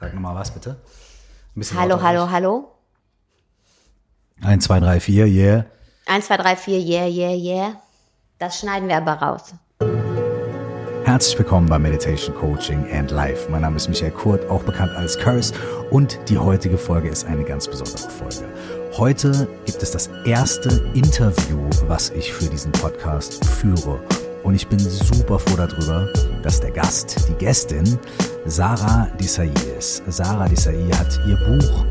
Sag nochmal was, bitte. hallo, hallo, hallo. 1, 2, 3, 4, yeah. 1, 2, 3, 4, yeah, yeah, yeah. Das schneiden wir aber raus. Herzlich willkommen bei Meditation Coaching and Life. Mein Name ist Michael Kurt, auch bekannt als Curse. Und die heutige Folge ist eine ganz besondere Folge. Heute gibt es das erste Interview, was ich für diesen Podcast führe. Und ich bin super froh darüber, dass der Gast, die Gästin, Sarah Desai ist. Sarah Desai hat ihr Buch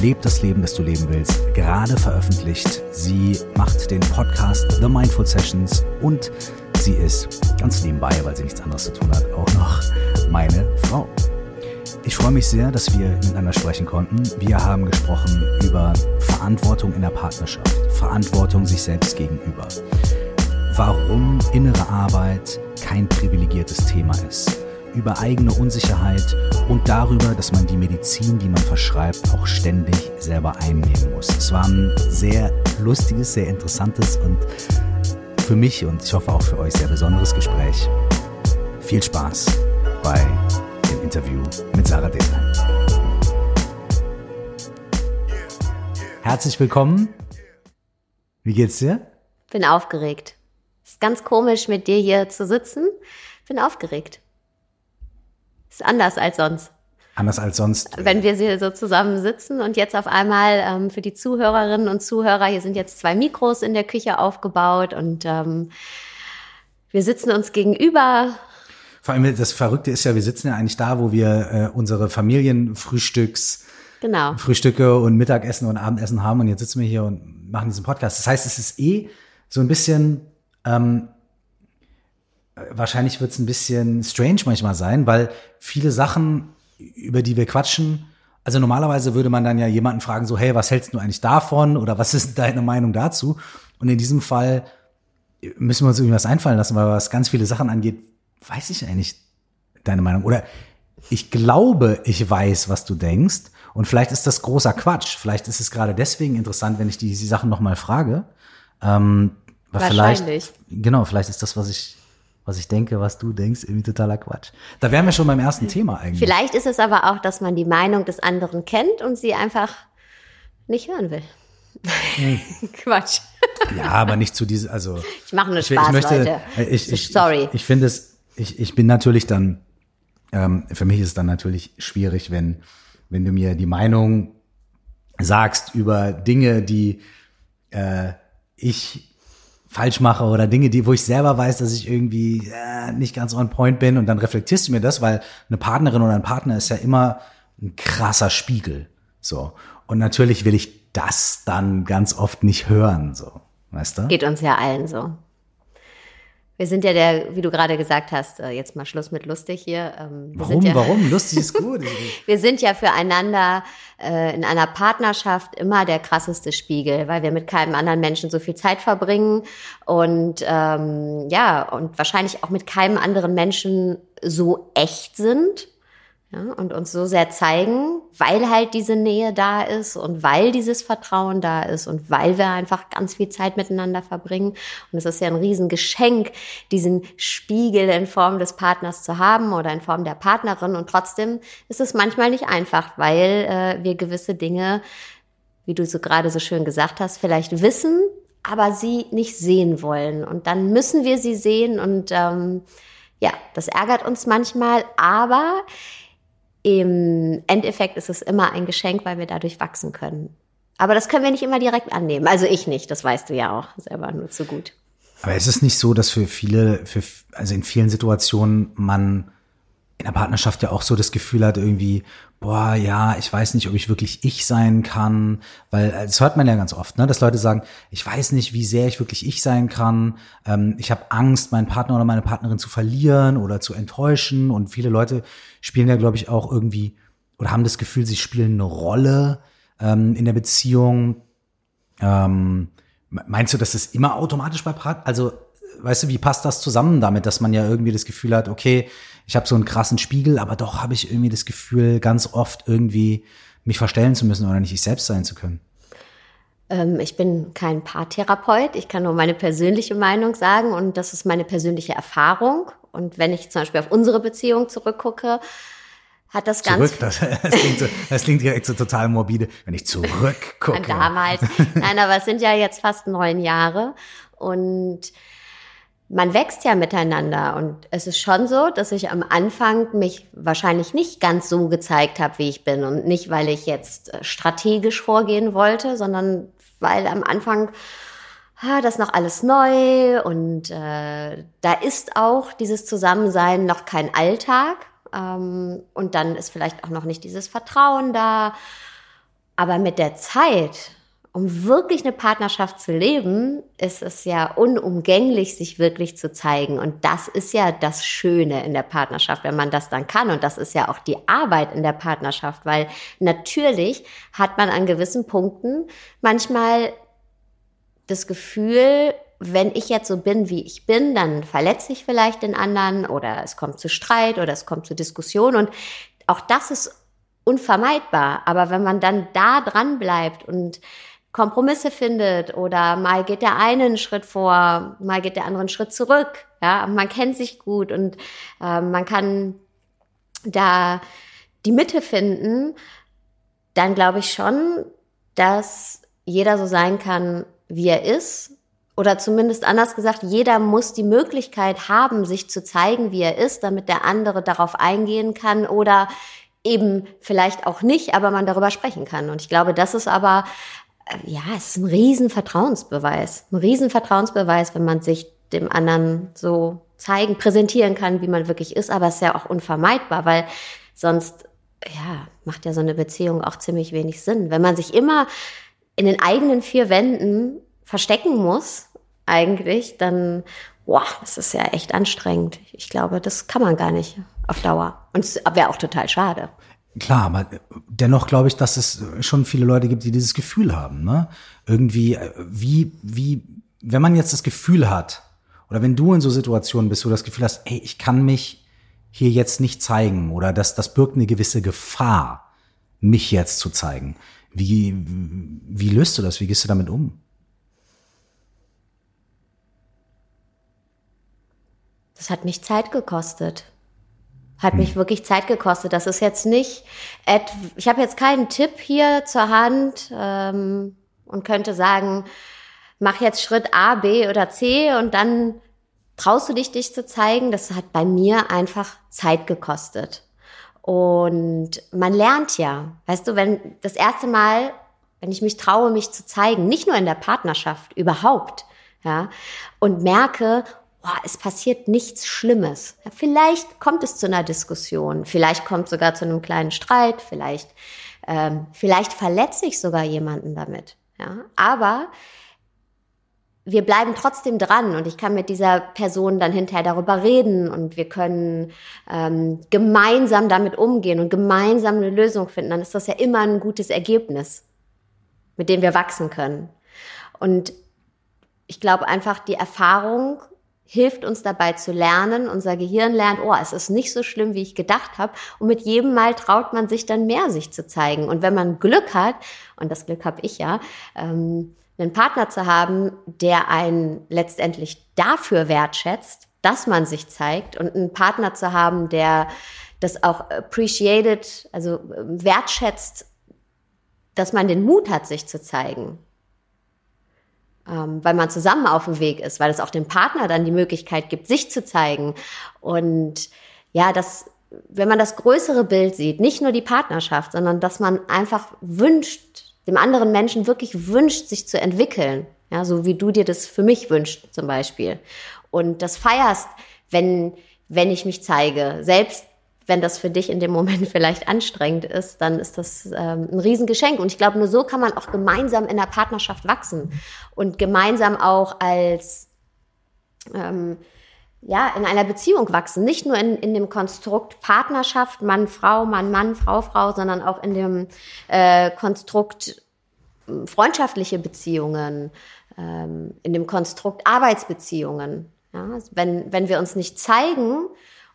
Leb das Leben, das du leben willst, gerade veröffentlicht. Sie macht den Podcast The Mindful Sessions und sie ist ganz nebenbei, weil sie nichts anderes zu tun hat, auch noch meine Frau. Ich freue mich sehr, dass wir miteinander sprechen konnten. Wir haben gesprochen über Verantwortung in der Partnerschaft, Verantwortung sich selbst gegenüber warum innere Arbeit kein privilegiertes Thema ist, über eigene Unsicherheit und darüber, dass man die Medizin, die man verschreibt, auch ständig selber einnehmen muss. Es war ein sehr lustiges, sehr interessantes und für mich und ich hoffe auch für euch sehr besonderes Gespräch. Viel Spaß bei dem Interview mit Sarah Dehler. Herzlich willkommen. Wie geht's dir? Bin aufgeregt. Ist ganz komisch, mit dir hier zu sitzen. Bin aufgeregt. Ist anders als sonst. Anders als sonst. Wenn wir hier so zusammen sitzen und jetzt auf einmal ähm, für die Zuhörerinnen und Zuhörer, hier sind jetzt zwei Mikros in der Küche aufgebaut und ähm, wir sitzen uns gegenüber. Vor allem das Verrückte ist ja, wir sitzen ja eigentlich da, wo wir äh, unsere Familienfrühstücks genau. Frühstücke und Mittagessen und Abendessen haben und jetzt sitzen wir hier und machen diesen Podcast. Das heißt, es ist eh so ein bisschen ähm, wahrscheinlich wird es ein bisschen strange manchmal sein, weil viele Sachen, über die wir quatschen, also normalerweise würde man dann ja jemanden fragen, so, hey, was hältst du eigentlich davon? Oder was ist deine Meinung dazu? Und in diesem Fall müssen wir uns irgendwas einfallen lassen, weil was ganz viele Sachen angeht, weiß ich eigentlich deine Meinung. Oder ich glaube, ich weiß, was du denkst. Und vielleicht ist das großer Quatsch. Vielleicht ist es gerade deswegen interessant, wenn ich die, die Sachen nochmal frage. Ähm, Wahrscheinlich. Vielleicht, genau, vielleicht ist das, was ich, was ich denke, was du denkst, irgendwie totaler Quatsch. Da wären wir schon beim ersten Thema eigentlich. Vielleicht ist es aber auch, dass man die Meinung des anderen kennt und sie einfach nicht hören will. Hm. Quatsch. Ja, aber nicht zu diesem, also. Ich mache nur Spaß, ich, möchte, Leute. Ich, ich, Sorry. Ich, ich finde es, ich, ich bin natürlich dann, ähm, für mich ist es dann natürlich schwierig, wenn, wenn du mir die Meinung sagst über Dinge, die äh, ich falsch mache oder Dinge, die, wo ich selber weiß, dass ich irgendwie äh, nicht ganz on point bin und dann reflektierst du mir das, weil eine Partnerin oder ein Partner ist ja immer ein krasser Spiegel. So. Und natürlich will ich das dann ganz oft nicht hören, so. Weißt du? Geht uns ja allen so. Wir sind ja der, wie du gerade gesagt hast, äh, jetzt mal Schluss mit lustig hier. Ähm, wir warum? Ja, warum? Lustig ist gut. wir sind ja füreinander äh, in einer Partnerschaft immer der krasseste Spiegel, weil wir mit keinem anderen Menschen so viel Zeit verbringen und ähm, ja und wahrscheinlich auch mit keinem anderen Menschen so echt sind ja, und uns so sehr zeigen, weil halt diese Nähe da ist und weil dieses Vertrauen da ist und weil wir einfach ganz viel Zeit miteinander verbringen. Und es ist ja ein Riesengeschenk, diesen Spiegel in Form des Partners zu haben oder in Form der Partnerin. Und trotzdem ist es manchmal nicht einfach, weil äh, wir gewisse Dinge, wie du so gerade so schön gesagt hast, vielleicht wissen, aber sie nicht sehen wollen. Und dann müssen wir sie sehen und ähm, ja, das ärgert uns manchmal, aber im Endeffekt ist es immer ein Geschenk, weil wir dadurch wachsen können. Aber das können wir nicht immer direkt annehmen. Also ich nicht, das weißt du ja auch selber nur zu gut. Aber ist es nicht so, dass für viele, für, also in vielen Situationen man in der Partnerschaft ja auch so das Gefühl hat, irgendwie, boah, ja, ich weiß nicht, ob ich wirklich ich sein kann, weil äh, das hört man ja ganz oft, ne, dass Leute sagen, ich weiß nicht, wie sehr ich wirklich ich sein kann, ähm, ich habe Angst, meinen Partner oder meine Partnerin zu verlieren oder zu enttäuschen und viele Leute spielen ja, glaube ich, auch irgendwie oder haben das Gefühl, sie spielen eine Rolle ähm, in der Beziehung. Ähm, meinst du, dass das immer automatisch bei Part, also weißt du, wie passt das zusammen damit, dass man ja irgendwie das Gefühl hat, okay, ich habe so einen krassen Spiegel, aber doch habe ich irgendwie das Gefühl, ganz oft irgendwie mich verstellen zu müssen oder nicht ich selbst sein zu können. Ähm, ich bin kein Paartherapeut. Ich kann nur meine persönliche Meinung sagen und das ist meine persönliche Erfahrung. Und wenn ich zum Beispiel auf unsere Beziehung zurückgucke, hat das Ganze. Zurück, das, das, klingt so, das klingt direkt so total morbide, wenn ich zurückgucke. Damals. Nein, aber es sind ja jetzt fast neun Jahre und man wächst ja miteinander und es ist schon so, dass ich am Anfang mich wahrscheinlich nicht ganz so gezeigt habe, wie ich bin und nicht, weil ich jetzt äh, strategisch vorgehen wollte, sondern weil am Anfang ah, das noch alles neu und äh, da ist auch dieses Zusammensein noch kein Alltag ähm, und dann ist vielleicht auch noch nicht dieses Vertrauen da. Aber mit der Zeit, um wirklich eine Partnerschaft zu leben, ist es ja unumgänglich, sich wirklich zu zeigen. Und das ist ja das Schöne in der Partnerschaft, wenn man das dann kann. Und das ist ja auch die Arbeit in der Partnerschaft, weil natürlich hat man an gewissen Punkten manchmal das Gefühl, wenn ich jetzt so bin, wie ich bin, dann verletze ich vielleicht den anderen oder es kommt zu Streit oder es kommt zu Diskussion und auch das ist unvermeidbar. Aber wenn man dann da dran bleibt und Kompromisse findet oder mal geht der eine einen Schritt vor, mal geht der andere einen Schritt zurück, ja, man kennt sich gut und äh, man kann da die Mitte finden, dann glaube ich schon, dass jeder so sein kann, wie er ist oder zumindest anders gesagt, jeder muss die Möglichkeit haben, sich zu zeigen, wie er ist, damit der andere darauf eingehen kann oder eben vielleicht auch nicht, aber man darüber sprechen kann. Und ich glaube, das ist aber, äh, ja, es ist ein Riesenvertrauensbeweis. Ein Riesenvertrauensbeweis, wenn man sich dem anderen so zeigen, präsentieren kann, wie man wirklich ist. Aber es ist ja auch unvermeidbar, weil sonst, ja, macht ja so eine Beziehung auch ziemlich wenig Sinn. Wenn man sich immer in den eigenen vier Wänden verstecken muss, eigentlich, dann, boah, das ist ja echt anstrengend. Ich glaube, das kann man gar nicht auf Dauer. Und es wäre auch total schade. Klar, aber dennoch glaube ich, dass es schon viele Leute gibt, die dieses Gefühl haben. Ne? Irgendwie, äh, wie, wie, wenn man jetzt das Gefühl hat, oder wenn du in so Situationen bist, wo du das Gefühl hast, ey, ich kann mich hier jetzt nicht zeigen, oder dass das birgt eine gewisse Gefahr, mich jetzt zu zeigen. Wie, wie löst du das? Wie gehst du damit um? das hat mich Zeit gekostet. Hat mich hm. wirklich Zeit gekostet. Das ist jetzt nicht, ich habe jetzt keinen Tipp hier zur Hand ähm, und könnte sagen, mach jetzt Schritt A, B oder C und dann traust du dich, dich zu zeigen. Das hat bei mir einfach Zeit gekostet. Und man lernt ja, weißt du, wenn das erste Mal, wenn ich mich traue, mich zu zeigen, nicht nur in der Partnerschaft, überhaupt, ja, und merke, boah, es passiert nichts Schlimmes. Ja, vielleicht kommt es zu einer Diskussion, vielleicht kommt sogar zu einem kleinen Streit, vielleicht, ähm, vielleicht verletze ich sogar jemanden damit. Ja, aber wir bleiben trotzdem dran und ich kann mit dieser Person dann hinterher darüber reden und wir können ähm, gemeinsam damit umgehen und gemeinsam eine Lösung finden. Dann ist das ja immer ein gutes Ergebnis, mit dem wir wachsen können. Und ich glaube einfach, die Erfahrung hilft uns dabei zu lernen. Unser Gehirn lernt, oh, es ist nicht so schlimm, wie ich gedacht habe. Und mit jedem Mal traut man sich dann mehr, sich zu zeigen. Und wenn man Glück hat, und das Glück habe ich ja, ähm, einen Partner zu haben, der einen letztendlich dafür wertschätzt, dass man sich zeigt und einen Partner zu haben, der das auch appreciated, also ähm, wertschätzt, dass man den Mut hat, sich zu zeigen ähm, weil man zusammen auf dem Weg ist, weil es auch dem Partner dann die Möglichkeit gibt, sich zu zeigen. Und ja, das, wenn man das größere Bild sieht, nicht nur die Partnerschaft, sondern dass man einfach wünscht, dem anderen Menschen wirklich wünscht, sich zu entwickeln. Ja, so wie du dir das für mich wünschst, zum Beispiel. Und das feierst, wenn, wenn ich mich zeige. Selbst wenn das für dich in dem Moment vielleicht anstrengend ist, dann ist das ähm, ein Riesengeschenk. Und ich glaube, nur so kann man auch gemeinsam in der Partnerschaft wachsen und gemeinsam auch als ähm, ja, in einer Beziehung wachsen. Nicht nur in, in dem Konstrukt Partnerschaft, Mann, Frau, Mann, Mann, Frau, Frau, sondern auch in dem äh, Konstrukt hm, freundschaftliche Beziehungen, ähm, in dem Konstrukt Arbeitsbeziehungen. Ja, wenn, wenn wir uns nicht zeigen,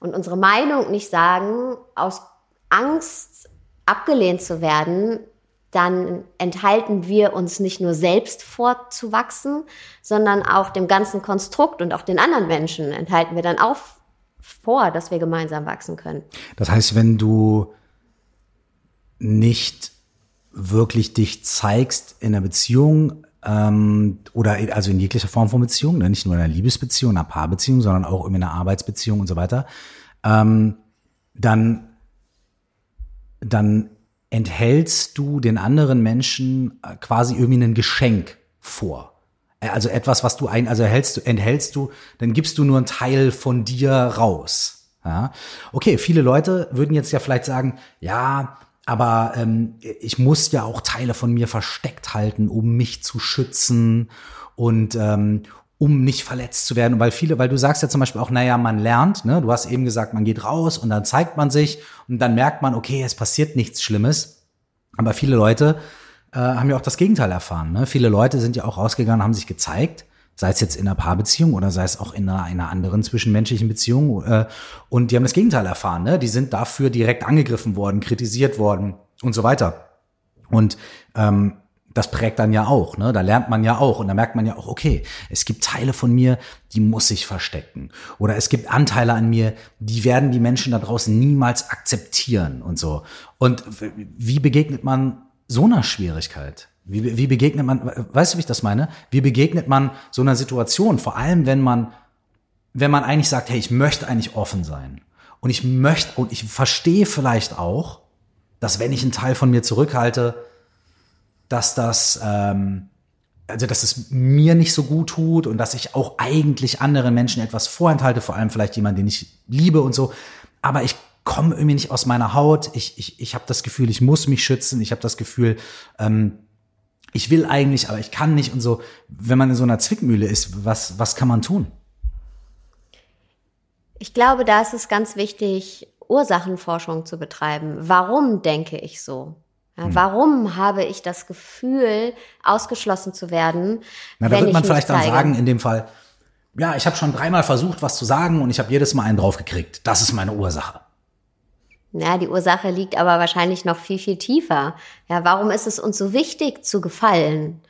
und unsere Meinung nicht sagen, aus Angst abgelehnt zu werden, dann enthalten wir uns nicht nur selbst vorzuwachsen, sondern auch dem ganzen Konstrukt und auch den anderen Menschen enthalten wir dann auch vor, dass wir gemeinsam wachsen können. Das heißt, wenn du nicht wirklich dich zeigst in einer Beziehung ähm, oder also in jeglicher Form von Beziehung, ne? nicht nur in einer Liebesbeziehung, einer Paarbeziehung, sondern auch in einer Arbeitsbeziehung und so weiter, ähm, dann, dann enthältst du den anderen Menschen äh, quasi irgendwie ein Geschenk vor. Äh, also etwas, was du ein, also erhältst du, enthältst du, dann gibst du nur einen Teil von dir raus. Ja? Okay, viele Leute würden jetzt ja vielleicht sagen, ja, aber ähm, ich muss ja auch Teile von mir versteckt halten, um mich zu schützen und ähm, um nicht verletzt zu werden. weil viele, weil du sagst ja zum Beispiel auch, naja, man lernt, ne? Du hast eben gesagt, man geht raus und dann zeigt man sich und dann merkt man, okay, es passiert nichts Schlimmes. Aber viele Leute äh, haben ja auch das Gegenteil erfahren. Ne? Viele Leute sind ja auch rausgegangen, haben sich gezeigt sei es jetzt in einer Paarbeziehung oder sei es auch in einer, einer anderen zwischenmenschlichen Beziehung. Äh, und die haben das Gegenteil erfahren. Ne? Die sind dafür direkt angegriffen worden, kritisiert worden und so weiter. Und ähm, das prägt dann ja auch, ne? Da lernt man ja auch und da merkt man ja auch, okay, es gibt Teile von mir, die muss ich verstecken. Oder es gibt Anteile an mir, die werden die Menschen da draußen niemals akzeptieren und so. Und wie begegnet man so einer Schwierigkeit? Wie, wie begegnet man, weißt du, wie ich das meine? Wie begegnet man so einer Situation? Vor allem, wenn man, wenn man eigentlich sagt, hey, ich möchte eigentlich offen sein. Und ich möchte, und ich verstehe vielleicht auch, dass wenn ich einen Teil von mir zurückhalte, dass das, ähm, also dass es mir nicht so gut tut und dass ich auch eigentlich anderen Menschen etwas vorenthalte, vor allem vielleicht jemanden, den ich liebe und so. Aber ich komme irgendwie nicht aus meiner Haut. Ich, ich, ich habe das Gefühl, ich muss mich schützen. Ich habe das Gefühl, ähm, ich will eigentlich, aber ich kann nicht und so. Wenn man in so einer Zwickmühle ist, was, was kann man tun? Ich glaube, da ist es ganz wichtig, Ursachenforschung zu betreiben. Warum denke ich so? Ja, hm. Warum habe ich das Gefühl, ausgeschlossen zu werden? Na, da wird man vielleicht dann sagen, in dem Fall, ja, ich habe schon dreimal versucht, was zu sagen und ich habe jedes Mal einen draufgekriegt. Das ist meine Ursache. Ja, die Ursache liegt aber wahrscheinlich noch viel, viel tiefer. Ja, warum ist es uns so wichtig zu gefallen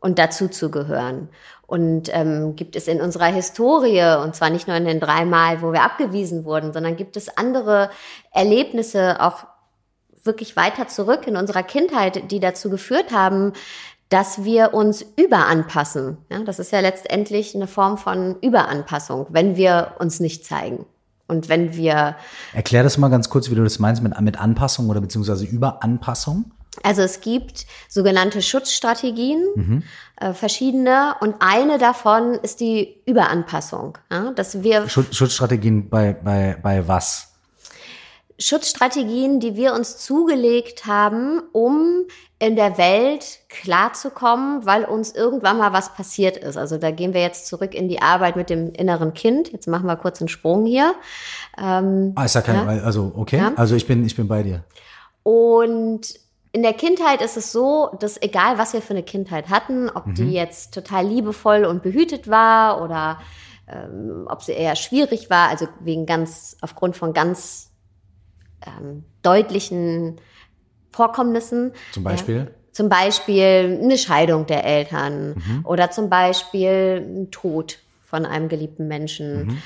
und dazu zu gehören? Und ähm, gibt es in unserer Historie, und zwar nicht nur in den drei Mal, wo wir abgewiesen wurden, sondern gibt es andere Erlebnisse auch wirklich weiter zurück in unserer Kindheit, die dazu geführt haben, dass wir uns überanpassen. Ja, das ist ja letztendlich eine Form von Überanpassung, wenn wir uns nicht zeigen. Und wenn wir. Erklär das mal ganz kurz, wie du das meinst mit, mit Anpassung oder beziehungsweise Überanpassung. Also es gibt sogenannte Schutzstrategien, mhm. äh, verschiedene, und eine davon ist die Überanpassung. Ja, dass wir Schutzstrategien bei, bei, bei was? Schutzstrategien, die wir uns zugelegt haben, um in der Welt klarzukommen, weil uns irgendwann mal was passiert ist. Also da gehen wir jetzt zurück in die Arbeit mit dem inneren Kind. Jetzt machen wir kurz einen Sprung hier. Ähm, ah, ist ja kein, ja? also okay, ja. also ich bin, ich bin bei dir. Und in der Kindheit ist es so, dass egal was wir für eine Kindheit hatten, ob mhm. die jetzt total liebevoll und behütet war oder ähm, ob sie eher schwierig war, also wegen ganz, aufgrund von ganz ähm, deutlichen Vorkommnissen. Zum Beispiel? Ja, zum Beispiel eine Scheidung der Eltern mhm. oder zum Beispiel ein Tod von einem geliebten Menschen. Mhm.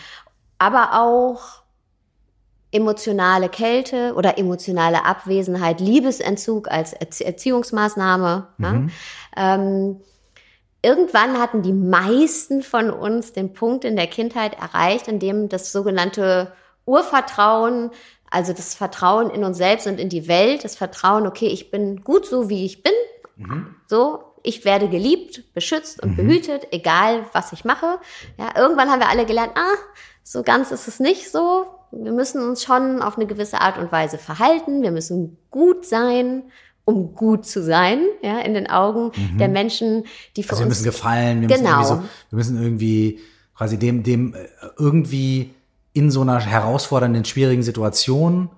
Aber auch emotionale Kälte oder emotionale Abwesenheit, Liebesentzug als Erziehungsmaßnahme. Mhm. Ja. Ähm, irgendwann hatten die meisten von uns den Punkt in der Kindheit erreicht, in dem das sogenannte Urvertrauen also das Vertrauen in uns selbst und in die Welt, das Vertrauen, okay, ich bin gut so, wie ich bin. Mhm. So, ich werde geliebt, beschützt und mhm. behütet, egal was ich mache. Ja, irgendwann haben wir alle gelernt, ah, so ganz ist es nicht so. Wir müssen uns schon auf eine gewisse Art und Weise verhalten. Wir müssen gut sein, um gut zu sein, ja, in den Augen mhm. der Menschen, die für also uns. wir müssen gefallen, wir genau. müssen irgendwie so, wir müssen irgendwie quasi dem, dem äh, irgendwie in so einer herausfordernden, schwierigen Situation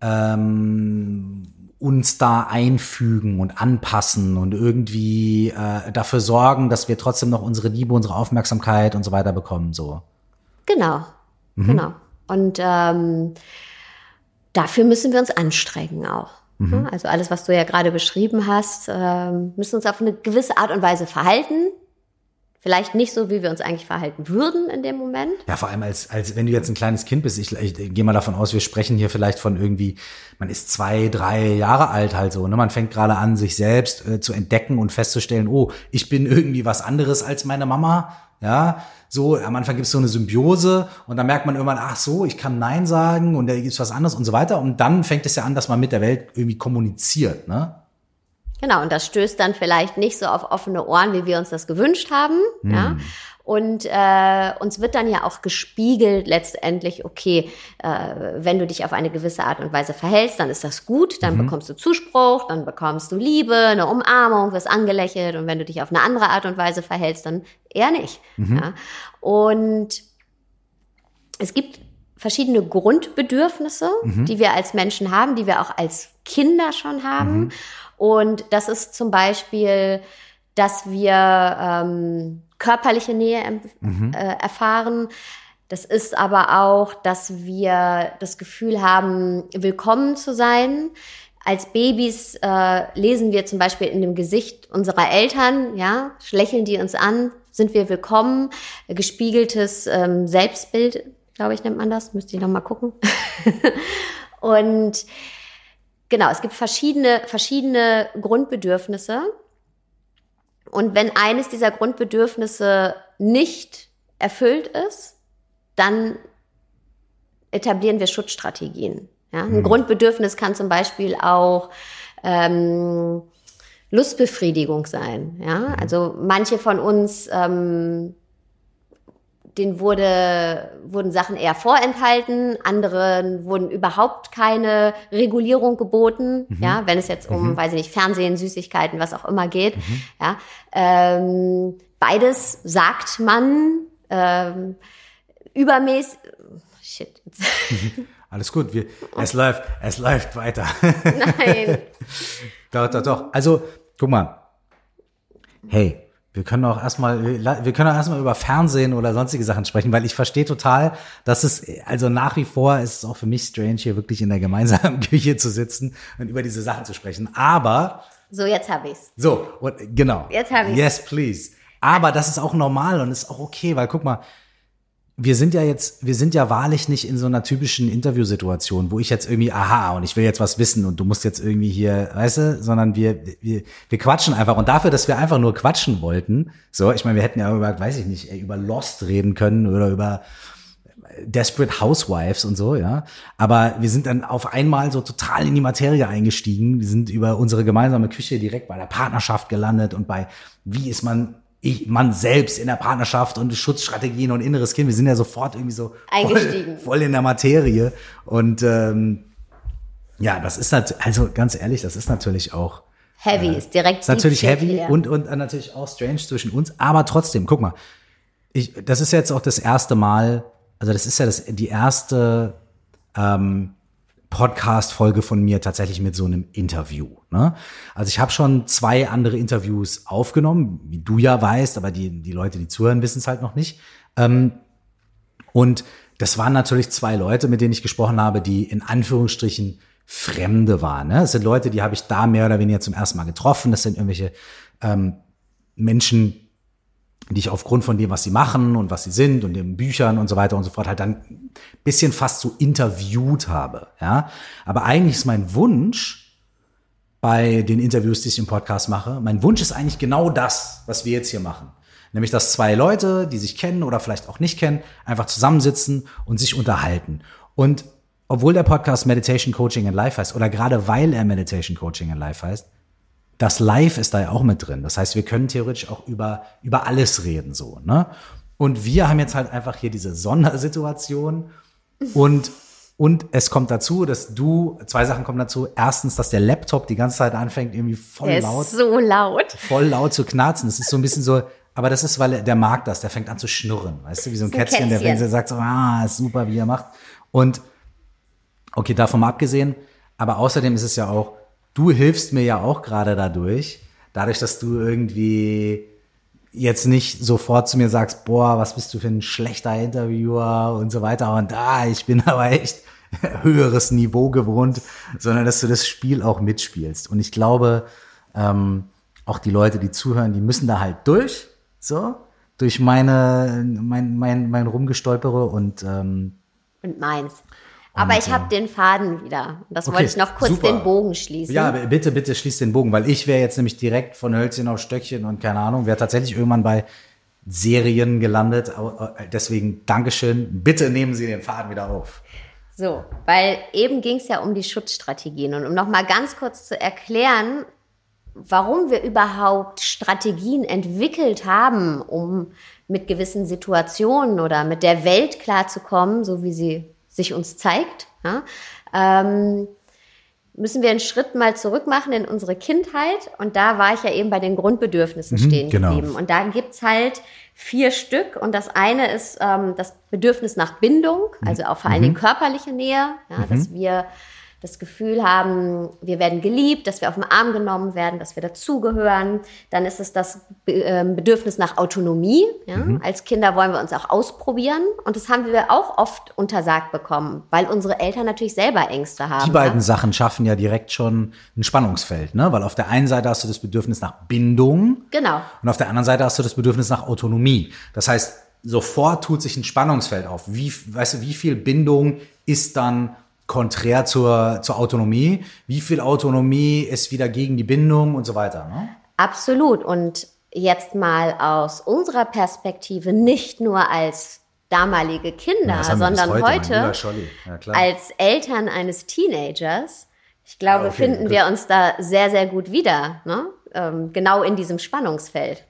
ähm, uns da einfügen und anpassen und irgendwie äh, dafür sorgen, dass wir trotzdem noch unsere Liebe, unsere Aufmerksamkeit und so weiter bekommen. So. Genau, mhm. genau. Und ähm, dafür müssen wir uns anstrengen auch. Mhm. Also alles, was du ja gerade beschrieben hast, äh, müssen uns auf eine gewisse Art und Weise verhalten, Vielleicht nicht so, wie wir uns eigentlich verhalten würden in dem Moment. Ja, vor allem als, als wenn du jetzt ein kleines Kind bist. Ich, ich, ich gehe mal davon aus, wir sprechen hier vielleicht von irgendwie, man ist zwei, drei Jahre alt halt so. Ne? Man fängt gerade an, sich selbst äh, zu entdecken und festzustellen, oh, ich bin irgendwie was anderes als meine Mama. Ja, so, am Anfang gibt es so eine Symbiose und dann merkt man irgendwann, ach so, ich kann Nein sagen und da gibt's was anderes und so weiter. Und dann fängt es ja an, dass man mit der Welt irgendwie kommuniziert, ne? Genau, und das stößt dann vielleicht nicht so auf offene Ohren, wie wir uns das gewünscht haben. Hm. Ja. Und äh, uns wird dann ja auch gespiegelt letztendlich, okay, äh, wenn du dich auf eine gewisse Art und Weise verhältst, dann ist das gut, dann mhm. bekommst du Zuspruch, dann bekommst du Liebe, eine Umarmung, wirst angelächelt und wenn du dich auf eine andere Art und Weise verhältst, dann eher nicht. Mhm. Ja. Und es gibt verschiedene Grundbedürfnisse, mhm. die wir als Menschen haben, die wir auch als Kinder schon haben. Und das ist zum Beispiel, dass wir ähm, körperliche Nähe mhm. äh, erfahren. Das ist aber auch, dass wir das Gefühl haben, willkommen zu sein. Als Babys äh, lesen wir zum Beispiel in dem Gesicht unserer Eltern, ja, lächeln die uns an, sind wir willkommen. Gespiegeltes ähm, Selbstbild, glaube ich, nennt man das. Müsste ich noch mal gucken. Und genau, es gibt verschiedene, verschiedene Grundbedürfnisse. Und wenn eines dieser Grundbedürfnisse nicht erfüllt ist, dann etablieren wir Schutzstrategien. Ja? Ein mhm. Grundbedürfnis kann zum Beispiel auch ähm, Lustbefriedigung sein. Ja? Mhm. Also manche von uns ähm, denen wurde, wurden Sachen eher vorenthalten, anderen wurden überhaupt keine Regulierung geboten, mhm. ja, wenn es jetzt um, mhm. weiß ich nicht, Fernsehen, Süßigkeiten, was auch immer geht, mhm. ja. Ähm, beides sagt man ähm, übermäßig, shit. Alles gut, wir, es läuft, es läuft weiter. Nein. doch, doch, doch. Also, guck mal. Hey, wir können auch erstmal, wir können auch erstmal über Fernsehen oder sonstige Sachen sprechen, weil ich verstehe total, dass es, also nach wie vor ist es auch für mich strange, hier wirklich in der gemeinsamen Küche zu sitzen und über diese Sachen zu sprechen. Aber. So, jetzt habe ich's. So, und, genau. Jetzt habe ich's. Yes, please. Aber das ist auch normal und ist auch okay, weil guck mal, wir sind ja jetzt, wir sind ja wahrlich nicht in so einer typischen Interviewsituation, wo ich jetzt irgendwie, aha, und ich will jetzt was wissen und du musst jetzt irgendwie hier, weißt du, sondern wir, wir, wir quatschen einfach. Und dafür, dass wir einfach nur quatschen wollten, so, ich meine, wir hätten ja über, weiß ich nicht, über Lost reden können oder über Desperate Housewives und so, ja. Aber wir sind dann auf einmal so total in die Materie eingestiegen. Wir sind über unsere gemeinsame Küche direkt bei der Partnerschaft gelandet und bei, wie ist man ich, man selbst in der Partnerschaft und Schutzstrategien und inneres Kind, wir sind ja sofort irgendwie so voll, voll in der Materie. Und ähm, ja, das ist natürlich, also ganz ehrlich, das ist natürlich auch heavy, äh, ist direkt ist natürlich heavy ja. und und natürlich auch strange zwischen uns, aber trotzdem, guck mal, ich, das ist jetzt auch das erste Mal, also das ist ja das, die erste ähm, Podcast-Folge von mir tatsächlich mit so einem Interview. Ne? Also ich habe schon zwei andere Interviews aufgenommen, wie du ja weißt, aber die, die Leute, die zuhören, wissen es halt noch nicht. Ähm, und das waren natürlich zwei Leute, mit denen ich gesprochen habe, die in Anführungsstrichen Fremde waren. Ne? Das sind Leute, die habe ich da mehr oder weniger zum ersten Mal getroffen. Das sind irgendwelche ähm, Menschen, die ich aufgrund von dem, was sie machen und was sie sind und den Büchern und so weiter und so fort halt dann bisschen fast so interviewt habe, ja. Aber eigentlich ist mein Wunsch bei den Interviews, die ich im Podcast mache, mein Wunsch ist eigentlich genau das, was wir jetzt hier machen. Nämlich, dass zwei Leute, die sich kennen oder vielleicht auch nicht kennen, einfach zusammensitzen und sich unterhalten. Und obwohl der Podcast Meditation Coaching and Life heißt, oder gerade weil er Meditation Coaching and Life heißt, das Live ist da ja auch mit drin. Das heißt, wir können theoretisch auch über, über alles reden, so, ne? Und wir haben jetzt halt einfach hier diese Sondersituation und, und es kommt dazu, dass du, zwei Sachen kommen dazu. Erstens, dass der Laptop die ganze Zeit anfängt, irgendwie voll der laut. Ist so laut. Voll laut zu knarzen. Das ist so ein bisschen so, aber das ist, weil der mag das, der fängt an zu schnurren, weißt du, wie so ein, ein Kätzchen, Kätzchen, der sagt so, ah, ist super, wie er macht. Und, okay, davon mal abgesehen, aber außerdem ist es ja auch, du hilfst mir ja auch gerade dadurch, dadurch, dass du irgendwie jetzt nicht sofort zu mir sagst, boah, was bist du für ein schlechter Interviewer und so weiter und da, ah, ich bin aber echt höheres Niveau gewohnt, sondern dass du das Spiel auch mitspielst. Und ich glaube, ähm, auch die Leute, die zuhören, die müssen da halt durch, so. durch meine, mein, mein, mein Rumgestolpere und, ähm, und meins. Aber ich habe den Faden wieder. Das Okay, wollte ich noch kurz super. den Bogen schließen. Ja, bitte, bitte schließ den Bogen, weil ich wäre jetzt nämlich direkt von Hölzchen auf Stöckchen und keine Ahnung, wäre tatsächlich irgendwann bei Serien gelandet. Äh, Deswegen Dankeschön. Bitte nehmen Sie den Faden wieder auf. So, weil eben ging es ja um die Schutzstrategien. Und um noch mal ganz kurz zu erklären, warum wir überhaupt Strategien entwickelt haben, um mit gewissen Situationen oder mit der Welt klarzukommen, so wie sie sich uns zeigt, ja, ähm, müssen wir einen Schritt mal zurück machen in unsere Kindheit. Und da war ich ja eben bei den Grundbedürfnissen stehen genau. geblieben. Und da gibt's halt vier Stück. Und das eine ist ähm, das Bedürfnis nach Bindung, also auch vor allen Dingen körperliche Nähe, ja, dass wir das Gefühl haben, wir werden geliebt, dass wir auf den Arm genommen werden, dass wir dazugehören. Dann ist es das ähm, Bedürfnis nach Autonomie. Ja? Als Kinder wollen wir uns auch ausprobieren. Und das haben wir auch oft untersagt bekommen, weil unsere Eltern natürlich selber Ängste haben. Die beiden ja? Sachen schaffen ja direkt schon ein Spannungsfeld, ne? Weil auf der einen Seite hast du das Bedürfnis nach Bindung Genau. und auf der anderen Seite hast du das Bedürfnis nach Autonomie. Das heißt, sofort tut sich ein Spannungsfeld auf. Wie, weißt du, wie viel Bindung ist dann konträr zur, zur Autonomie? Wie viel Autonomie ist wieder gegen die Bindung und so weiter, ne? Absolut. Und jetzt mal aus unserer Perspektive, nicht nur als damalige Kinder, bis sondern heute, Scholli. Ja, als Eltern eines Teenagers. Ich glaube, Ja, okay, finden gut. wir uns da sehr, sehr gut wieder. Ne? Ähm, genau in diesem Spannungsfeld.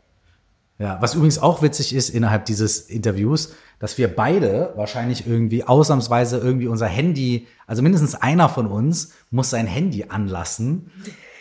Ja, was übrigens auch witzig ist innerhalb dieses Interviews, dass wir beide wahrscheinlich irgendwie ausnahmsweise irgendwie unser Handy, also mindestens einer von uns muss sein Handy anlassen.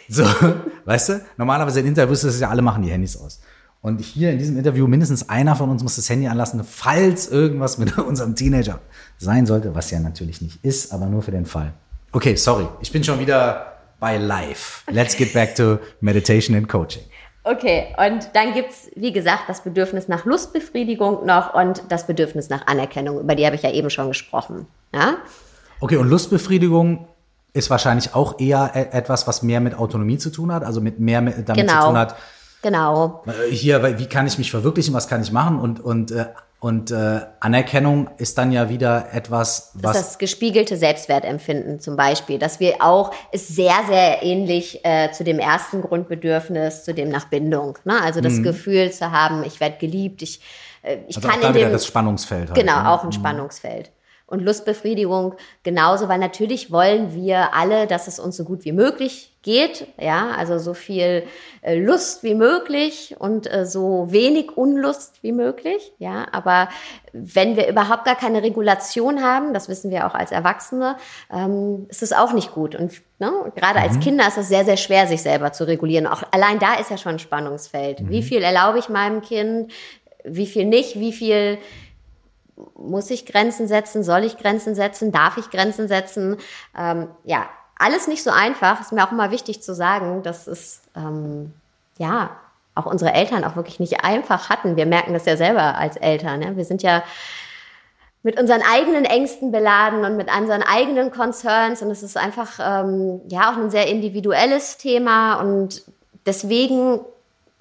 So, weißt du? Normalerweise in Interviews ist es ja, alle machen die Handys aus. Und hier in diesem Interview mindestens einer von uns muss das Handy anlassen, falls irgendwas mit unserem Teenager sein sollte, was ja natürlich nicht ist, aber nur für den Fall. Okay, sorry, ich bin schon wieder bei live. Let's get back to meditation and coaching. Okay, und dann gibt's wie gesagt, das Bedürfnis nach Lustbefriedigung noch und das Bedürfnis nach Anerkennung. Über die habe ich ja eben schon gesprochen. Ja? Okay, und Lustbefriedigung ist wahrscheinlich auch eher e- etwas, was mehr mit Autonomie zu tun hat, also mit mehr mit, damit Genau. zu tun hat, Genau. äh, hier, wie kann ich mich verwirklichen, was kann ich machen und, und, äh, und äh, Anerkennung ist dann ja wieder etwas, Das was. ist das gespiegelte Selbstwertempfinden zum Beispiel, dass wir auch, ist sehr, sehr ähnlich äh, zu dem ersten Grundbedürfnis, zu dem nach Bindung. Ne? Also das Gefühl zu haben, ich werde geliebt, ich, äh, ich Mhm. also kann auch da in wieder dem, das Spannungsfeld. Halt, genau, ne? auch ein Spannungsfeld. Und Lustbefriedigung genauso, weil natürlich wollen wir alle, dass es uns so gut wie möglich geht, ja, also so viel äh, Lust wie möglich und äh, so wenig Unlust wie möglich, ja, aber wenn wir überhaupt gar keine Regulation haben, das wissen wir auch als Erwachsene, ähm, ist es auch nicht gut und ne, gerade als Kinder ist es sehr, sehr schwer, sich selber zu regulieren. Auch allein da ist ja schon ein Spannungsfeld. Wie viel erlaube ich meinem Kind, wie viel nicht, wie viel muss ich Grenzen setzen? Soll ich Grenzen setzen? Darf ich Grenzen setzen? Ähm, ja, alles nicht so einfach. Ist mir auch immer wichtig zu sagen, dass es ähm, ja auch unsere Eltern auch wirklich nicht einfach hatten. Wir merken das ja selber als Eltern. Ja? Wir sind ja mit unseren eigenen Ängsten beladen und mit unseren eigenen Concerns und es ist einfach ähm, ja auch ein sehr individuelles Thema und deswegen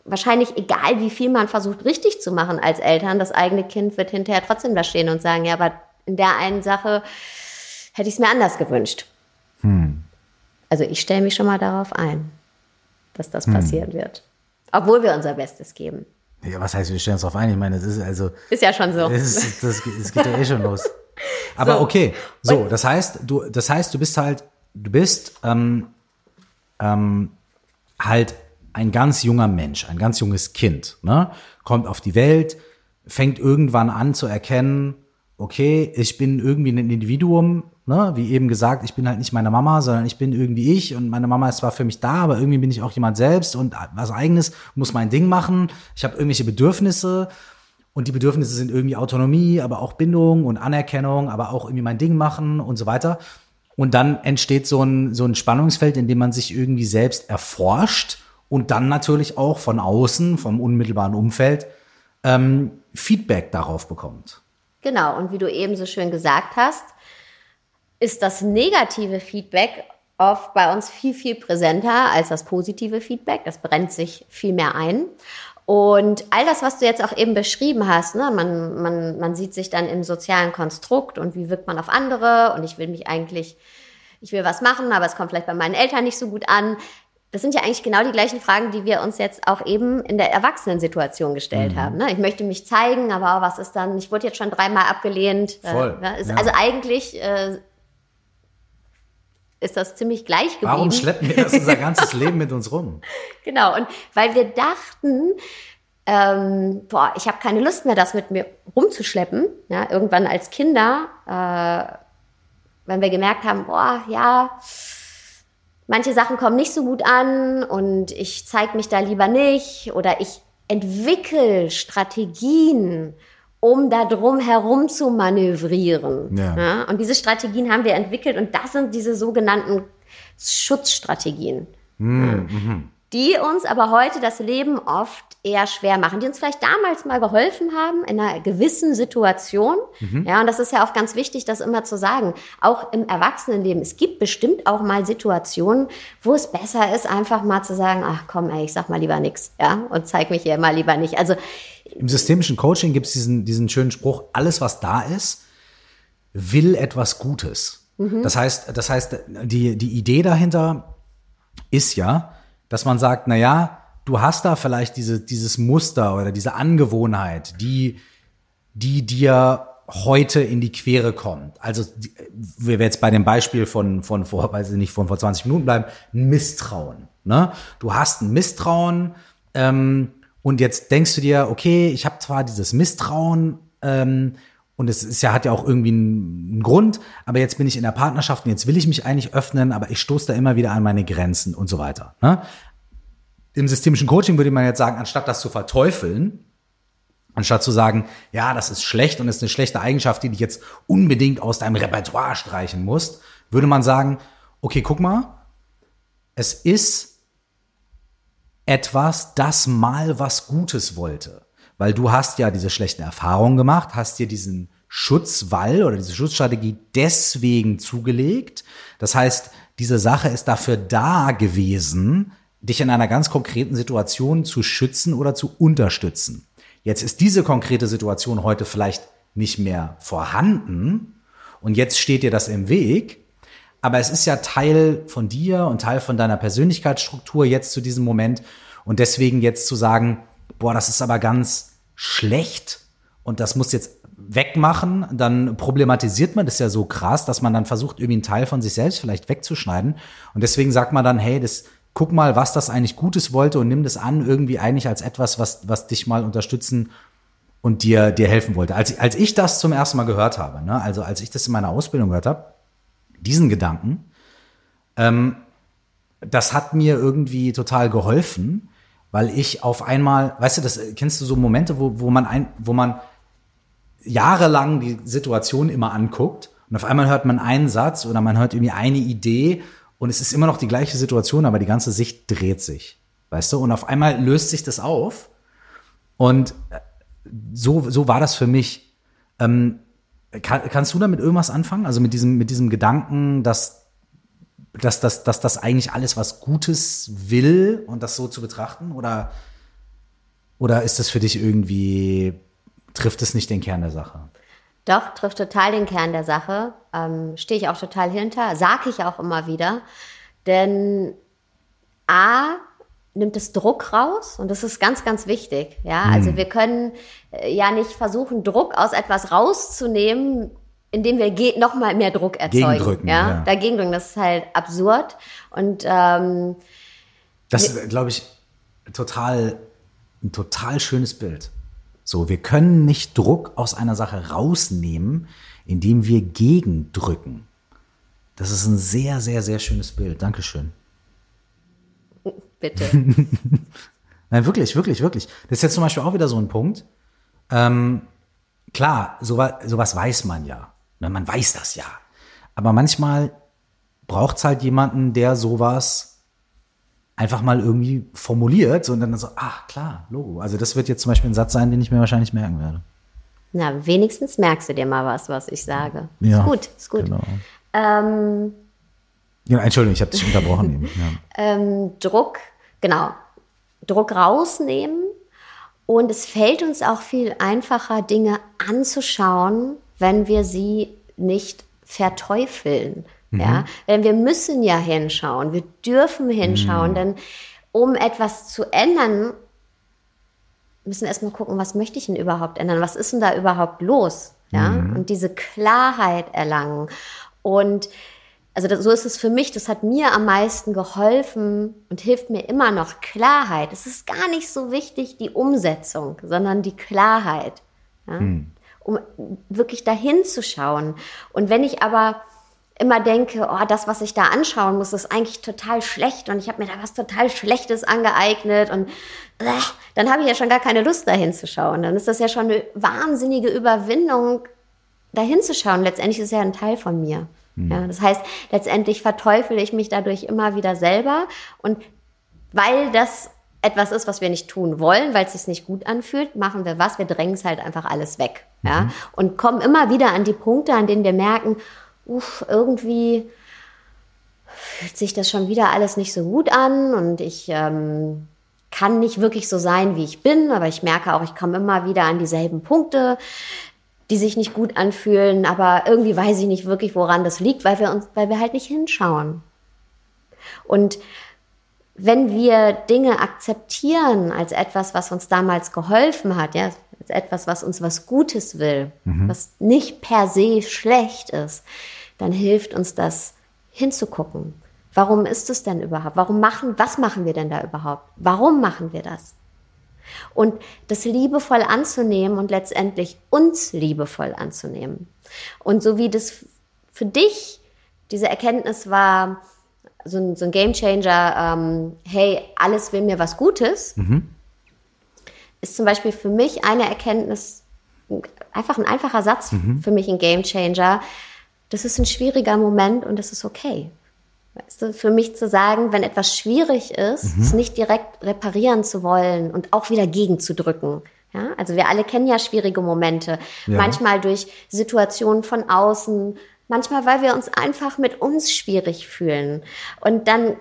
wahrscheinlich egal, wie viel man versucht richtig zu machen als Eltern, das eigene Kind wird hinterher trotzdem da stehen und sagen, ja, aber in der einen Sache hätte ich es mir anders gewünscht. Also ich stelle mich schon mal darauf ein, dass das passieren wird. Obwohl wir unser Bestes geben. Ja, was heißt, wir stellen uns darauf ein? Ich meine, das ist also, Ist ja schon so. das, ist, das, das geht ja eh schon los. Aber So. okay, so, das heißt, du, das heißt, du bist halt, du bist ähm, ähm, halt ein ganz junger Mensch, ein ganz junges Kind, ne? Kommt auf die Welt, fängt irgendwann an zu erkennen, okay, ich bin irgendwie ein Individuum, ne? Wie eben gesagt, ich bin halt nicht meine Mama, sondern ich bin irgendwie ich und meine Mama ist zwar für mich da, aber irgendwie bin ich auch jemand selbst und was eigenes, muss mein Ding machen. Ich habe irgendwelche Bedürfnisse und die Bedürfnisse sind irgendwie Autonomie, aber auch Bindung und Anerkennung, aber auch irgendwie mein Ding machen und so weiter. Und dann entsteht so ein, so ein Spannungsfeld, in dem man sich irgendwie selbst erforscht und dann natürlich auch von außen, vom unmittelbaren Umfeld, ähm, Feedback darauf bekommt. Genau, und wie du eben so schön gesagt hast, ist das negative Feedback oft bei uns viel, viel präsenter als das positive Feedback. Das brennt sich viel mehr ein. Und all das, was du jetzt auch eben beschrieben hast, ne, man, man, man sieht sich dann im sozialen Konstrukt und wie wirkt man auf andere und ich will mich eigentlich, ich will was machen, aber es kommt vielleicht bei meinen Eltern nicht so gut an. Das sind ja eigentlich genau die gleichen Fragen, die wir uns jetzt auch eben in der Erwachsenensituation gestellt mhm. haben. Ne? Ich möchte mich zeigen, aber was ist dann, ich wurde jetzt schon dreimal abgelehnt. Äh, Voll. Äh, ist, ja. Also eigentlich äh, ist das ziemlich gleich geblieben. Warum schleppen wir das unser ganzes Leben mit uns rum? Genau, und weil wir dachten, ähm, boah, ich habe keine Lust mehr, das mit mir rumzuschleppen. Ja, irgendwann als Kinder, äh, wenn wir gemerkt haben, boah, ja, manche Sachen kommen nicht so gut an und ich zeige mich da lieber nicht oder ich entwickle Strategien, um da drum herum zu manövrieren. Ja. ja. Und diese Strategien haben wir entwickelt und das sind diese sogenannten Schutzstrategien. Mhm. Die uns aber heute das Leben oft eher schwer machen, die uns vielleicht damals mal geholfen haben in einer gewissen Situation. Mhm. Ja, und das ist ja auch ganz wichtig, das immer zu sagen. Auch im Erwachsenenleben. Es gibt bestimmt auch mal Situationen, wo es besser ist, einfach mal zu sagen, ach komm, ey, ich sag mal lieber nichts, ja, und zeig mich hier mal lieber nicht. Also im systemischen Coaching gibt es diesen, diesen schönen Spruch, alles, was da ist, will etwas Gutes. Mhm. Das heißt, das heißt, die, die Idee dahinter ist ja, dass man sagt, na ja, du hast da vielleicht diese, dieses Muster oder diese Angewohnheit, die, die dir heute in die Quere kommt. Also, wir jetzt bei dem Beispiel von, von vor, weiß ich nicht, von vor 20 Minuten bleiben, Misstrauen. Ne? Du hast ein Misstrauen, ähm, und jetzt denkst du dir, okay, ich habe zwar dieses Misstrauen ähm, und es ist ja, hat ja auch irgendwie einen, Grund, aber jetzt bin ich in der Partnerschaft und jetzt will ich mich eigentlich öffnen, aber ich stoße da immer wieder an meine Grenzen und so weiter. Ne? Im systemischen Coaching würde man jetzt sagen, anstatt das zu verteufeln, anstatt zu sagen, ja, das ist schlecht und ist eine schlechte Eigenschaft, die du jetzt unbedingt aus deinem Repertoire streichen musst, würde man sagen, okay, guck mal, es ist etwas, das mal was Gutes wollte. Weil du hast ja diese schlechten Erfahrungen gemacht, hast dir diesen Schutzwall oder diese Schutzstrategie deswegen zugelegt. Das heißt, diese Sache ist dafür da gewesen, dich in einer ganz konkreten Situation zu schützen oder zu unterstützen. Jetzt ist diese konkrete Situation heute vielleicht nicht mehr vorhanden und jetzt steht dir das im Weg, aber es ist ja Teil von dir und Teil von deiner Persönlichkeitsstruktur jetzt zu diesem Moment. Und deswegen jetzt zu sagen, boah, das ist aber ganz schlecht und das muss jetzt wegmachen, dann problematisiert man das ja so krass, dass man dann versucht, irgendwie einen Teil von sich selbst vielleicht wegzuschneiden. Und deswegen sagt man dann, hey, das, guck mal, was das eigentlich Gutes wollte und nimm das an, irgendwie eigentlich als etwas, was, was dich mal unterstützen und dir, dir helfen wollte. Als, als ich das zum ersten Mal gehört habe, ne, also als ich das in meiner Ausbildung gehört habe, diesen Gedanken, ähm, das hat mir irgendwie total geholfen, weil ich auf einmal, weißt du, das kennst du so Momente, wo, wo man ein, wo man jahrelang die Situation immer anguckt und auf einmal hört man einen Satz oder man hört irgendwie eine Idee und es ist immer noch die gleiche Situation, aber die ganze Sicht dreht sich, weißt du, und auf einmal löst sich das auf und äh, so, so war das für mich. Ähm, kann, kannst du damit irgendwas anfangen? Also mit diesem, mit diesem Gedanken, dass, dass, dass, dass das eigentlich alles was Gutes will und das so zu betrachten? Oder, oder ist das für dich irgendwie, trifft es nicht den Kern der Sache? Doch, trifft total den Kern der Sache. Ähm, Stehe ich auch total hinter, sage ich auch immer wieder. Denn A, nimmt es Druck raus und das ist ganz, ganz wichtig. Ja, mhm. also wir können äh, ja nicht versuchen, Druck aus etwas rauszunehmen, indem wir noch mal mehr Druck erzeugen. Gegendrücken, ja? ja. dagegen drücken. Das ist halt absurd und ähm, das ist, glaube ich, total ein total schönes Bild. So, wir können nicht Druck aus einer Sache rausnehmen, indem wir gegendrücken. Das ist ein sehr, sehr, sehr schönes Bild. Dankeschön. Bitte. Nein, wirklich, wirklich, wirklich. Das ist jetzt zum Beispiel auch wieder so ein Punkt. Ähm, klar, sowas, sowas weiß man ja. Ne, man weiß das ja. Aber manchmal braucht es halt jemanden, der sowas einfach mal irgendwie formuliert und dann so, ah, klar, Logo. Also das wird jetzt zum Beispiel ein Satz sein, den ich mir wahrscheinlich merken werde. Na, wenigstens merkst du dir mal was, was ich sage. Ja, ist gut, ist gut. Genau. Ähm, ja, Entschuldigung, ich habe dich unterbrochen. ja. ähm, Druck, genau. Druck rausnehmen Und es fällt uns auch viel einfacher, Dinge anzuschauen, wenn wir sie nicht verteufeln. Mhm. Ja, denn wir müssen ja hinschauen, wir dürfen hinschauen, mhm. denn um etwas zu ändern, müssen wir erstmal gucken, was möchte ich denn überhaupt ändern? Was ist denn da überhaupt los? Ja, mhm. und diese Klarheit erlangen. Und also das, so ist es für mich, das hat mir am meisten geholfen und hilft mir immer noch Klarheit. Es ist gar nicht so wichtig die Umsetzung, sondern die Klarheit. Ja? Mhm. Um wirklich dahin zu schauen. Und wenn ich aber immer denke, oh, das, was ich da anschauen muss, ist eigentlich total schlecht und ich habe mir da was total Schlechtes angeeignet und äh, dann habe ich ja schon gar keine Lust, da hinzuschauen. Dann ist das ja schon eine wahnsinnige Überwindung, da hinzuschauen. Letztendlich ist es ja ein Teil von mir. Mhm. Ja, das heißt, letztendlich verteufel ich mich dadurch immer wieder selber und weil das etwas ist, was wir nicht tun wollen, weil es sich nicht gut anfühlt, machen wir was? Wir drängen es halt einfach alles weg. Mhm. Ja? Und kommen immer wieder an die Punkte, an denen wir merken, uff, irgendwie fühlt sich das schon wieder alles nicht so gut an und ich ähm, kann nicht wirklich so sein, wie ich bin, aber ich merke auch, ich komme immer wieder an dieselben Punkte, die sich nicht gut anfühlen, aber irgendwie weiß ich nicht wirklich, woran das liegt, weil wir uns, weil wir halt nicht hinschauen. Und wenn wir Dinge akzeptieren als etwas, was uns damals geholfen hat, ja, als etwas, was uns was Gutes will, mhm. was nicht per se schlecht ist, dann hilft uns das hinzugucken. Warum ist es denn überhaupt? Warum machen, was machen wir denn da überhaupt? Warum machen wir das? Und das liebevoll anzunehmen und letztendlich uns liebevoll anzunehmen. Und so wie das für dich diese Erkenntnis war, so ein, so ein Game Changer, ähm, hey, alles will mir was Gutes, mhm. ist zum Beispiel für mich eine Erkenntnis, einfach ein einfacher Satz mhm. für mich ein Game Changer, das ist ein schwieriger Moment und das ist okay. Weißt du, für mich zu sagen, wenn etwas schwierig ist, mhm. es nicht direkt reparieren zu wollen und auch wieder gegenzudrücken. Ja, also wir alle kennen ja schwierige Momente. Ja. Manchmal durch Situationen von außen, manchmal weil wir uns einfach mit uns schwierig fühlen. Und dann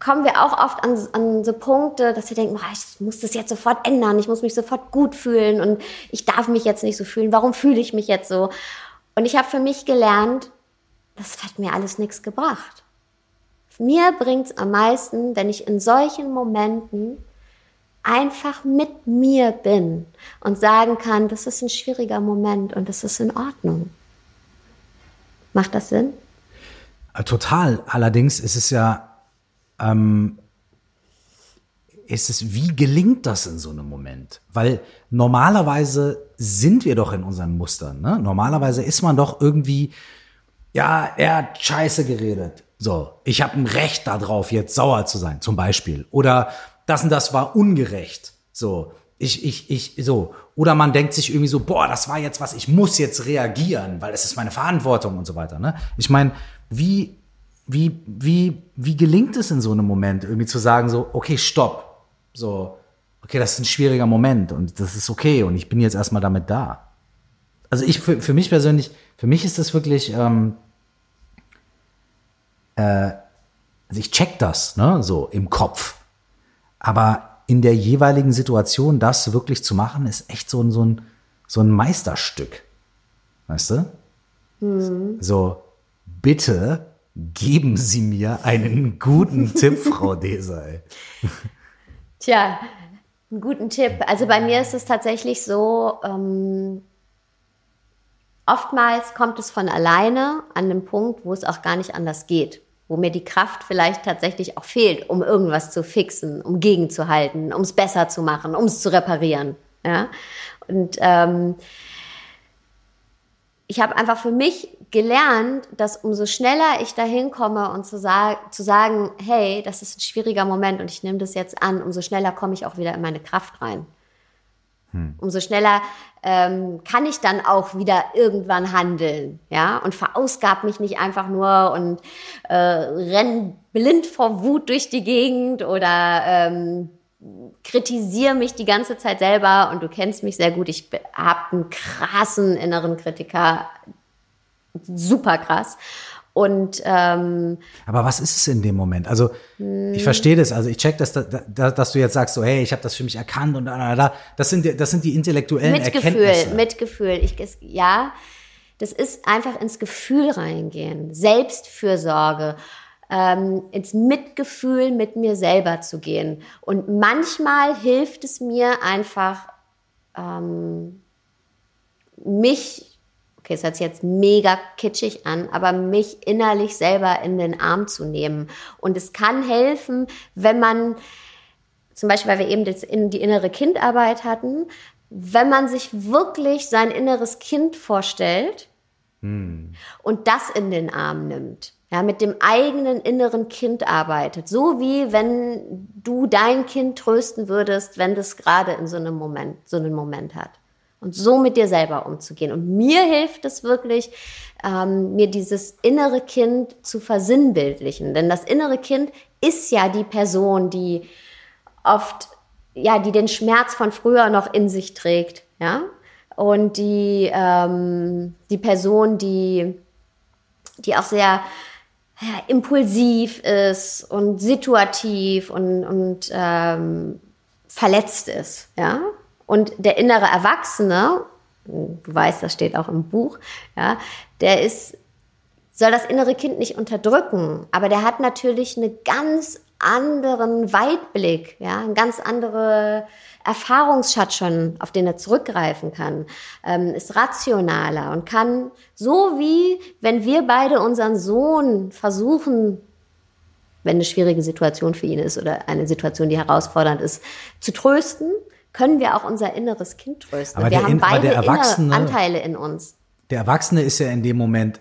kommen wir auch oft an, an so Punkte, dass wir denken, oh, ich muss das jetzt sofort ändern, ich muss mich sofort gut fühlen und ich darf mich jetzt nicht so fühlen. Warum fühle ich mich jetzt so? Und ich habe für mich gelernt, das hat mir alles nichts gebracht. Mir bringt es am meisten, wenn ich in solchen Momenten einfach mit mir bin und sagen kann, das ist ein schwieriger Moment und das ist in Ordnung. Macht das Sinn? Äh, total. Allerdings ist es ja, ähm, ist es, wie gelingt das in so einem Moment? Weil normalerweise sind wir doch in unseren Mustern. Ne? Normalerweise ist man doch irgendwie, ja, er hat Scheiße geredet. So, ich habe ein Recht darauf, jetzt sauer zu sein, zum Beispiel. Oder das und das war ungerecht. So, ich, ich, ich, so. Oder man denkt sich irgendwie so, boah, das war jetzt was, ich muss jetzt reagieren, weil es ist meine Verantwortung und so weiter. Ne? Ich meine, wie, wie, wie, wie gelingt es in so einem Moment, irgendwie zu sagen, so, okay, stopp. So, okay, das ist ein schwieriger Moment und das ist okay und ich bin jetzt erstmal damit da. Also ich, für, für mich persönlich, für mich ist das wirklich, ähm, äh, also ich check das, ne, so im Kopf. Aber in der jeweiligen Situation das wirklich zu machen, ist echt so ein, so ein, so ein Meisterstück. Weißt du? Mhm. So, bitte geben Sie mir einen guten Tipp, Frau Desai. Tja, einen guten Tipp. Also bei mir ist es tatsächlich so, ähm, oftmals kommt es von alleine an dem Punkt, wo es auch gar nicht anders geht. Wo mir die Kraft vielleicht tatsächlich auch fehlt, um irgendwas zu fixen, um gegenzuhalten, um es besser zu machen, um es zu reparieren. Ja? Und ähm, ich habe einfach für mich gelernt, dass umso schneller ich dahin komme und zu, sag, zu sagen, hey, das ist ein schwieriger Moment und ich nehme das jetzt an, umso schneller komme ich auch wieder in meine Kraft rein. Hm. Umso schneller ähm, kann ich dann auch wieder irgendwann handeln, ja, und verausgab mich nicht einfach nur und äh, renn blind vor Wut durch die Gegend oder ähm, kritisiere mich die ganze Zeit selber und du kennst mich sehr gut. Ich habe einen krassen inneren Kritiker, super krass. Und ähm, aber was ist es in dem Moment? Also ich verstehe das, also ich check das, da, da, dass du jetzt sagst, so hey, ich habe das für mich erkannt und da, da, da. Das sind die, das sind die intellektuellen Mitgefühl, Erkenntnisse. Mitgefühl. Ich, es- ja, das ist einfach ins Gefühl reingehen, Selbstfürsorge, ähm, ins Mitgefühl mit mir selber zu gehen. Und manchmal hilft es mir einfach, ähm, mich, okay, es hört sich jetzt mega kitschig an, aber mich innerlich selber in den Arm zu nehmen. Und es kann helfen, wenn man zum Beispiel, weil wir eben das in die innere Kindarbeit hatten, wenn man sich wirklich sein inneres Kind vorstellt und das in den Arm nimmt, ja, mit dem eigenen inneren Kind arbeitet, so wie wenn du dein Kind trösten würdest, wenn das gerade in so einem Moment, so einen Moment hat. Und so mit dir selber umzugehen. Und mir hilft es wirklich, ähm, mir dieses innere Kind zu versinnbildlichen. Denn das innere Kind ist ja die Person, die oft, ja, die den Schmerz von früher noch in sich trägt, ja. Und die, ähm, die Person, die, die auch sehr ja, impulsiv ist und situativ und, und ähm, verletzt ist, ja. Und der innere Erwachsene, du weißt, das steht auch im Buch, ja, der ist soll das innere Kind nicht unterdrücken, aber der hat natürlich einen ganz anderen Weitblick, ja, ein ganz andere Erfahrungsschatz schon, auf den er zurückgreifen kann, ähm, ist rationaler und kann so wie wenn wir beide unseren Sohn versuchen, wenn eine schwierige Situation für ihn ist oder eine Situation, die herausfordernd ist, zu trösten, können wir auch unser inneres Kind trösten. Aber wir haben in- beide innere Anteile in uns. Der Erwachsene ist ja in dem Moment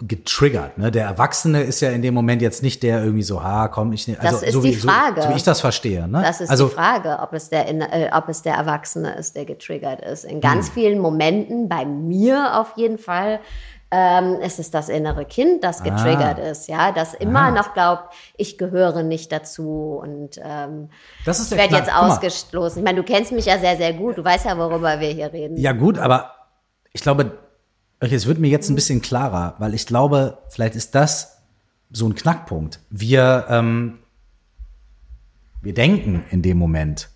getriggert. Ne? Der Erwachsene ist ja in dem Moment jetzt nicht der irgendwie so, ah, komm, ich ne- also Das ist so wie, die Frage. So, so wie ich das verstehe. Ne? Das ist also die Frage, ob es, der, äh, ob es der Erwachsene ist, der getriggert ist. In Hm. ganz vielen Momenten, bei mir auf jeden Fall, ähm, ist es das innere Kind, das getriggert Ah. ist, ja, das immer noch glaubt, ich gehöre nicht dazu und ähm, das ist ich werde jetzt ausgestoßen. Ich meine, du kennst mich ja sehr, sehr gut. Du weißt ja, worüber wir hier reden. Ja gut, aber ich glaube, okay, es wird mir jetzt ein bisschen klarer, weil ich glaube, vielleicht ist das so ein Knackpunkt. Wir, ähm, wir denken in dem Moment,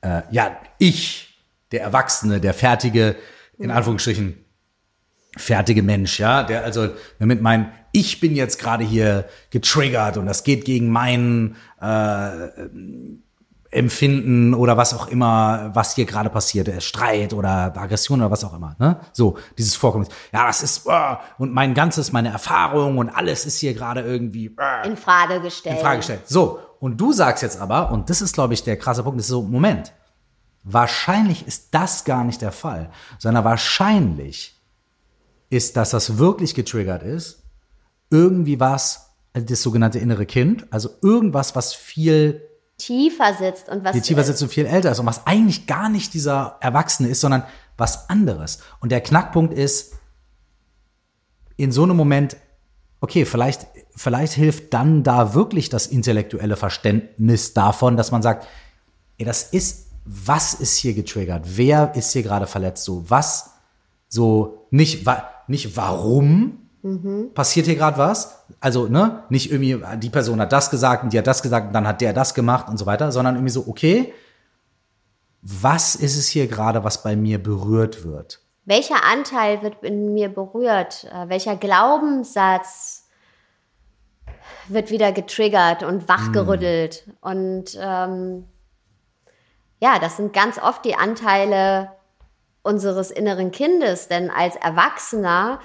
äh, ja, ich, der Erwachsene, der fertige, in Anführungsstrichen, fertige Mensch, ja, der also damit mein, ich bin jetzt gerade hier getriggert und das geht gegen mein äh, Empfinden oder was auch immer, was hier gerade passiert, äh, Streit oder Aggression oder was auch immer, ne? So, dieses Vorkommen. Ja, das ist, äh, und mein ganzes, meine Erfahrung und alles ist hier gerade irgendwie äh, In Frage gestellt. in Frage gestellt. So, und du sagst jetzt aber, und das ist, glaube ich, der krasse Punkt, das ist so, Moment, wahrscheinlich ist das gar nicht der Fall, sondern wahrscheinlich ist, dass das wirklich getriggert ist, irgendwie was, also das sogenannte innere Kind, also irgendwas, was viel Tiefer sitzt und was viel tiefer sitzt und viel älter ist und was eigentlich gar nicht dieser Erwachsene ist, sondern was anderes. Und der Knackpunkt ist, in so einem Moment, okay, vielleicht, vielleicht hilft dann da wirklich das intellektuelle Verständnis davon, dass man sagt, ey, das ist, was ist hier getriggert? Wer ist hier gerade verletzt? So, was, so, nicht, nicht warum passiert hier gerade was? Also, ne, nicht irgendwie, die Person hat das gesagt und die hat das gesagt und dann hat der das gemacht und so weiter, sondern irgendwie so, okay, was ist es hier gerade, was bei mir berührt wird? Welcher Anteil wird in mir berührt? Äh, Welcher Glaubenssatz wird wieder getriggert und wachgerüttelt? Und ähm, ja, das sind ganz oft die Anteile unseres inneren Kindes, denn als Erwachsener,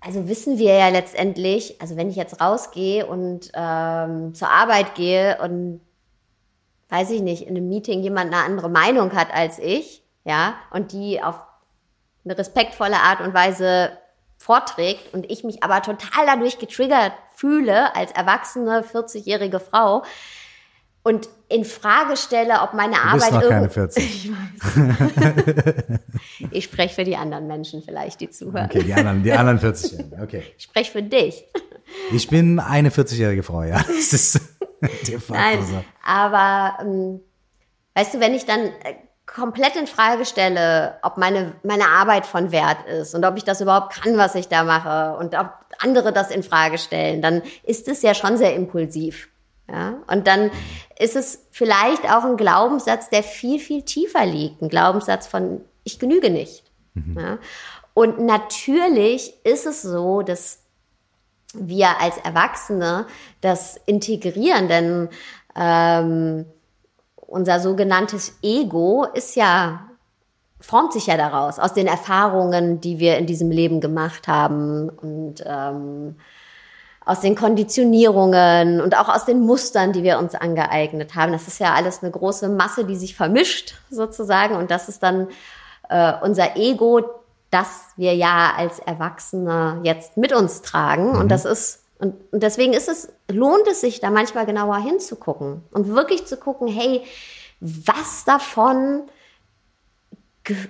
also wissen wir ja letztendlich, also wenn ich jetzt rausgehe und ähm, zur Arbeit gehe und weiß ich nicht, in einem Meeting jemand eine andere Meinung hat als ich, ja, und die auf eine respektvolle Art und Weise vorträgt und ich mich aber total dadurch getriggert fühle als erwachsene 40-jährige Frau und in Frage stelle, ob meine Du bist Arbeit noch keine irgend- 40. Ich weiß. ich spreche für die anderen Menschen vielleicht, die zuhören. Okay, die anderen, die anderen 40-Jährigen, okay. Ich spreche für dich. Ich bin eine 40-jährige Frau, ja. Das ist de facto Nein, so. aber ähm, weißt du, wenn ich dann äh, komplett in Frage stelle, ob meine, meine Arbeit von Wert ist und ob ich das überhaupt kann, was ich da mache und ob andere das in Frage stellen, dann ist es ja schon sehr impulsiv. Ja, und dann ist es vielleicht auch ein Glaubenssatz, der viel, viel tiefer liegt. Ein Glaubenssatz von, ich genüge nicht. Mhm. Ja, und natürlich ist es so, dass wir als Erwachsene das integrieren, denn ähm, unser sogenanntes Ego ist ja formt sich ja daraus aus den Erfahrungen, die wir in diesem Leben gemacht haben und ähm, aus den Konditionierungen und auch aus den Mustern, die wir uns angeeignet haben. Das ist ja alles eine große Masse, die sich vermischt sozusagen und das ist dann äh, unser Ego, das wir ja als Erwachsene jetzt mit uns tragen mhm. und das ist und, und deswegen ist es, lohnt es sich, da manchmal genauer hinzugucken und wirklich zu gucken, hey, was davon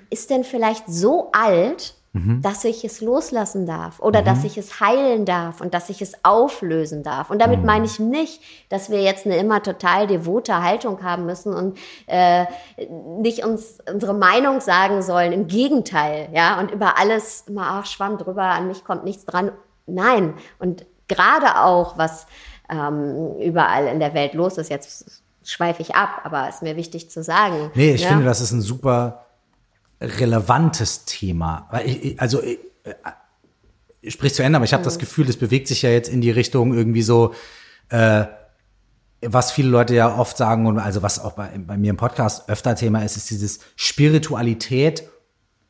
ist denn vielleicht so alt, mhm. dass ich es loslassen darf oder mhm. dass ich es heilen darf und dass ich es auflösen darf. Und damit mhm. meine ich nicht, dass wir jetzt eine immer total devote Haltung haben müssen und äh, nicht uns unsere Meinung sagen sollen. Im Gegenteil, ja, und über alles immer, ach, schwamm drüber, an mich kommt nichts dran. Nein. Und gerade auch, was ähm, überall in der Welt los ist. Jetzt schweife ich ab, aber ist mir wichtig zu sagen. Nee, ich ja? finde, das ist ein super relevantes Thema. Ich, also ich, ich sprich zu Ende, aber ich habe mhm. das Gefühl, das bewegt sich ja jetzt in die Richtung irgendwie so, äh, was viele Leute ja oft sagen und also was auch bei, bei mir im Podcast öfter Thema ist, ist dieses Spiritualität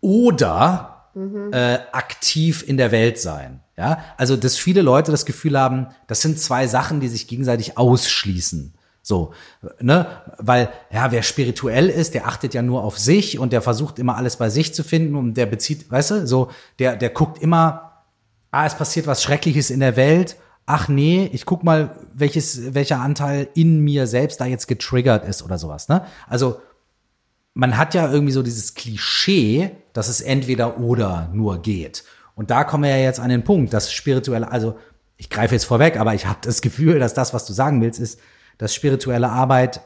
oder mhm. äh, aktiv in der Welt sein. Ja, also dass viele Leute das Gefühl haben, das sind zwei Sachen, die sich gegenseitig ausschließen. So, ne, weil ja, wer spirituell ist, der achtet ja nur auf sich und der versucht immer alles bei sich zu finden und der bezieht, weißt du, so, der der guckt immer, ah, es passiert was Schreckliches in der Welt. Ach nee, ich guck mal, welches welcher Anteil in mir selbst da jetzt getriggert ist oder sowas, ne? Also man hat ja irgendwie so dieses Klischee, dass es entweder oder nur geht. Und da kommen wir ja jetzt an den Punkt, dass spirituelle, also ich greife jetzt vorweg, aber ich habe das Gefühl, dass das, was du sagen willst, ist, dass spirituelle Arbeit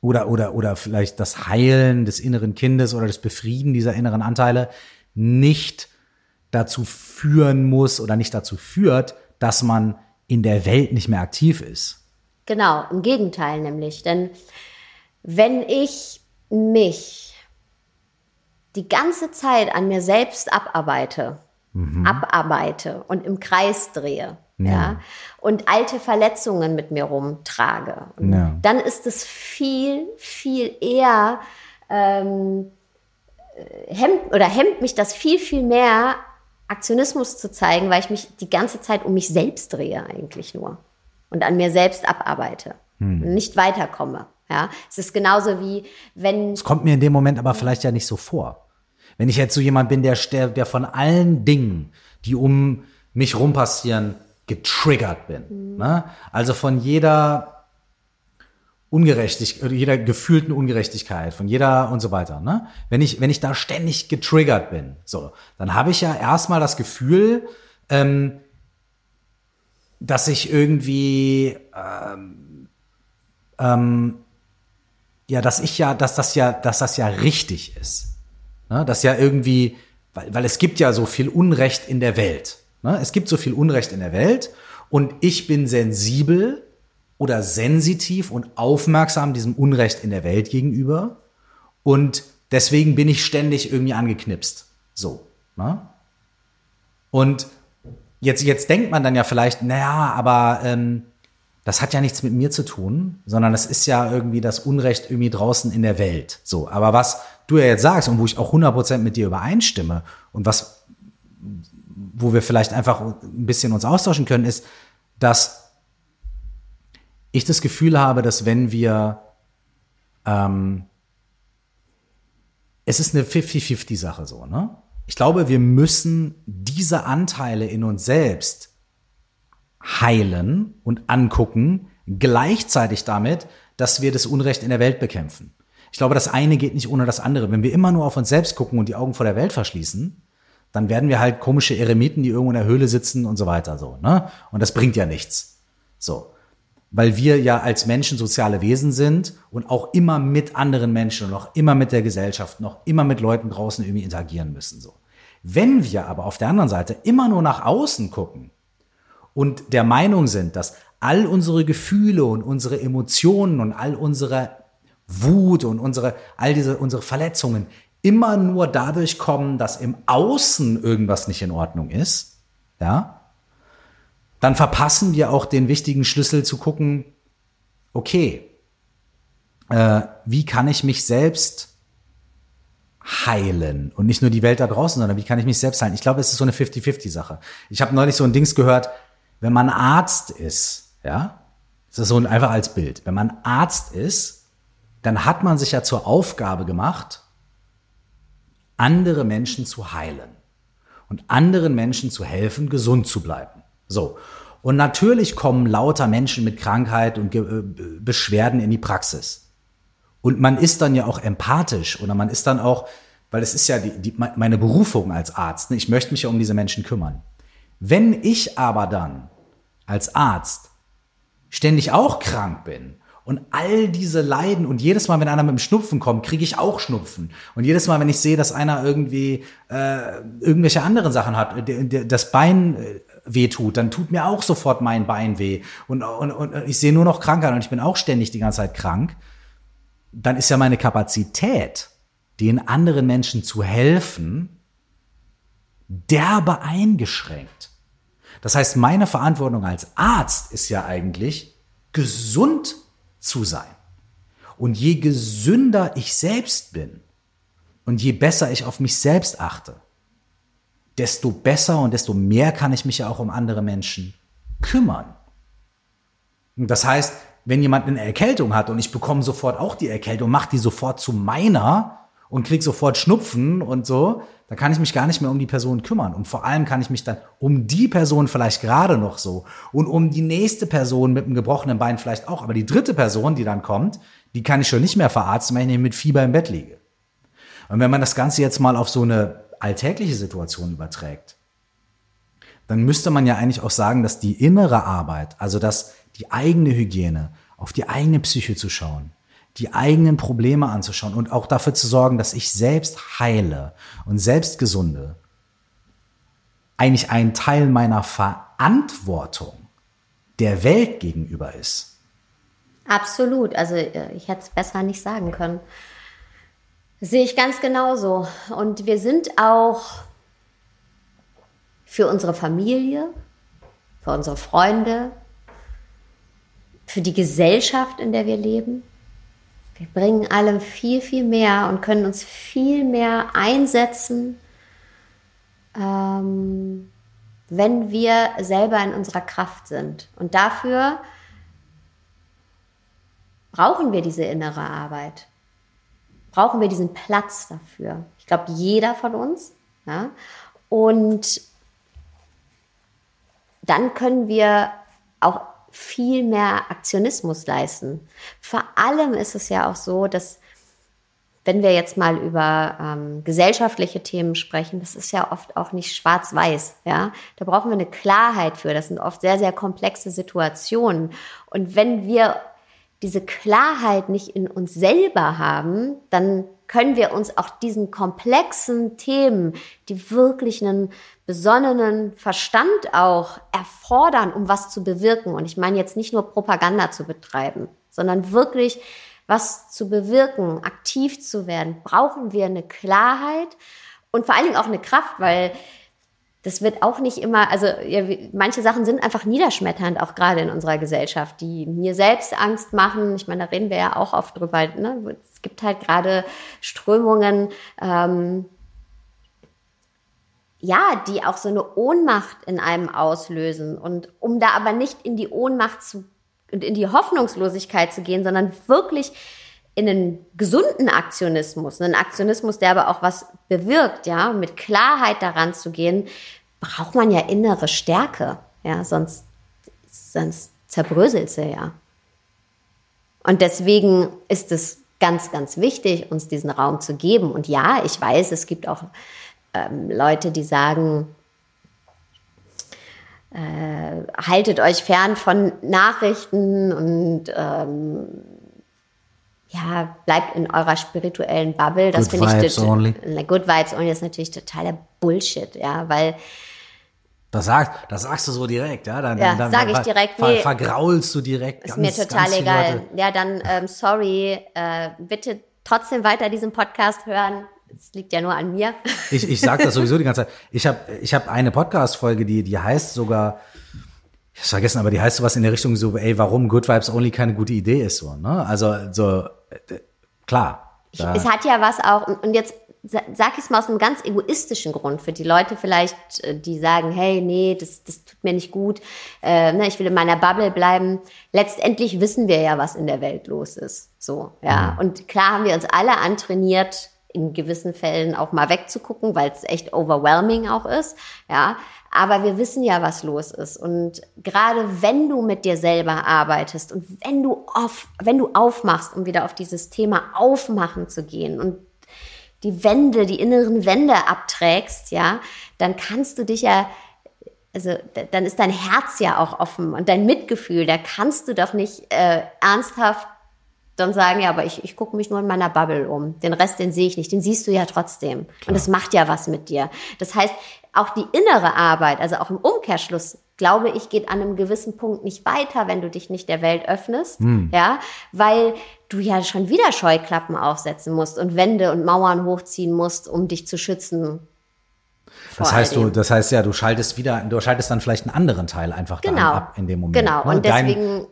oder, oder, oder vielleicht das Heilen des inneren Kindes oder das Befrieden dieser inneren Anteile nicht dazu führen muss oder nicht dazu führt, dass man in der Welt nicht mehr aktiv ist. Genau, im Gegenteil nämlich. Denn wenn ich mich die ganze Zeit an mir selbst abarbeite, mhm. abarbeite und im Kreis drehe. Ja. ja. und alte Verletzungen mit mir rumtrage. Ja. Dann ist es viel, viel eher ähm, hemmt oder hemmt mich das viel, viel mehr, Aktionismus zu zeigen, weil ich mich die ganze Zeit um mich selbst drehe eigentlich nur und an mir selbst abarbeite hm. und nicht weiterkomme. Ja, es ist genauso wie wenn. Es kommt mir in dem Moment aber vielleicht ja nicht so vor. Wenn ich jetzt so jemand bin, der, der von allen Dingen, die um mich rum passieren, getriggert bin. Mhm. Ne? Also von jeder Ungerechtigkeit, jeder gefühlten Ungerechtigkeit, von jeder und so weiter. Ne? Wenn ich, wenn ich da ständig getriggert bin, so, dann habe ich ja erstmal das Gefühl, ähm, dass ich irgendwie ähm, ähm, ja, dass ich ja, dass das ja, dass das ja richtig ist. Ne? Das ja irgendwie, weil, weil es gibt ja so viel Unrecht in der Welt. Ne? Es gibt so viel Unrecht in der Welt und ich bin sensibel oder sensitiv und aufmerksam diesem Unrecht in der Welt gegenüber und deswegen bin ich ständig irgendwie angeknipst. So. Ne? Und jetzt, jetzt denkt man dann ja vielleicht, naja, aber ähm, das hat ja nichts mit mir zu tun, sondern es ist ja irgendwie das Unrecht irgendwie draußen in der Welt. So, aber was du ja jetzt sagst und wo ich auch 100% mit dir übereinstimme und was, wo wir vielleicht einfach ein bisschen uns austauschen können, ist, dass ich das Gefühl habe, dass wenn wir, ähm, es ist eine 50-50-Sache so, ne? Ich glaube, wir müssen diese Anteile in uns selbst heilen und angucken, gleichzeitig damit, dass wir das Unrecht in der Welt bekämpfen. Ich glaube, das eine geht nicht ohne das andere. Wenn wir immer nur auf uns selbst gucken und die Augen vor der Welt verschließen, dann werden wir halt komische Eremiten, die irgendwo in der Höhle sitzen und so weiter so, ne? Und das bringt ja nichts. So. weil wir ja als Menschen soziale Wesen sind und auch immer mit anderen Menschen und auch immer mit der Gesellschaft, noch immer mit Leuten draußen irgendwie interagieren müssen. So. Wenn wir aber auf der anderen Seite immer nur nach außen gucken und der Meinung sind, dass all unsere Gefühle und unsere Emotionen und all unsere Wut und unsere, all diese, unsere Verletzungen immer nur dadurch kommen, dass im Außen irgendwas nicht in Ordnung ist, ja, dann verpassen wir auch den wichtigen Schlüssel zu gucken, okay, äh, wie kann ich mich selbst heilen und nicht nur die Welt da draußen, sondern wie kann ich mich selbst heilen? Ich glaube, es ist so eine 50-50-Sache. Ich habe neulich so ein Dings gehört, wenn man Arzt ist, ja, das ist so ein, einfach als Bild. Wenn man Arzt ist, dann hat man sich ja zur Aufgabe gemacht, andere Menschen zu heilen und anderen Menschen zu helfen, gesund zu bleiben. So. Und natürlich kommen lauter Menschen mit Krankheit und äh, Beschwerden in die Praxis. Und man ist dann ja auch empathisch oder man ist dann auch, weil es ist ja die, die, meine Berufung als Arzt. Ne? Ich möchte mich ja um diese Menschen kümmern. Wenn ich aber dann als Arzt ständig auch krank bin und all diese Leiden und jedes Mal, wenn einer mit dem Schnupfen kommt, kriege ich auch Schnupfen. Und jedes Mal, wenn ich sehe, dass einer irgendwie äh, irgendwelche anderen Sachen hat, das Bein äh, weh tut, dann tut mir auch sofort mein Bein weh. Und, und, und ich sehe nur noch Krankheit und ich bin auch ständig die ganze Zeit krank. Dann ist ja meine Kapazität, den anderen Menschen zu helfen, derbe eingeschränkt. Das heißt, meine Verantwortung als Arzt ist ja eigentlich, gesund zu sein. Und je gesünder ich selbst bin und je besser ich auf mich selbst achte, desto besser und desto mehr kann ich mich ja auch um andere Menschen kümmern. Und das heißt, wenn jemand eine Erkältung hat und ich bekomme sofort auch die Erkältung, mache die sofort zu meiner und krieg sofort Schnupfen und so, dann kann ich mich gar nicht mehr um die Person kümmern. Und vor allem kann ich mich dann um die Person vielleicht gerade noch so und um die nächste Person mit einem gebrochenen Bein vielleicht auch. Aber die dritte Person, die dann kommt, die kann ich schon nicht mehr verarzten, wenn ich mit Fieber im Bett liege. Und wenn man das Ganze jetzt mal auf so eine alltägliche Situation überträgt, dann müsste man ja eigentlich auch sagen, dass die innere Arbeit, also dass die eigene Hygiene, auf die eigene Psyche zu schauen, die eigenen Probleme anzuschauen und auch dafür zu sorgen, dass ich selbst heile und selbst gesunde, eigentlich ein Teil meiner Verantwortung der Welt gegenüber ist. Absolut. Also äh, ich hätte es besser nicht sagen können. Sehe ich ganz genauso. Und wir sind auch für unsere Familie, für unsere Freunde, für die Gesellschaft, in der wir leben. Wir bringen allem viel, viel mehr und können uns viel mehr einsetzen, ähm, wenn wir selber in unserer Kraft sind. Und dafür brauchen wir diese innere Arbeit brauchen wir diesen Platz dafür. Ich glaube, jeder von uns. Ja? Und dann können wir auch viel mehr Aktionismus leisten. Vor allem ist es ja auch so, dass wenn wir jetzt mal über ähm, gesellschaftliche Themen sprechen, das ist ja oft auch nicht schwarz-weiß, ja. Da brauchen wir eine Klarheit für. Das sind oft sehr, sehr komplexe Situationen. Und wenn wir diese Klarheit nicht in uns selber haben, dann können wir uns auch diesen komplexen Themen, die wirklich einen besonnenen Verstand auch erfordern, um was zu bewirken. Und ich meine jetzt nicht nur Propaganda zu betreiben, sondern wirklich was zu bewirken, aktiv zu werden, brauchen wir eine Klarheit und vor allen Dingen auch eine Kraft, weil das wird auch nicht immer, also ja, manche Sachen sind einfach niederschmetternd, auch gerade in unserer Gesellschaft, die mir selbst Angst machen. Ich meine, da reden wir ja auch oft drüber. Ne? Es gibt halt gerade Strömungen, ähm, ja, die auch so eine Ohnmacht in einem auslösen. Und um da aber nicht in die Ohnmacht zu und in die Hoffnungslosigkeit zu gehen, sondern wirklich in einen gesunden Aktionismus, einen Aktionismus, der aber auch was bewirkt, ja, mit Klarheit daran zu gehen, braucht man ja innere Stärke, ja, sonst, sonst zerbröselt sie ja. Und deswegen ist es ganz, ganz wichtig, uns diesen Raum zu geben. Und ja, ich weiß, es gibt auch ähm, Leute, die sagen, äh, haltet euch fern von Nachrichten und ähm, ja, bleibt in eurer spirituellen Bubble. Das finde vibes ich only. Good Vibes Only ist natürlich totaler Bullshit, ja, weil Das sagst, das sagst du so direkt, ja? Dann, Ja, dann, sag ich direkt, ver- nee. Vergraulst du direkt. ist ganz, mir total egal. Ja, dann ähm, sorry, äh, bitte trotzdem weiter diesen Podcast hören. Es liegt ja nur an mir. Ich, ich sag das sowieso die ganze Zeit. Ich habe ich hab eine Podcast-Folge, die, die heißt sogar, ich hab's vergessen, aber die heißt sowas in der Richtung so, ey, warum Good Vibes Only keine gute Idee ist so, ne? Also, so, klar. Ich, es hat ja was auch, und jetzt sa- sag ich es mal aus einem ganz egoistischen Grund für die Leute vielleicht, äh, die sagen, hey, nee, das, das tut mir nicht gut, äh, ne, ich will in meiner Bubble bleiben. Letztendlich wissen wir ja, was in der Welt los ist. So, ja. Und klar haben wir uns alle antrainiert, in gewissen Fällen auch mal wegzugucken, weil es echt overwhelming auch ist, ja. Aber wir wissen ja, was los ist. Und gerade wenn du mit dir selber arbeitest und wenn du auf, wenn du aufmachst, um wieder auf dieses Thema Aufmachen zu gehen und die Wände, die inneren Wände abträgst, ja, dann kannst du dich ja, also dann ist dein Herz ja auch offen und dein Mitgefühl, da kannst du doch nicht äh, ernsthaft dann sagen, ja, aber ich, ich gucke mich nur in meiner Bubble um. Den Rest, den sehe ich nicht. Den siehst du ja trotzdem. Und das macht ja was mit dir. Das heißt, auch die innere Arbeit, also auch im Umkehrschluss, glaube ich, geht an einem gewissen Punkt nicht weiter, wenn du dich nicht der Welt öffnest. Ja, weil du ja schon wieder Scheuklappen aufsetzen musst und Wände und Mauern hochziehen musst, um dich zu schützen. das heißt, du, das heißt ja, du schaltest wieder, du schaltest dann vielleicht einen anderen Teil einfach Genau. ab in dem Moment. Genau. ne? Und deswegen,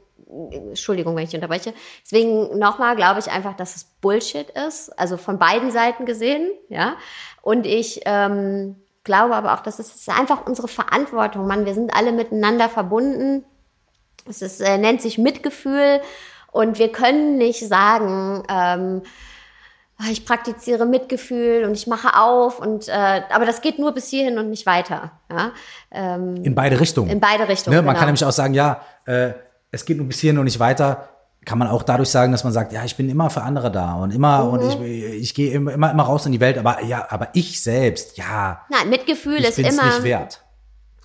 Entschuldigung, wenn ich unterbreche. Deswegen nochmal glaube ich einfach, dass es Bullshit ist. Also von beiden Seiten gesehen, ja. Und ich ähm, glaube aber auch, dass es ist einfach unsere Verantwortung, Mann. Wir sind alle miteinander verbunden. Es ist, äh, nennt sich Mitgefühl. Und wir können nicht sagen, ähm, ah, ich praktiziere Mitgefühl und ich mache auf und äh, aber das geht nur bis hierhin und nicht weiter. Ja? Ähm, in beide Richtungen. in beide Richtungen. Ne, man genau. kann nämlich auch sagen, ja, äh, es geht nur bis hierhin und nicht weiter. Kann man auch dadurch sagen, dass man sagt, ja, ich bin immer für andere da und immer und Mhm. ich, ich gehe immer, immer, raus in die Welt, aber ja, aber ich selbst, ja, Nein, Mitgefühl ist immer nicht wert.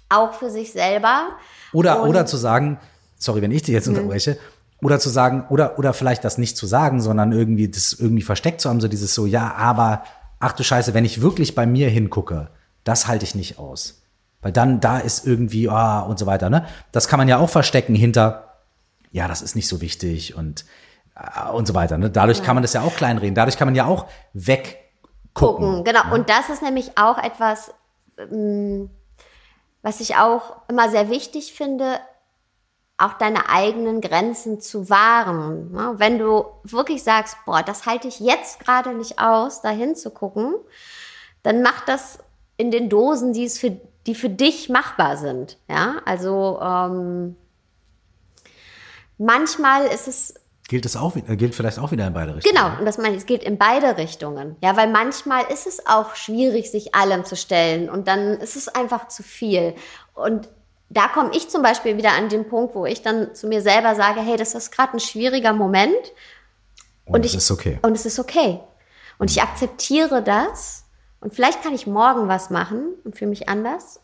auch für sich selber. Oder, Und- Mhm. oder zu sagen, sorry, wenn ich dich jetzt unterbreche, oder zu sagen, oder, oder vielleicht das nicht zu sagen, sondern irgendwie das irgendwie versteckt zu haben, so dieses so, ja, aber, ach du Scheiße, wenn ich wirklich bei mir hingucke, das halte ich nicht aus. Weil dann, da ist irgendwie, ah, und so weiter, ne? Das kann man ja auch verstecken hinter, ja, das ist nicht so wichtig und, äh, und so weiter, ne? Dadurch kann man das ja auch kleinreden. Dadurch kann man ja auch weggucken. gucken. Genau. Und das ist nämlich auch etwas, ähm, was ich auch immer sehr wichtig finde, auch deine eigenen Grenzen zu wahren. Ne? Wenn du wirklich sagst, boah, das halte ich jetzt gerade nicht aus, dahin zu gucken, dann mach das in den Dosen, die es für, die für dich machbar sind. Ja, also ähm, manchmal ist es Gilt es auch, gilt vielleicht auch wieder in beide Richtungen. Genau, und das meine ich, es geht in beide Richtungen. Ja, weil manchmal ist es auch schwierig, sich allem zu stellen und dann ist es einfach zu viel. Und da komme ich zum Beispiel wieder an den Punkt, wo ich dann zu mir selber sage, hey, das ist gerade ein schwieriger Moment Und, und ich- ist okay. und es ist okay. Und ich akzeptiere das und vielleicht kann ich morgen was machen und fühle mich anders,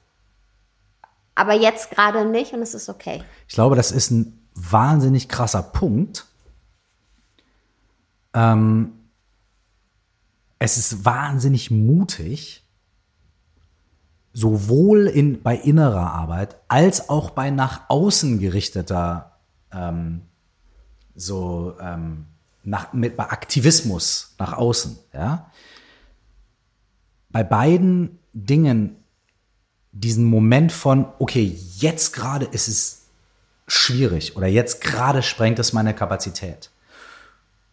aber jetzt gerade nicht und es ist okay. Ich glaube, das ist ein wahnsinnig krasser Punkt. Ähm, es ist wahnsinnig mutig, sowohl in, bei innerer Arbeit als auch bei nach außen gerichteter, ähm, so ähm, nach, mit, bei Aktivismus nach außen. Ja? Bei beiden Dingen diesen Moment von, okay, jetzt gerade ist es schwierig oder jetzt gerade sprengt es meine Kapazität.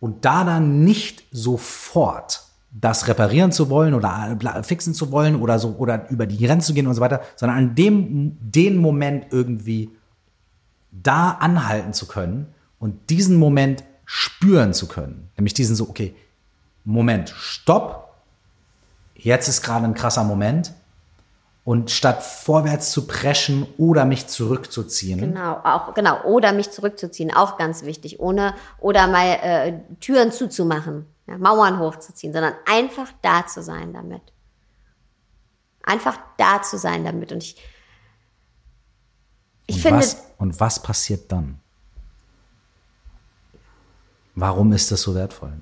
Und da dann nicht sofort das reparieren zu wollen oder fixen zu wollen oder so oder über die Grenze zu gehen und so weiter, sondern an dem den Moment irgendwie da anhalten zu können und diesen Moment spüren zu können. Nämlich diesen so, okay, Moment, stopp. Jetzt ist gerade ein krasser Moment. Und statt vorwärts zu preschen oder mich zurückzuziehen, Genau, auch genau. Oder mich zurückzuziehen, auch ganz wichtig. Ohne oder mal äh, Türen zuzumachen, ja, Mauern hochzuziehen, sondern einfach da zu sein damit. Einfach da zu sein damit. Und ich Ich und finde, was, und was passiert dann? Warum ist das so wertvoll?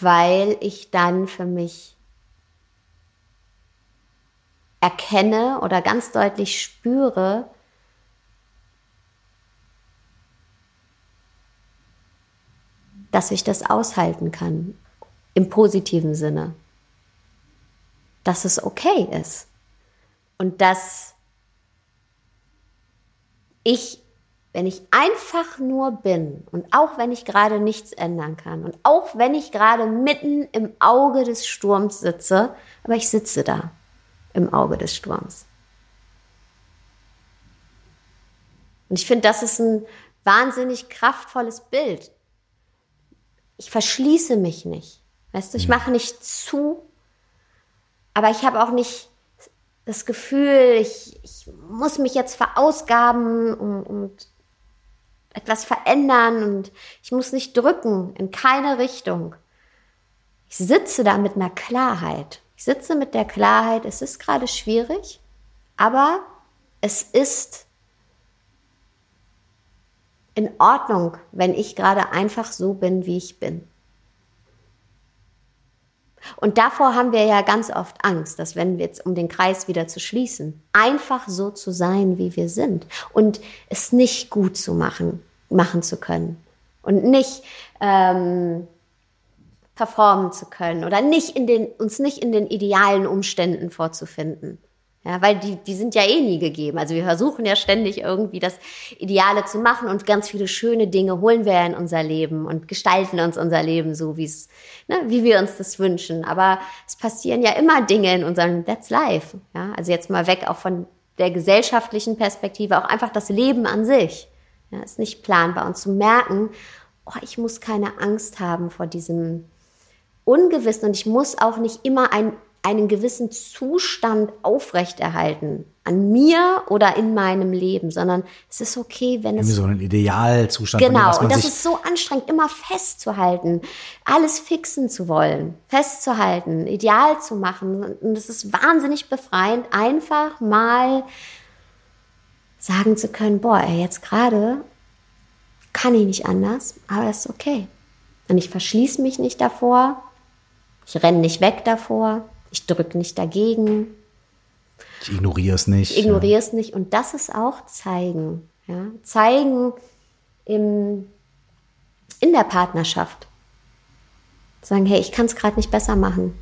Weil ich dann für mich erkenne oder ganz deutlich spüre, dass ich das aushalten kann, im positiven Sinne, dass es okay ist. Und dass ich wenn ich einfach nur bin und auch wenn ich gerade nichts ändern kann und auch wenn ich gerade mitten im Auge des Sturms sitze, aber ich sitze da im Auge des Sturms. Und ich finde, das ist ein wahnsinnig kraftvolles Bild. Ich verschließe mich nicht. Weißt du, ich mache nicht zu, aber ich habe auch nicht das Gefühl, ich, ich muss mich jetzt verausgaben und, und etwas verändern und ich muss nicht drücken in keine Richtung. Ich sitze da mit einer Klarheit. Ich sitze mit der Klarheit, es ist gerade schwierig, aber es ist in Ordnung, wenn ich gerade einfach so bin, wie ich bin. Und davor haben wir ja ganz oft Angst, dass wenn wir jetzt, um den Kreis wieder zu schließen, einfach so zu sein, wie wir sind und es nicht gut zu machen, machen zu können und nicht ähm, performen zu können oder nicht in den, uns nicht in den idealen Umständen vorzufinden. Ja, weil die, die sind ja eh nie gegeben. Also wir versuchen ja ständig irgendwie das Ideale zu machen und ganz viele schöne Dinge holen wir in unser Leben und gestalten uns unser Leben so, wie es, ne, wie wir uns das wünschen. Aber es passieren ja immer Dinge in unserem That's Life. Ja, also jetzt mal weg auch von der gesellschaftlichen Perspektive, auch einfach das Leben an sich. Ja, ist nicht planbar. Und zu merken, oh, ich muss keine Angst haben vor diesem Ungewissen und ich muss auch nicht immer ein, einen gewissen Zustand aufrechterhalten an mir oder in meinem Leben, sondern es ist okay, wenn Irgendwie es so einen Idealzustand. Genau, dem, und das ist so anstrengend, immer festzuhalten, alles fixen zu wollen, festzuhalten, ideal zu machen. Und es ist wahnsinnig befreiend, einfach mal sagen zu können, boah, ey, jetzt gerade kann ich nicht anders, aber es ist okay. Und ich verschließe mich nicht davor, ich renne nicht weg davor, ich drücke nicht dagegen. Ich ignoriere es nicht. Ich ignoriere ja. es nicht. Und das ist auch zeigen. Ja? Zeigen im, in der Partnerschaft. Sagen, hey, ich kann es gerade nicht besser machen.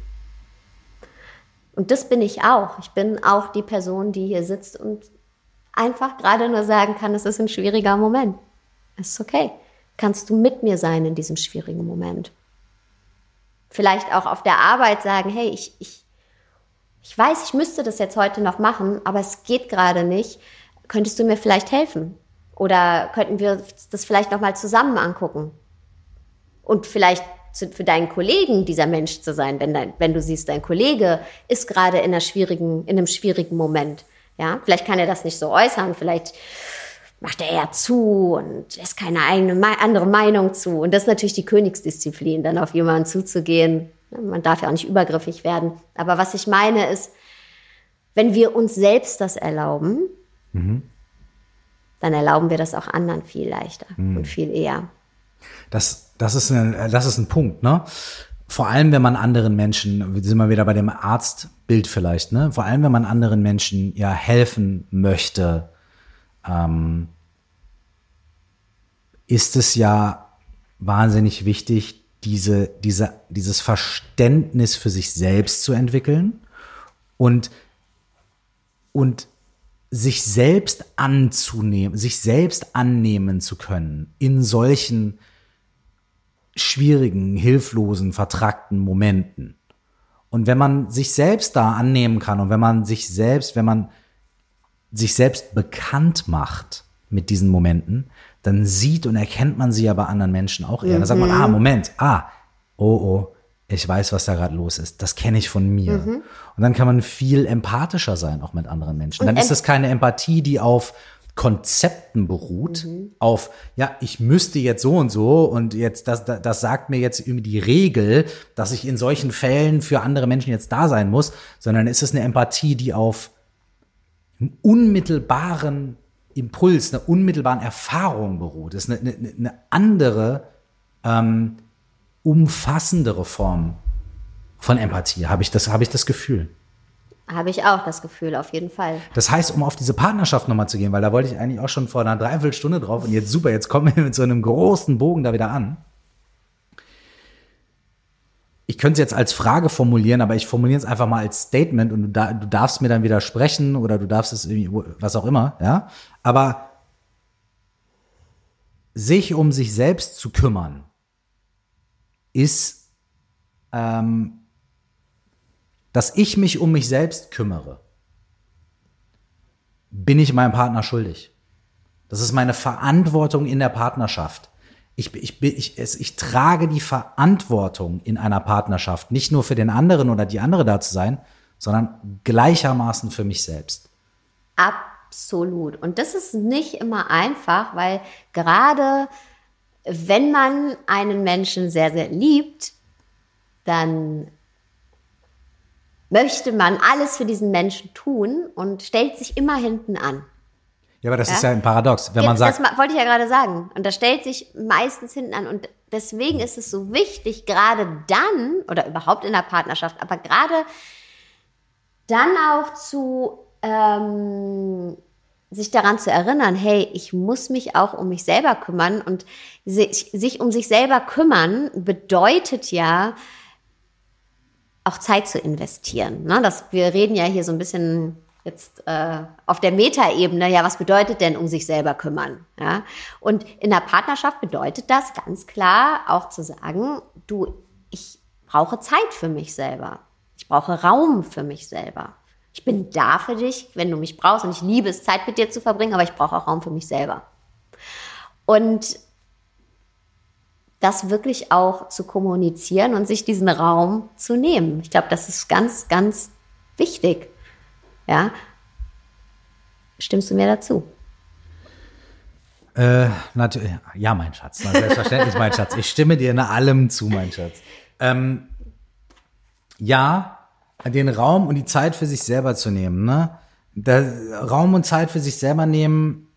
Und das bin ich auch. Ich bin auch die Person, die hier sitzt und einfach gerade nur sagen kann, es ist ein schwieriger Moment. Es ist okay. Kannst du mit mir sein in diesem schwierigen Moment? Vielleicht auch auf der Arbeit sagen, hey, ich, ich, ich weiß, ich müsste das jetzt heute noch machen, aber es geht gerade nicht. Könntest du mir vielleicht helfen? Oder könnten wir das vielleicht noch mal zusammen angucken? Und vielleicht für deinen Kollegen dieser Mensch zu sein, wenn, dein, wenn du siehst, dein Kollege ist gerade in, einer schwierigen, in einem schwierigen Moment ja, vielleicht kann er das nicht so äußern, vielleicht macht er eher zu und ist keine eigene, andere Meinung zu. Und das ist natürlich die Königsdisziplin, dann auf jemanden zuzugehen. Man darf ja auch nicht übergriffig werden. Aber was ich meine ist, wenn wir uns selbst das erlauben, mhm. dann erlauben wir das auch anderen viel leichter mhm. und viel eher. Das, das, ist ein, das ist ein Punkt, ne? Vor allem, wenn man anderen Menschen, wir sind mal wieder bei dem Arztbild vielleicht, ne? Vor allem, wenn man anderen Menschen ja helfen möchte, ähm, ist es ja wahnsinnig wichtig, diese, diese, dieses Verständnis für sich selbst zu entwickeln und, und sich selbst anzunehmen, sich selbst annehmen zu können in solchen schwierigen, hilflosen, vertrackten Momenten. Und wenn man sich selbst da annehmen kann und wenn man sich selbst, wenn man sich selbst bekannt macht mit diesen Momenten, dann sieht und erkennt man sie ja bei anderen Menschen auch eher. Mhm. Dann sagt man, ah, Moment, ah, oh, oh, ich weiß, was da gerade los ist. Das kenne ich von mir. Mhm. Und dann kann man viel empathischer sein, auch mit anderen Menschen. Und dann ist es keine Empathie, die auf Konzepten beruht, auf, ja, ich müsste jetzt so und so und jetzt, das, das, das sagt mir jetzt irgendwie die Regel, dass ich in solchen Fällen für andere Menschen jetzt da sein muss, sondern es ist eine Empathie, die auf einem unmittelbaren Impuls, einer unmittelbaren Erfahrung beruht. Es ist eine, eine, eine andere, ähm, umfassendere Form von Empathie, habe ich das, habe ich das Gefühl. Habe ich auch das Gefühl, auf jeden Fall. Das heißt, um auf diese Partnerschaft nochmal zu gehen, weil da wollte ich eigentlich auch schon vor einer Dreiviertelstunde drauf und jetzt super, jetzt kommen wir mit so einem großen Bogen da wieder an. Ich könnte es jetzt als Frage formulieren, aber ich formuliere es einfach mal als Statement und du, da, du darfst mir dann widersprechen oder du darfst es irgendwie, was auch immer, ja. Aber sich um sich selbst zu kümmern, ist ähm, dass ich mich um mich selbst kümmere, bin ich meinem Partner schuldig. Das ist meine Verantwortung in der Partnerschaft. Ich, ich, ich, ich, ich trage die Verantwortung in einer Partnerschaft, nicht nur für den anderen oder die andere da zu sein, sondern gleichermaßen für mich selbst. Absolut. Und das ist nicht immer einfach, weil gerade wenn man einen Menschen sehr, sehr liebt, dann möchte man alles für diesen Menschen tun und stellt sich immer hinten an. Ja, aber das ja? ist ja ein Paradox, wenn ja, man sagt. Das wollte ich ja gerade sagen. Und das stellt sich meistens hinten an. Und deswegen ist es so wichtig, gerade dann, oder überhaupt in der Partnerschaft, aber gerade dann auch zu ähm, sich daran zu erinnern, hey, ich muss mich auch um mich selber kümmern. Und sich, sich um sich selber kümmern bedeutet ja, auch Zeit zu investieren. Ne? Das, wir reden ja hier so ein bisschen jetzt äh, auf der Metaebene, ja, was bedeutet denn um sich selber kümmern? Ja? Und in der Partnerschaft bedeutet das ganz klar auch zu sagen, du, ich brauche Zeit für mich selber. Ich brauche Raum für mich selber. Ich bin da für dich, wenn du mich brauchst und ich liebe es, Zeit mit dir zu verbringen, aber ich brauche auch Raum für mich selber. Und das wirklich auch zu kommunizieren und sich diesen Raum zu nehmen. Ich glaube, das ist ganz, ganz wichtig. Ja. Stimmst du mir dazu? Äh, natürlich, ja, mein Schatz. Selbstverständlich, mein Schatz. Ich stimme dir in allem zu, mein Schatz. Ähm, ja, den Raum und die Zeit für sich selber zu nehmen. Ne? Der Raum und Zeit für sich selber nehmen.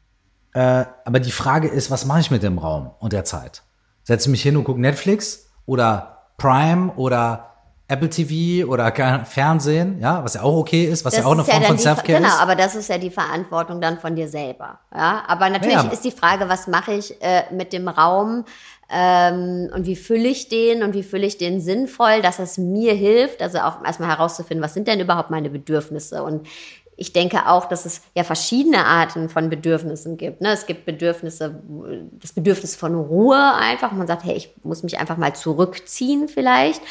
Äh, aber die Frage ist, was mache ich mit dem Raum und der Zeit? Setze mich hin und gucke Netflix oder Prime oder Apple TV oder Fernsehen, ja, was ja auch okay ist, was das ja auch eine Form ja von Self-Care genau, ist. Genau, aber das ist ja die Verantwortung dann von dir selber, ja. Aber natürlich ja, ist die Frage, was mache ich äh, mit dem Raum ähm, und wie fülle ich den und wie fülle ich den sinnvoll, dass es mir hilft, also auch erstmal herauszufinden, was sind denn überhaupt meine Bedürfnisse und ich denke auch, dass es ja verschiedene Arten von Bedürfnissen gibt. Ne? Es gibt Bedürfnisse, das Bedürfnis von Ruhe einfach. Man sagt, hey, ich muss mich einfach mal zurückziehen vielleicht.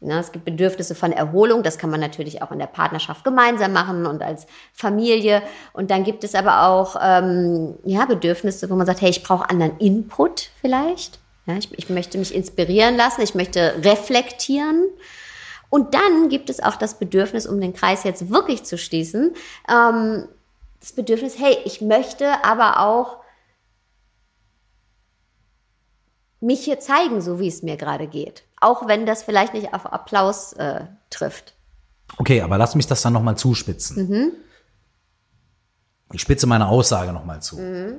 Ne? Es gibt Bedürfnisse von Erholung. Das kann man natürlich auch in der Partnerschaft gemeinsam machen und als Familie. Und dann gibt es aber auch ähm, ja, Bedürfnisse, wo man sagt, hey, ich brauche anderen Input vielleicht. Ja, ich, ich möchte mich inspirieren lassen. Ich möchte reflektieren. Und dann gibt es auch das Bedürfnis, um den Kreis jetzt wirklich zu schließen, ähm, das Bedürfnis, hey, ich möchte aber auch mich hier zeigen, so wie es mir gerade geht. Auch wenn das vielleicht nicht auf Applaus äh, trifft. Okay, aber lass mich das dann nochmal zuspitzen. Mhm. Ich spitze meine Aussage nochmal zu. Mhm.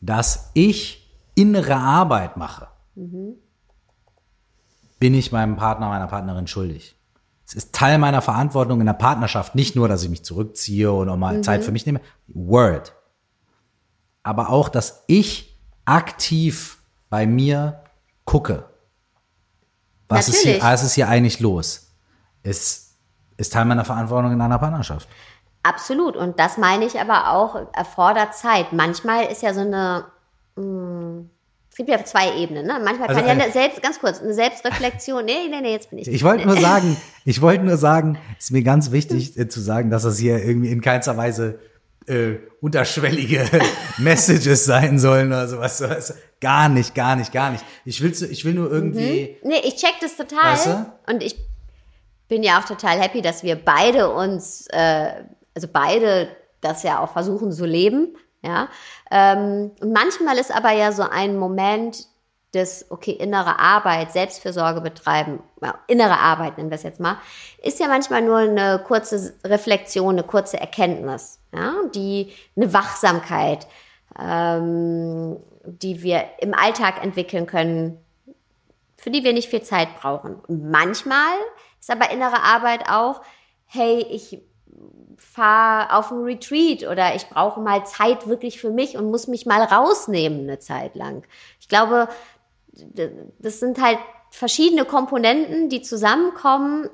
Dass ich innere Arbeit mache. Mhm bin ich meinem Partner, meiner Partnerin schuldig. Es ist Teil meiner Verantwortung in der Partnerschaft, nicht nur, dass ich mich zurückziehe und auch mal mhm. Zeit für mich nehme. Word. Aber auch, dass ich aktiv bei mir gucke. Was ist, hier, was ist hier eigentlich los? Ist, ist Teil meiner Verantwortung in einer Partnerschaft. Absolut. Und das meine ich aber auch, erfordert Zeit. Manchmal ist ja so eine, mh, hm, gibt ja zwei Ebenen. Ne? Manchmal also kann ja eine Selbst, ganz kurz, eine Selbstreflexion. Nee, nee, nee, jetzt bin ich. Ich wollte nur sagen, ich wollte nur sagen, ist mir ganz wichtig äh, zu sagen, dass das hier irgendwie in keinster Weise äh, unterschwellige Messages sein sollen oder sowas. Gar nicht, gar nicht, gar nicht. Ich will, ich will nur irgendwie. Mhm. Nee, ich check das total. Weißt du? Und ich bin ja auch total happy, dass wir beide uns, äh, also beide das ja auch versuchen zu leben. Ja, ähm, und manchmal ist aber ja so ein Moment des, okay, innere Arbeit, Selbstfürsorge betreiben, innere Arbeit nennen wir es jetzt mal, ist ja manchmal nur eine kurze Reflexion, eine kurze Erkenntnis, ja, die eine Wachsamkeit, ähm, die wir im Alltag entwickeln können, für die wir nicht viel Zeit brauchen. Und manchmal ist aber innere Arbeit auch, hey, ich fahre auf ein Retreat oder ich brauche mal Zeit wirklich für mich und muss mich mal rausnehmen eine Zeit lang. Ich glaube, das sind halt verschiedene Komponenten, die zusammenkommen,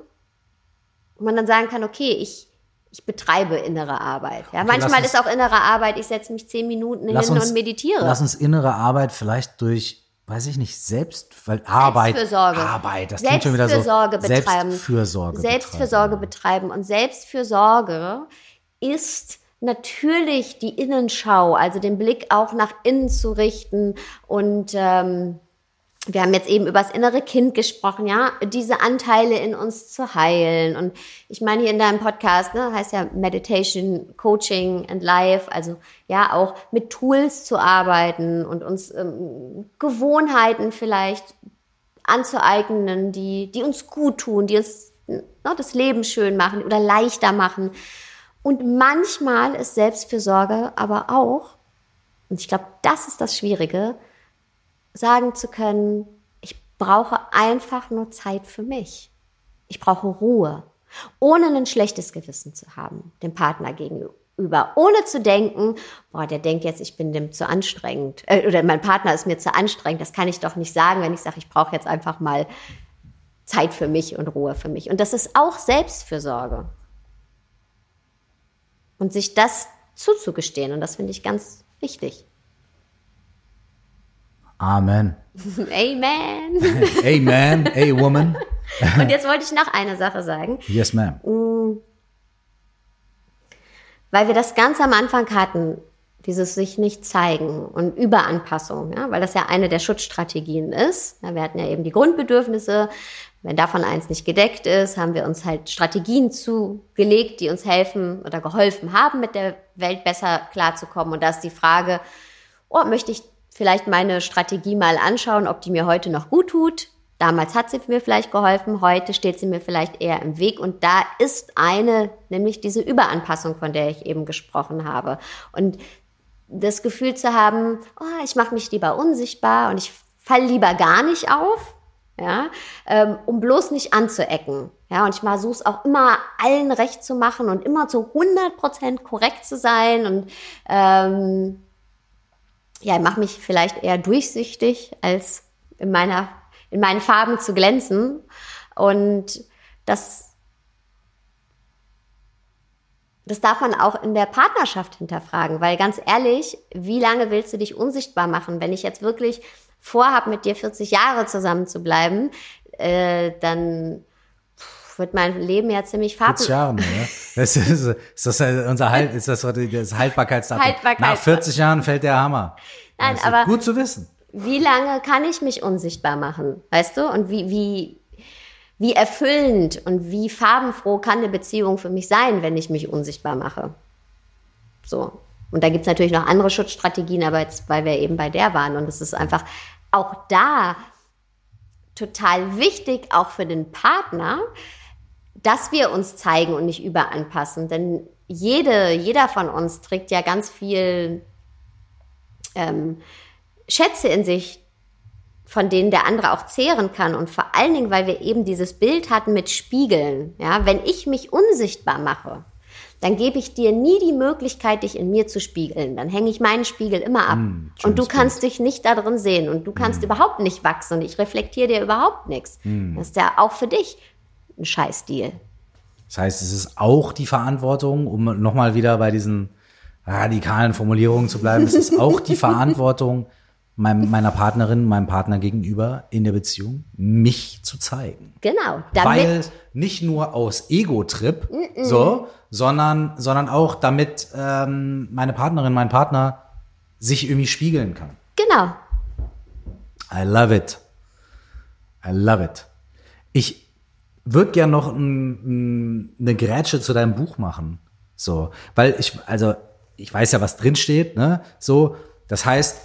wo man dann sagen kann, okay, ich, ich betreibe innere Arbeit. Ja, okay, manchmal uns, ist auch innere Arbeit, ich setze mich zehn Minuten hin uns, und meditiere. Lass uns innere Arbeit vielleicht durch weiß ich nicht, selbst, weil Arbeit, Selbstfürsorge. Arbeit, das klingt schon wieder so. Selbstfürsorge betreiben. Selbstfürsorge, Selbstfürsorge betreiben. Und Selbstfürsorge ist natürlich die Innenschau, also den Blick auch nach innen zu richten und ähm, wir haben jetzt eben über das innere Kind gesprochen, ja, diese Anteile in uns zu heilen. Und ich meine, hier in deinem Podcast, ne, heißt ja Meditation, Coaching and Life, also ja, auch mit Tools zu arbeiten und uns ähm, Gewohnheiten vielleicht anzueignen, die, die uns gut tun, die uns ne, das Leben schön machen oder leichter machen. Und manchmal ist Selbstfürsorge aber auch, und ich glaube, das ist das Schwierige, sagen zu können, ich brauche einfach nur Zeit für mich. Ich brauche Ruhe, ohne ein schlechtes Gewissen zu haben, dem Partner gegenüber, ohne zu denken, boah, der denkt jetzt, ich bin dem zu anstrengend äh, oder mein Partner ist mir zu anstrengend. Das kann ich doch nicht sagen, wenn ich sage, ich brauche jetzt einfach mal Zeit für mich und Ruhe für mich. Und das ist auch Selbstfürsorge. Und sich das zuzugestehen. Und das finde ich ganz wichtig. Amen. Amen. Amen. A woman. Und jetzt wollte ich noch eine Sache sagen. Yes, ma'am. Mm. Weil wir das ganz am Anfang hatten, dieses sich nicht zeigen und Überanpassung, ja, weil das ja eine der Schutzstrategien ist. Ja, wir hatten ja eben die Grundbedürfnisse. Wenn davon eins nicht gedeckt ist, haben wir uns halt Strategien zugelegt, die uns helfen oder geholfen haben, mit der Welt besser klarzukommen. Und da ist die Frage, oh, möchte ich vielleicht meine Strategie mal anschauen, ob die mir heute noch gut tut. Damals hat sie mir vielleicht geholfen, heute steht sie mir vielleicht eher im Weg. Und da ist eine, nämlich diese Überanpassung, von der ich eben gesprochen habe. Und das Gefühl zu haben, oh, ich mache mich lieber unsichtbar und ich falle lieber gar nicht auf, ja, ähm, um bloß nicht anzuecken. Ja, und ich versuche es auch immer allen recht zu machen und immer zu 100 Prozent korrekt zu sein und ähm, ja, mache mich vielleicht eher durchsichtig, als in meiner, in meinen Farben zu glänzen. Und das, das darf man auch in der Partnerschaft hinterfragen, weil ganz ehrlich, wie lange willst du dich unsichtbar machen? Wenn ich jetzt wirklich vorhabe, mit dir 40 Jahre zusammen zu bleiben, äh, dann wird mein Leben ja ziemlich farblos. 40 Jahre, ne? Das ist, ist das unser halt, ist das das Haltbarkeitsdatum? Haltbarkeit. Nach 40 Jahren fällt der Hammer. Nein, aber gut zu wissen. Wie lange kann ich mich unsichtbar machen, weißt du? Und wie wie wie erfüllend und wie farbenfroh kann eine Beziehung für mich sein, wenn ich mich unsichtbar mache? So. Und da gibt's natürlich noch andere Schutzstrategien, aber jetzt, weil wir eben bei der waren und es ist einfach auch da total wichtig, auch für den Partner, dass wir uns zeigen und nicht überanpassen. Denn jede, jeder von uns trägt ja ganz viel ähm, Schätze in sich, von denen der andere auch zehren kann. Und vor allen Dingen, weil wir eben dieses Bild hatten mit Spiegeln. Ja, wenn ich mich unsichtbar mache, dann gebe ich dir nie die Möglichkeit, dich in mir zu spiegeln. Dann hänge ich meinen Spiegel immer ab. Mm, und du kannst Bild. dich nicht da drin sehen und du kannst mm. überhaupt nicht wachsen und ich reflektiere dir überhaupt nichts. Mm. Das ist ja auch für dich ein Scheißdeal. Das heißt, es ist auch die Verantwortung, um nochmal wieder bei diesen radikalen Formulierungen zu bleiben, es ist auch die Verantwortung meiner Partnerin, meinem Partner gegenüber in der Beziehung, mich zu zeigen. Genau. Weil nicht nur aus Ego-Trip, mm -mm. so, sondern, sondern auch damit ähm, meine Partnerin, mein Partner sich irgendwie spiegeln kann. Genau. I love it. I love it. Ich würde gern noch ein, ein, eine Grätsche zu deinem Buch machen. So, weil ich, also ich weiß ja, was drin steht, ne? So, das heißt,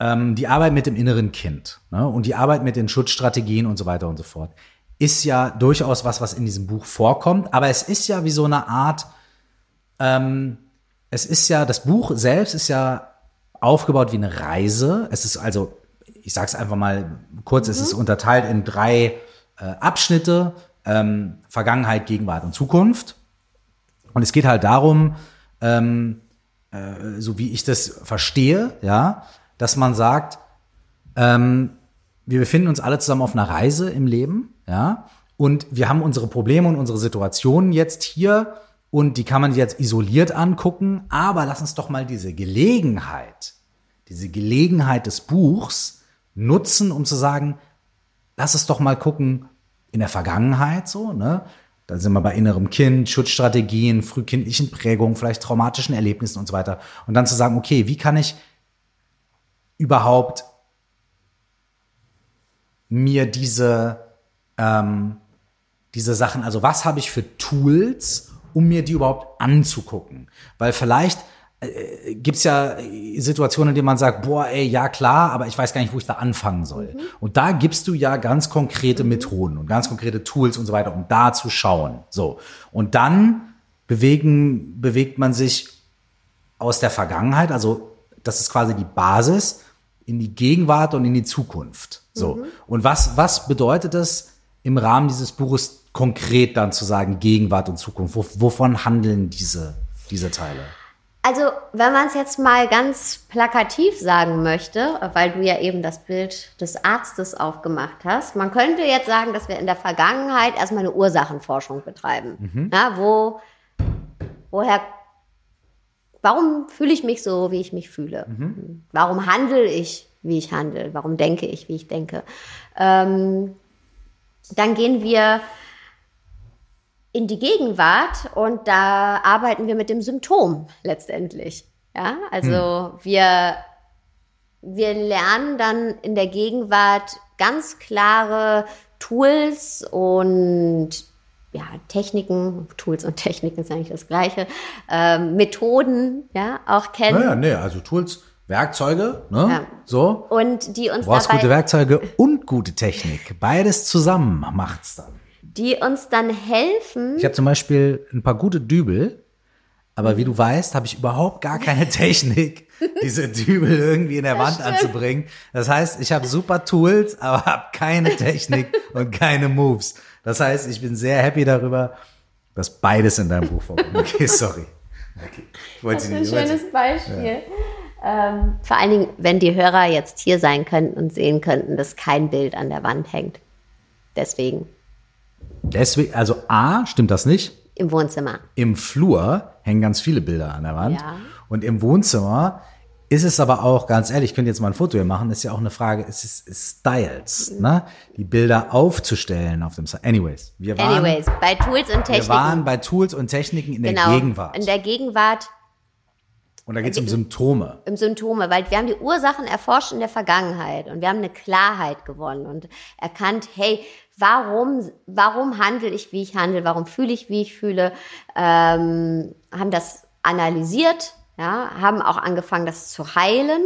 ähm, die Arbeit mit dem inneren Kind ne? und die Arbeit mit den Schutzstrategien und so weiter und so fort ist ja durchaus was, was in diesem Buch vorkommt. Aber es ist ja wie so eine Art, ähm, es ist ja, das Buch selbst ist ja aufgebaut wie eine Reise. Es ist also, ich sage es einfach mal kurz, mhm. es ist unterteilt in drei äh, Abschnitte, ähm, Vergangenheit, Gegenwart und Zukunft. Und es geht halt darum, ähm, äh, so wie ich das verstehe, ja, dass man sagt, ähm, wir befinden uns alle zusammen auf einer Reise im Leben, ja, und wir haben unsere Probleme und unsere Situationen jetzt hier und die kann man jetzt isoliert angucken, aber lass uns doch mal diese Gelegenheit, diese Gelegenheit des Buchs nutzen, um zu sagen, lass es doch mal gucken in der Vergangenheit so, ne? Da sind wir bei innerem Kind, Schutzstrategien, frühkindlichen Prägungen, vielleicht traumatischen Erlebnissen und so weiter. Und dann zu sagen, okay, wie kann ich überhaupt mir diese, ähm, diese Sachen, also was habe ich für Tools, um mir die überhaupt anzugucken? Weil vielleicht äh, gibt's ja Situationen, in denen man sagt, boah, ey, ja klar, aber ich weiß gar nicht, wo ich da anfangen soll. Mhm. Und da gibst du ja ganz konkrete mhm. Methoden und ganz konkrete Tools und so weiter, um da zu schauen. So. Und dann bewegen, bewegt man sich aus der Vergangenheit, also das ist quasi die Basis, in die Gegenwart und in die Zukunft. So. Mhm. Und was, was bedeutet das im Rahmen dieses Buches konkret dann zu sagen, Gegenwart und Zukunft? wovon handeln diese, diese Teile? Also, wenn man es jetzt mal ganz plakativ sagen möchte, weil du ja eben das Bild des Arztes aufgemacht hast, man könnte jetzt sagen, dass wir in der Vergangenheit erstmal eine Ursachenforschung betreiben. Mhm. Ja, wo, woher warum fühle ich mich so, wie ich mich fühle? Mhm. Warum handle ich, wie ich handle? Warum denke ich, wie ich denke? Ähm, dann gehen wir in die Gegenwart und da arbeiten wir mit dem Symptom letztendlich. Ja, also mhm. wir, wir lernen dann in der Gegenwart ganz klare Tools und ja, Techniken, Tools und Techniken ist eigentlich das Gleiche, ähm, Methoden, ja, auch kennen. Naja, nee, also Tools, Werkzeuge, ne? Ja. So. Und die uns du brauchst dabei, gute Werkzeuge und gute Technik. Beides zusammen macht's dann. Die uns dann helfen. Ich habe zum Beispiel ein paar gute Dübel, aber wie du weißt, habe ich überhaupt gar keine Technik, diese Dübel irgendwie in der Wand stimmt. anzubringen. Das heißt, ich habe super Tools, aber habe keine Technik und keine Moves. Das heißt, ich bin sehr happy darüber, dass beides in deinem Buch vorkommt. Okay, sorry. Okay. das ist ein schönes Beispiel. Ja. Ähm, vor allen Dingen, wenn die Hörer jetzt hier sein könnten und sehen könnten, dass kein Bild an der Wand hängt. Deswegen. Deswegen, also A, stimmt das nicht? Im Wohnzimmer. Im Flur hängen ganz viele Bilder an der Wand. Ja. Und im Wohnzimmer ist es aber auch, ganz ehrlich, ich könnte jetzt mal ein Foto hier machen, ist ja auch eine Frage, es ist Styles, mhm. ne? Die Bilder aufzustellen auf dem Site. Anyways, wir waren, Anyways, bei Tools und Techniken. Wir waren bei Tools und Techniken in genau, der Gegenwart. In der Gegenwart. Und da geht es um Symptome. Um Symptome, weil wir haben die Ursachen erforscht in der Vergangenheit und wir haben eine Klarheit gewonnen und erkannt, hey, warum, warum handle ich, wie ich handle, warum fühle ich, wie ich fühle, ähm, haben das analysiert ja, haben auch angefangen, das zu heilen.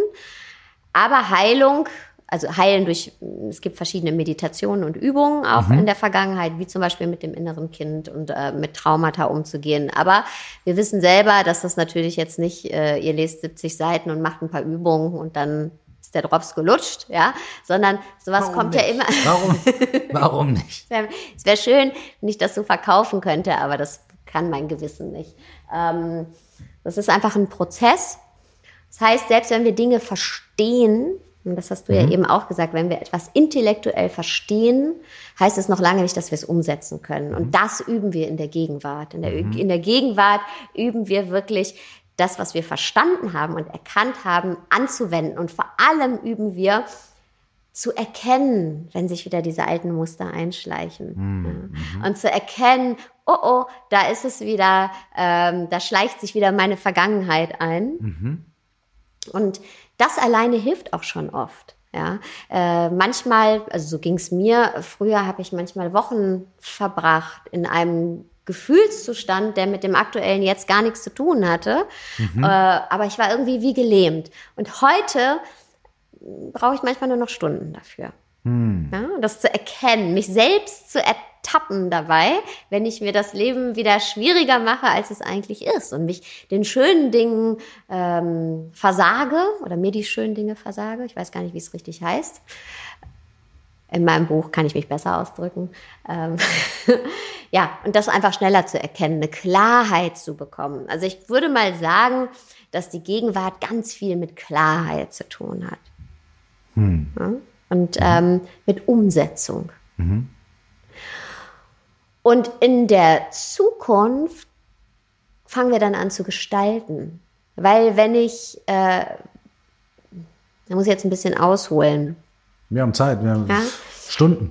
Aber Heilung, also heilen durch, es gibt verschiedene Meditationen und Übungen auch mhm. in der Vergangenheit, wie zum Beispiel mit dem inneren Kind und äh, mit Traumata umzugehen. Aber wir wissen selber, dass das natürlich jetzt nicht, äh, ihr lest 70 Seiten und macht ein paar Übungen und dann ist der Drops gelutscht, ja, sondern sowas Warum kommt nicht? ja immer. Warum? Warum nicht? es wäre schön, wenn ich das so verkaufen könnte, aber das kann mein Gewissen nicht. Ähm, das ist einfach ein Prozess. Das heißt, selbst wenn wir Dinge verstehen, und das hast du mhm. ja eben auch gesagt, wenn wir etwas intellektuell verstehen, heißt es noch lange nicht, dass wir es umsetzen können. Und mhm. das üben wir in der Gegenwart. In der, mhm. in der Gegenwart üben wir wirklich das, was wir verstanden haben und erkannt haben, anzuwenden. Und vor allem üben wir zu erkennen, wenn sich wieder diese alten Muster einschleichen. Mhm. Ja. Und zu erkennen, oh oh, da ist es wieder, ähm, da schleicht sich wieder meine Vergangenheit ein. Mhm. Und das alleine hilft auch schon oft. Ja, äh, manchmal, also so ging es mir, früher habe ich manchmal Wochen verbracht in einem Gefühlszustand, der mit dem aktuellen jetzt gar nichts zu tun hatte. Mhm. Äh, aber ich war irgendwie wie gelähmt. Und heute brauche ich manchmal nur noch Stunden dafür. Mhm. Ja, das zu erkennen, mich selbst zu ertappen dabei, wenn ich mir das Leben wieder schwieriger mache, als es eigentlich ist und mich den schönen Dingen ähm, versage oder mir die schönen Dinge versage. Ich weiß gar nicht, wie es richtig heißt. In meinem Buch kann ich mich besser ausdrücken. Ähm ja, und das einfach schneller zu erkennen, eine Klarheit zu bekommen. Also ich würde mal sagen, dass die Gegenwart ganz viel mit Klarheit zu tun hat. Hm. Ja? Und ähm, mit Umsetzung. Mhm. Und in der Zukunft fangen wir dann an zu gestalten. Weil wenn ich, äh, da muss ich jetzt ein bisschen ausholen. Wir haben Zeit, wir haben ja? Stunden.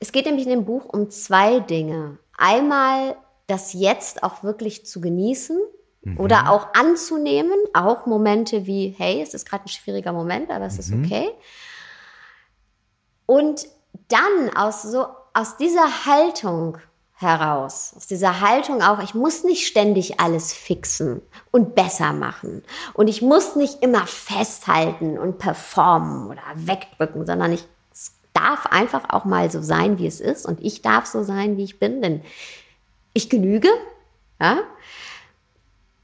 Es geht nämlich in dem Buch um zwei Dinge. Einmal das Jetzt auch wirklich zu genießen mhm. oder auch anzunehmen, auch Momente wie, hey, es ist gerade ein schwieriger Moment, aber es mhm. ist okay. Und dann aus so aus dieser Haltung heraus, aus dieser Haltung auch, ich muss nicht ständig alles fixen und besser machen und ich muss nicht immer festhalten und performen oder wegdrücken, sondern ich darf einfach auch mal so sein, wie es ist und ich darf so sein, wie ich bin, denn ich genüge, ja?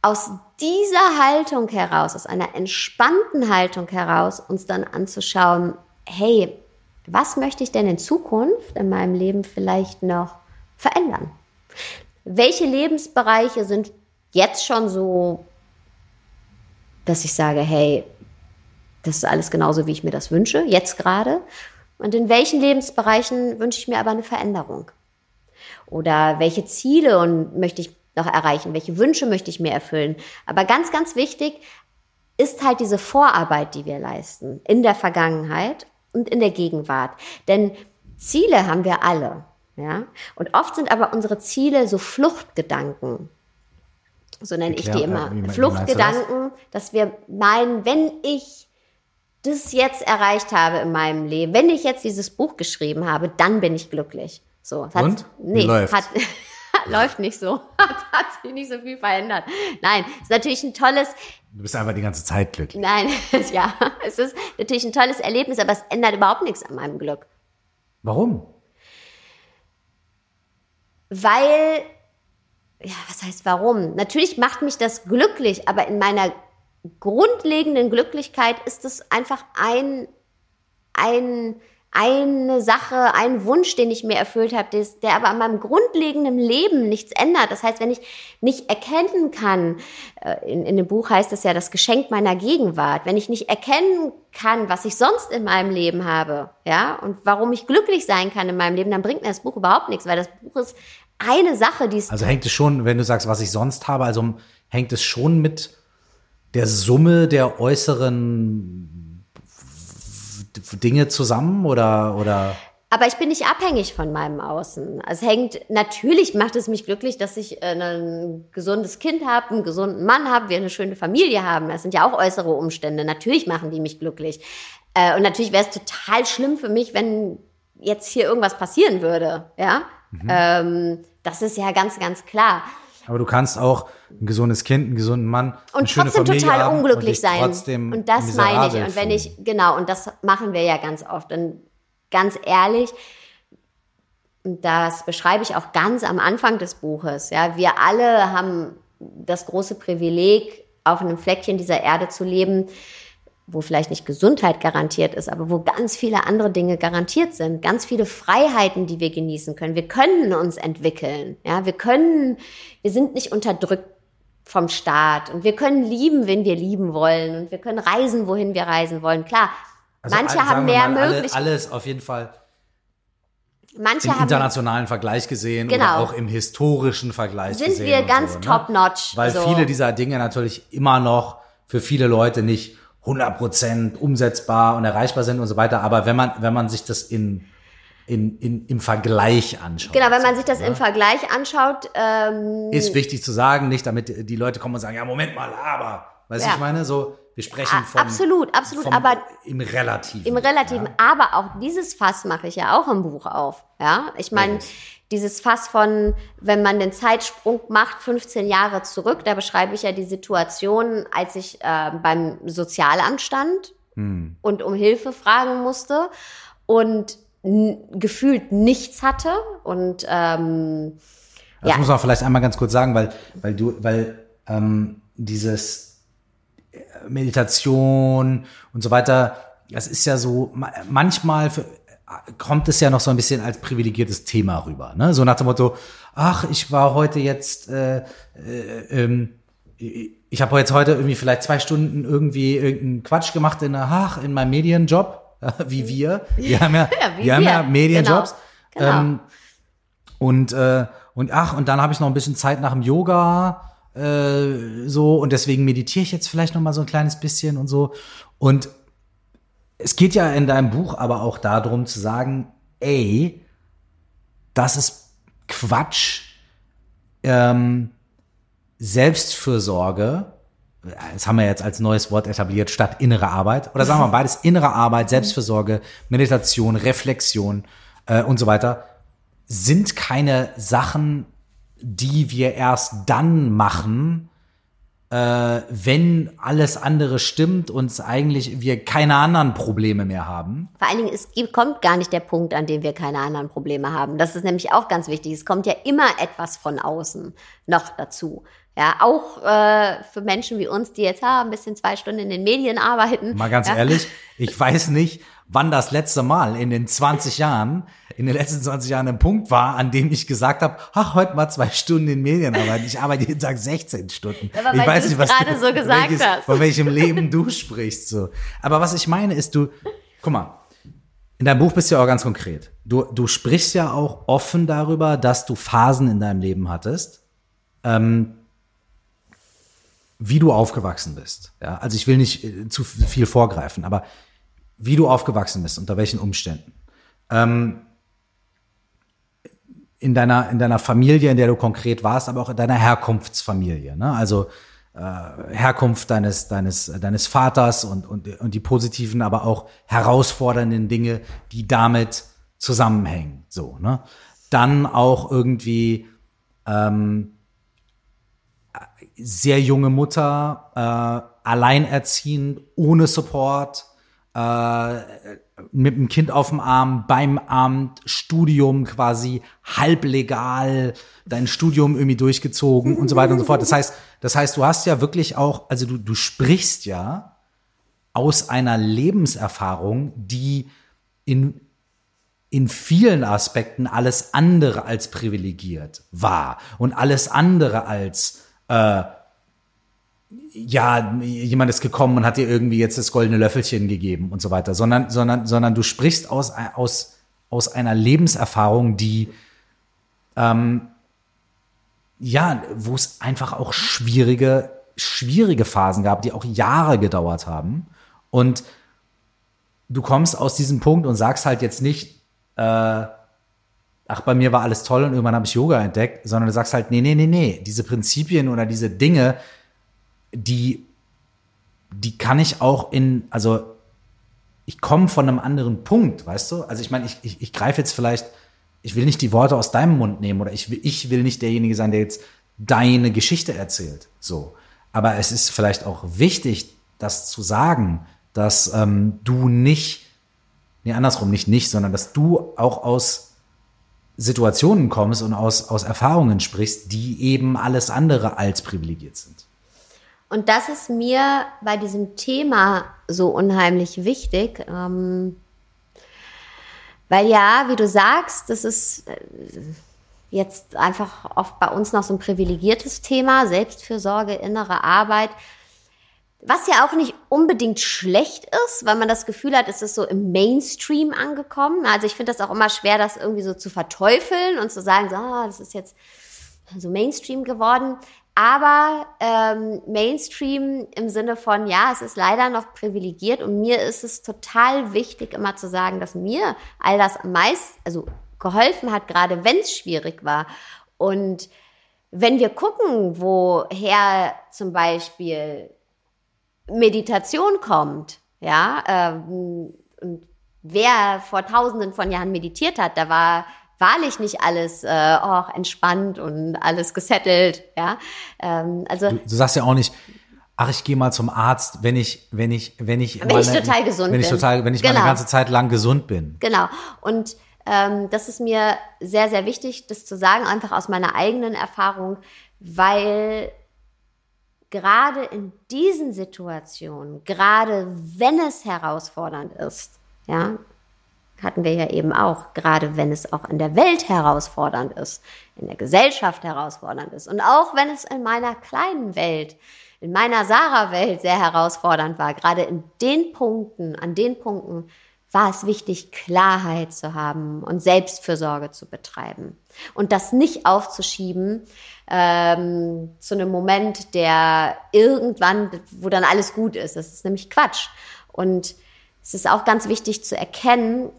Aus dieser Haltung heraus, aus einer entspannten Haltung heraus, uns dann anzuschauen, hey, was möchte ich denn in Zukunft in meinem Leben vielleicht noch verändern? Welche Lebensbereiche sind jetzt schon so, dass ich sage, hey, das ist alles genauso, wie ich mir das wünsche, jetzt gerade? Und in welchen Lebensbereichen wünsche ich mir aber eine Veränderung? Oder welche Ziele und möchte ich noch erreichen? Welche Wünsche möchte ich mir erfüllen? Aber ganz, ganz wichtig ist halt diese Vorarbeit, die wir leisten in der Vergangenheit und in der Gegenwart. Denn Ziele haben wir alle. Ja? Und oft sind aber unsere Ziele so Fluchtgedanken. So nenne Erklär, ich die immer. Äh, Fluchtgedanken, das? dass wir meinen, wenn ich das jetzt erreicht habe in meinem Leben, wenn ich jetzt dieses Buch geschrieben habe, dann bin ich glücklich. So, hat, Und? Nee, läuft. Hat, läuft nicht so. hat sich nicht so viel verändert. Nein, ist natürlich ein tolles. Du bist einfach die ganze Zeit glücklich. Nein, ja, es ist natürlich ein tolles Erlebnis, aber es ändert überhaupt nichts an meinem Glück. Warum? Weil, ja, was heißt warum? Natürlich macht mich das glücklich, aber in meiner grundlegenden Glücklichkeit ist es einfach ein, ein, eine Sache, ein Wunsch, den ich mir erfüllt habe, der aber an meinem grundlegenden Leben nichts ändert. Das heißt, wenn ich nicht erkennen kann, äh, in, in dem Buch heißt es ja das Geschenk meiner Gegenwart, wenn ich nicht erkennen kann, was ich sonst in meinem Leben habe, ja, und warum ich glücklich sein kann in meinem Leben, dann bringt mir das Buch überhaupt nichts, weil das Buch ist eine Sache, die es. Also hängt es schon, wenn du sagst, was ich sonst habe, also hängt es schon mit der Summe der äußeren Dinge zusammen oder, oder? Aber ich bin nicht abhängig von meinem Außen. Es hängt, natürlich macht es mich glücklich, dass ich äh, ein gesundes Kind habe, einen gesunden Mann habe, wir eine schöne Familie haben. Das sind ja auch äußere Umstände. Natürlich machen die mich glücklich. Äh, und natürlich wäre es total schlimm für mich, wenn jetzt hier irgendwas passieren würde. Ja, mhm. ähm, das ist ja ganz, ganz klar. Aber du kannst auch ein gesundes Kind, einen gesunden Mann und trotzdem total unglücklich sein. und das meine ich. Und wenn ich genau und das machen wir ja ganz oft. Und ganz ehrlich, das beschreibe ich auch ganz am Anfang des Buches. Ja, wir alle haben das große Privileg, auf einem Fleckchen dieser Erde zu leben, wo vielleicht nicht Gesundheit garantiert ist, aber wo ganz viele andere Dinge garantiert sind, ganz viele Freiheiten, die wir genießen können. Wir können uns entwickeln, ja, wir können, wir sind nicht unterdrückt vom Staat und wir können lieben, wenn wir lieben wollen und wir können reisen, wohin wir reisen wollen. Klar, also manche haben mehr Möglichkeiten. Alles auf jeden Fall. Manche Im internationalen haben, Vergleich gesehen genau. oder auch im historischen Vergleich sind gesehen. Sind wir ganz so, ne? top-notch. Weil so. viele dieser Dinge natürlich immer noch für viele Leute nicht 100% umsetzbar und erreichbar sind und so weiter. Aber wenn man, wenn man sich das in, in, in, im Vergleich anschaut. Genau, wenn man sich das oder? im Vergleich anschaut. Ähm, ist wichtig zu sagen, nicht damit die Leute kommen und sagen, ja, Moment mal, aber. Weißt du, ja. ich meine? So, wir sprechen von. Absolut, absolut, aber. Im Relativen. Im Relativen. Ja. Aber auch dieses Fass mache ich ja auch im Buch auf. Ja, ich meine, dieses Fass von, wenn man den Zeitsprung macht, 15 Jahre zurück, da beschreibe ich ja die Situation, als ich äh, beim Sozialamt stand hm. und um Hilfe fragen musste und gefühlt nichts hatte und ähm, das ja. muss man vielleicht einmal ganz kurz sagen, weil weil du weil ähm, dieses äh, Meditation und so weiter, das ist ja so manchmal für, kommt es ja noch so ein bisschen als privilegiertes Thema rüber, ne? So nach dem Motto, ach, ich war heute jetzt äh, äh, ähm, ich habe jetzt heute irgendwie vielleicht zwei Stunden irgendwie irgendeinen Quatsch gemacht in, ach, in meinem Medienjob wie wir. Wir haben ja, ja wir, wir haben ja Medienjobs. Genau. genau. Ähm, und, äh, und ach, und dann habe ich noch ein bisschen Zeit nach dem Yoga, äh, so, und deswegen meditiere ich jetzt vielleicht noch mal so ein kleines bisschen und so. Und es geht ja in deinem Buch aber auch darum zu sagen, ey, das ist Quatsch. Ähm, Selbstfürsorge das haben wir jetzt als neues Wort etabliert, statt innere Arbeit. Oder sagen wir mal beides, innere Arbeit, Selbstfürsorge, Meditation, Reflexion äh, und so weiter, sind keine Sachen, die wir erst dann machen, äh, wenn alles andere stimmt und eigentlich wir keine anderen Probleme mehr haben. Vor allen Dingen, es kommt gar nicht der Punkt, an dem wir keine anderen Probleme haben. Das ist nämlich auch ganz wichtig. Es kommt ja immer etwas von außen noch dazu. Ja, auch äh, für Menschen wie uns, die jetzt ja, ein bisschen zwei Stunden in den Medien arbeiten. Mal ganz ja. ehrlich, ich weiß nicht, wann das letzte Mal in den 20 Jahren, in den letzten 20 Jahren ein Punkt war, an dem ich gesagt habe, ach, heute mal zwei Stunden in Medien arbeiten. Ich arbeite jeden Tag 16 Stunden. Aber ich weiß nicht, was du so gesagt welches, hast. Von welchem Leben du sprichst. So. Aber was ich meine ist, du, guck mal, in deinem Buch bist du ja auch ganz konkret. Du, du sprichst ja auch offen darüber, dass du Phasen in deinem Leben hattest, ähm, wie du aufgewachsen bist. Ja, also ich will nicht äh, zu viel vorgreifen, aber wie du aufgewachsen bist, unter welchen Umständen. Ähm, in deiner, in deiner Familie, in der du konkret warst, aber auch in deiner Herkunftsfamilie. Ne? Also äh, Herkunft deines, deines, deines Vaters und, und, und die positiven, aber auch herausfordernden Dinge, die damit zusammenhängen. So, ne? Dann auch irgendwie ähm, sehr junge Mutter, äh, alleinerziehend, ohne Support, äh, mit dem Kind auf dem Arm, beim Amt, Studium quasi halblegal, dein Studium irgendwie durchgezogen und so weiter und so fort. Das heißt, das heißt, du hast ja wirklich auch, also du, du sprichst ja aus einer Lebenserfahrung, die in, in vielen Aspekten alles andere als privilegiert war und alles andere als äh, ja, jemand ist gekommen und hat dir irgendwie jetzt das goldene Löffelchen gegeben und so weiter, sondern, sondern, sondern du sprichst aus, aus, aus einer Lebenserfahrung, die, ähm, ja, wo es einfach auch schwierige, schwierige Phasen gab, die auch Jahre gedauert haben. Und du kommst aus diesem Punkt und sagst halt jetzt nicht, äh, ach, bei mir war alles toll und irgendwann habe ich Yoga entdeckt, sondern du sagst halt, nee, nee, nee, nee, diese Prinzipien oder diese Dinge, die, die kann ich auch in, also ich komme von einem anderen Punkt, weißt du? Also ich meine, ich, ich, ich greife jetzt vielleicht, ich will nicht die Worte aus deinem Mund nehmen oder ich will, ich will nicht derjenige sein, der jetzt deine Geschichte erzählt. So. Aber es ist vielleicht auch wichtig, das zu sagen, dass ähm, du nicht, nee, andersrum, nicht nicht, sondern dass du auch aus Situationen kommst und aus, aus Erfahrungen sprichst, die eben alles andere als privilegiert sind. Und das ist mir bei diesem Thema so unheimlich wichtig, ähm, weil ja, wie du sagst, das ist äh, jetzt einfach oft bei uns noch so ein privilegiertes Thema, Selbstfürsorge, innere Arbeit. Was ja auch nicht unbedingt schlecht ist, weil man das Gefühl hat, es ist so im Mainstream angekommen. Also ich finde das auch immer schwer, das irgendwie so zu verteufeln und zu sagen, so, oh, das ist jetzt so Mainstream geworden. Aber ähm, Mainstream im Sinne von, ja, es ist leider noch privilegiert und mir ist es total wichtig, immer zu sagen, dass mir all das am meisten, also geholfen hat, gerade wenn es schwierig war. Und wenn wir gucken, woher zum Beispiel Meditation kommt, ja, ähm, und wer vor tausenden von Jahren meditiert hat, da war wahrlich nicht alles äh, oh, entspannt und alles gesettelt, ja. Ähm, also du, du sagst ja auch nicht, ach, ich gehe mal zum Arzt, wenn ich, wenn ich, wenn ich, wenn meine, ich total gesund wenn ich bin. total, wenn ich genau. meine ganze Zeit lang gesund bin. Genau. Und ähm, das ist mir sehr, sehr wichtig, das zu sagen, einfach aus meiner eigenen Erfahrung, weil gerade in diesen Situationen, gerade wenn es herausfordernd ist, ja, hatten wir ja eben auch, gerade wenn es auch in der Welt herausfordernd ist, in der Gesellschaft herausfordernd ist und auch wenn es in meiner kleinen Welt, in meiner Sarah-Welt sehr herausfordernd war, gerade in den Punkten, an den Punkten war es wichtig, Klarheit zu haben und Selbstfürsorge zu betreiben und das nicht aufzuschieben ähm, zu einem Moment, der irgendwann, wo dann alles gut ist. Das ist nämlich Quatsch. Und es ist auch ganz wichtig zu erkennen,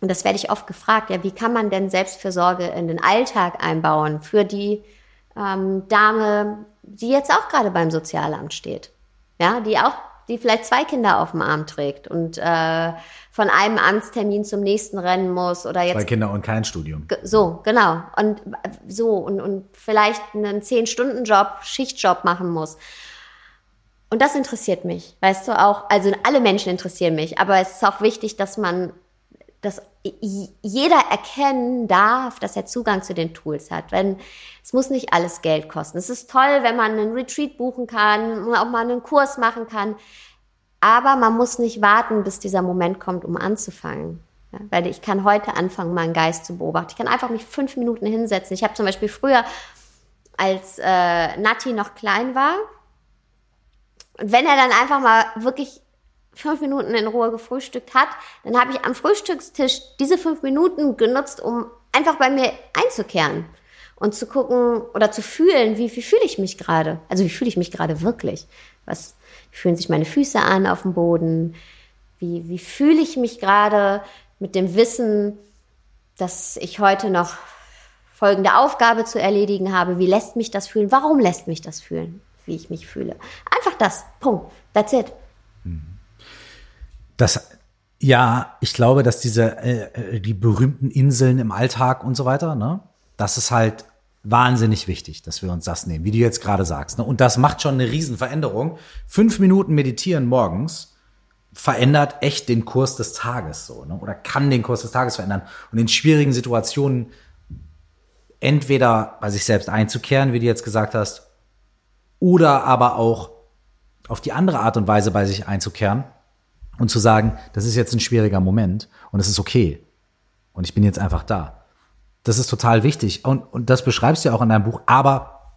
und das werde ich oft gefragt, ja, wie kann man denn Selbstfürsorge in den Alltag einbauen für die ähm, Dame, die jetzt auch gerade beim Sozialamt steht, ja, die auch, die vielleicht zwei Kinder auf dem Arm trägt und äh, von einem Amtstermin zum nächsten rennen muss oder jetzt zwei Kinder und kein Studium. So, genau und so und und vielleicht einen zehn Stunden Job, Schichtjob machen muss. Und das interessiert mich, weißt du auch. Also alle Menschen interessieren mich, aber es ist auch wichtig, dass man dass jeder erkennen darf, dass er Zugang zu den Tools hat. Wenn es muss nicht alles Geld kosten. Es ist toll, wenn man einen Retreat buchen kann, auch mal einen Kurs machen kann. Aber man muss nicht warten, bis dieser Moment kommt, um anzufangen. Ja, weil ich kann heute anfangen, meinen Geist zu beobachten. Ich kann einfach mich fünf Minuten hinsetzen. Ich habe zum Beispiel früher, als äh, Nati noch klein war, und wenn er dann einfach mal wirklich fünf Minuten in Ruhe gefrühstückt hat, dann habe ich am Frühstückstisch diese fünf Minuten genutzt, um einfach bei mir einzukehren und zu gucken oder zu fühlen, wie, wie fühle ich mich gerade? Also wie fühle ich mich gerade wirklich? Was fühlen sich meine Füße an auf dem Boden? Wie, wie fühle ich mich gerade mit dem Wissen, dass ich heute noch folgende Aufgabe zu erledigen habe? Wie lässt mich das fühlen? Warum lässt mich das fühlen, wie ich mich fühle? Einfach das. Punkt. That's it. Das, ja, ich glaube, dass diese, äh, die berühmten Inseln im Alltag und so weiter, ne, das ist halt wahnsinnig wichtig, dass wir uns das nehmen, wie du jetzt gerade sagst. Ne? Und das macht schon eine Riesenveränderung. Fünf Minuten meditieren morgens verändert echt den Kurs des Tages so, ne? oder kann den Kurs des Tages verändern. Und in schwierigen Situationen entweder bei sich selbst einzukehren, wie du jetzt gesagt hast, oder aber auch auf die andere Art und Weise bei sich einzukehren und zu sagen, das ist jetzt ein schwieriger Moment und es ist okay. Und ich bin jetzt einfach da. Das ist total wichtig. Und, und das beschreibst du ja auch in deinem Buch. Aber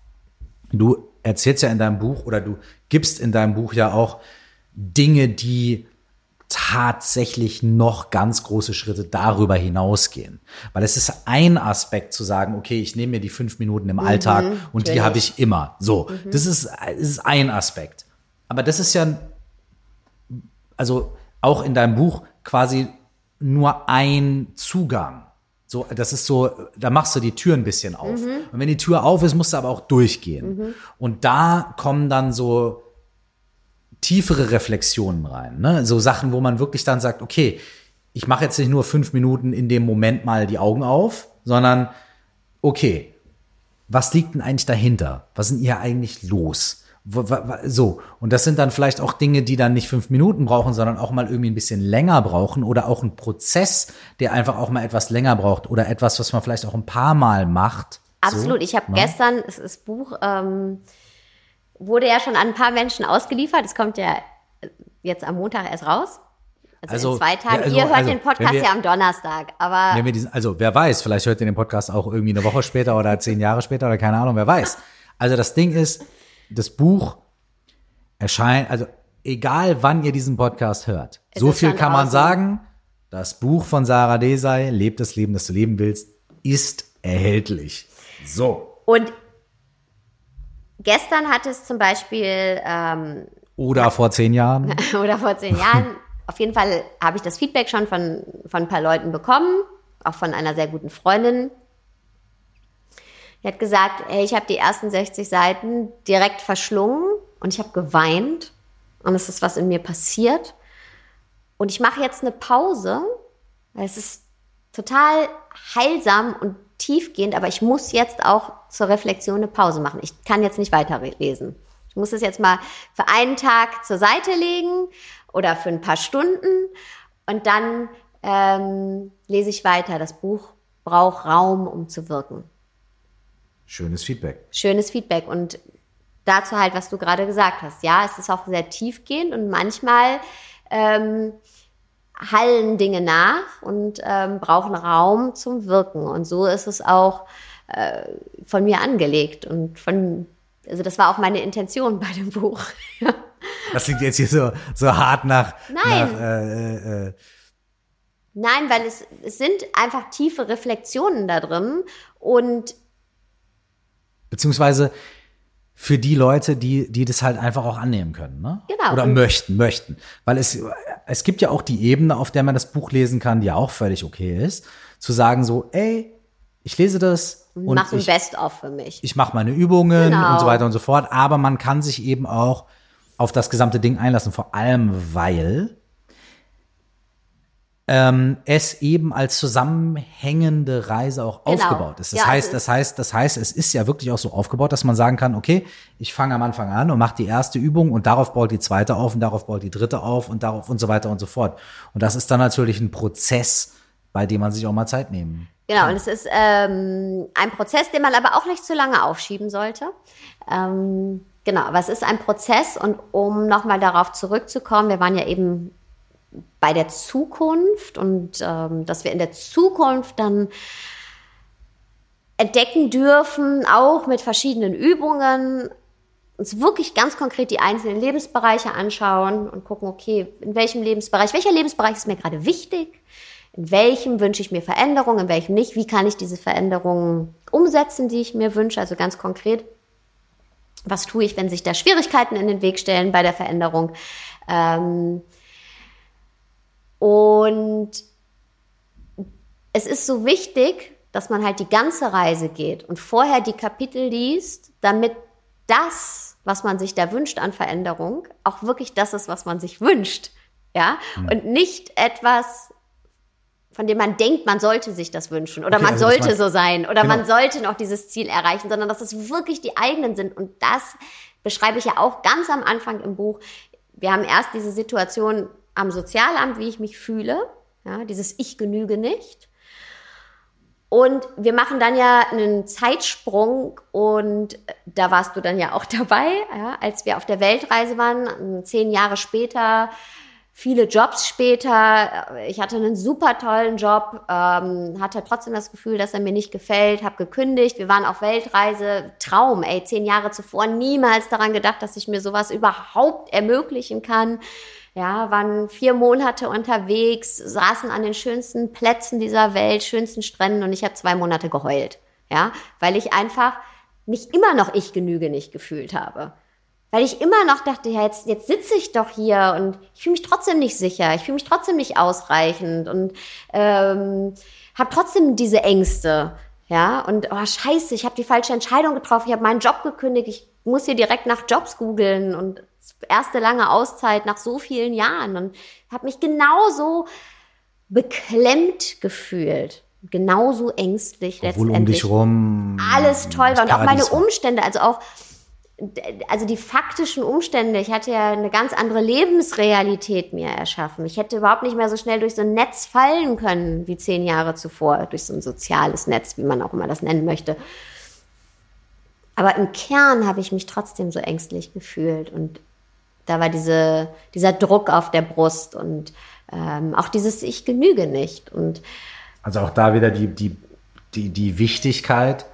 du erzählst ja in deinem Buch oder du gibst in deinem Buch ja auch Dinge, die tatsächlich noch ganz große Schritte darüber hinausgehen. Weil es ist ein Aspekt zu sagen, okay, ich nehme mir die fünf Minuten im Alltag mhm, und die habe ich immer. So, mhm. das, ist, das ist ein Aspekt. Aber das ist ja also auch in deinem Buch quasi nur ein Zugang. So, das ist so, da machst du die Tür ein bisschen auf. Mhm. Und wenn die Tür auf ist, musst du aber auch durchgehen. Mhm. Und da kommen dann so tiefere Reflexionen rein. Ne? So Sachen, wo man wirklich dann sagt, okay, ich mache jetzt nicht nur fünf Minuten in dem Moment mal die Augen auf, sondern okay, was liegt denn eigentlich dahinter? Was sind hier eigentlich los? So, und das sind dann vielleicht auch Dinge, die dann nicht fünf Minuten brauchen, sondern auch mal irgendwie ein bisschen länger brauchen oder auch ein Prozess, der einfach auch mal etwas länger braucht oder etwas, was man vielleicht auch ein paar Mal macht. Absolut. So, ich habe ne? gestern, es ist Buch, ähm, wurde ja schon an ein paar Menschen ausgeliefert. Es kommt ja jetzt am Montag erst raus. Also, also in zwei Tagen. Ja, also, Ihr hört also, den Podcast wir, ja am Donnerstag, aber. Wenn wir diesen, also wer weiß, vielleicht hört ihr den Podcast auch irgendwie eine Woche später oder zehn Jahre später oder keine Ahnung, wer weiß. Also das Ding ist, das Buch erscheint, also egal wann ihr diesen Podcast hört, es so viel kann man sagen, das Buch von Sarah Desai, Lebt das Leben, das du leben willst, ist erhältlich. So. Und gestern hat es zum Beispiel ähm, oder vor zehn Jahren. oder vor zehn Jahren. Auf jeden Fall habe ich das Feedback schon von, von ein paar Leuten bekommen, auch von einer sehr guten Freundin, die hat gesagt, ey, ich habe die ersten 60 Seiten direkt verschlungen und ich habe geweint und es ist was in mir passiert. Und ich mache jetzt eine Pause, weil es ist total heilsam und tiefgehend, aber ich muss jetzt auch zur Reflexion eine Pause machen. Ich kann jetzt nicht weiterlesen. Ich muss es jetzt mal für einen Tag zur Seite legen oder für ein paar Stunden und dann ähm, lese ich weiter. Das Buch braucht Raum, um zu wirken. Schönes Feedback. Schönes Feedback und dazu halt, was du gerade gesagt hast. Ja, es ist auch sehr tiefgehend und manchmal ähm, hallen Dinge nach und ähm, brauchen Raum zum Wirken. Und so ist es auch äh, von mir angelegt und von, also das war auch meine Intention bei dem Buch. das klingt jetzt hier so, so hart nach. Nein. Nach, äh, äh, Nein, weil es, es sind einfach tiefe Reflexionen da drin und beziehungsweise für die Leute, die, die das halt einfach auch annehmen können, ne? Genau. Oder möchten, möchten. Weil es, es gibt ja auch die Ebene, auf der man das Buch lesen kann, die ja auch völlig okay ist, zu sagen so, ey, ich lese das und mach ein ich, Best-of für mich. ich mache meine Übungen Genau. und so weiter und so fort. Aber man kann sich eben auch auf das gesamte Ding einlassen, vor allem weil ähm, es eben als zusammenhängende Reise auch Genau. aufgebaut ist. Das Ja, heißt, das heißt, das heißt, es ist ja wirklich auch so aufgebaut, dass man sagen kann, okay, ich fange am Anfang an und mache die erste Übung und darauf baut die zweite auf und darauf baut die dritte auf und darauf und so weiter und so fort. Und das ist dann natürlich ein Prozess, bei dem man sich auch mal Zeit nehmen. Genau, und es ist ähm, ein Prozess, den man aber auch nicht zu lange aufschieben sollte. Ähm, genau, aber es ist ein Prozess und um nochmal darauf zurückzukommen, wir waren ja eben bei der Zukunft und ähm, dass wir in der Zukunft dann entdecken dürfen, auch mit verschiedenen Übungen, uns wirklich ganz konkret die einzelnen Lebensbereiche anschauen und gucken, okay, in welchem Lebensbereich, welcher Lebensbereich ist mir gerade wichtig, in welchem wünsche ich mir Veränderung, in welchem nicht, wie kann ich diese Veränderungen umsetzen, die ich mir wünsche, also ganz konkret. Was tue ich, wenn sich da Schwierigkeiten in den Weg stellen bei der Veränderung? Ähm, und es ist so wichtig, dass man halt die ganze Reise geht und vorher die Kapitel liest, damit das, was man sich da wünscht an Veränderung, auch wirklich das ist, was man sich wünscht. Ja, und nicht etwas, von dem man denkt, man sollte sich das wünschen oder Okay, man also sollte so sein oder Genau. man sollte noch dieses Ziel erreichen, sondern dass es wirklich die eigenen sind. Und das beschreibe ich ja auch ganz am Anfang im Buch. Wir haben erst diese Situation am Sozialamt, wie ich mich fühle, ja, dieses Ich genüge nicht. Und wir machen dann ja einen Zeitsprung und da warst du dann ja auch dabei, ja, als wir auf der Weltreise waren, zehn Jahre später, viele Jobs später. Ich hatte einen super tollen Job, ähm, hatte trotzdem das Gefühl, dass er mir nicht gefällt, habe gekündigt. Wir waren auf Weltreise, Traum, ey, zehn Jahre zuvor niemals daran gedacht, dass ich mir sowas überhaupt ermöglichen kann. Ja, waren vier Monate unterwegs, saßen an den schönsten Plätzen dieser Welt, schönsten Stränden und ich habe zwei Monate geheult. Ja, weil ich einfach mich immer noch ich genüge nicht gefühlt habe. Weil ich immer noch dachte, ja, jetzt, jetzt sitze ich doch hier und ich fühle mich trotzdem nicht sicher, ich fühle mich trotzdem nicht ausreichend und ähm, habe trotzdem diese Ängste. Ja, und oh scheiße, ich habe die falsche Entscheidung getroffen, ich habe meinen Job gekündigt, ich muss hier direkt nach Jobs googeln und erste lange Auszeit nach so vielen Jahren und habe mich genauso beklemmt gefühlt, genauso ängstlich Obwohl um letztendlich dich rum alles toll war und auch meine. Umstände, also auch also die faktischen Umstände, ich hatte ja eine ganz andere Lebensrealität mir erschaffen. Ich hätte überhaupt nicht mehr so schnell durch so ein Netz fallen können wie zehn Jahre zuvor, durch so ein soziales Netz, wie man auch immer das nennen möchte. Aber im Kern habe ich mich trotzdem so ängstlich gefühlt und da war diese, dieser Druck auf der Brust und ähm, auch dieses Ich genüge nicht und Also auch da wieder die, die, die, die Wichtigkeit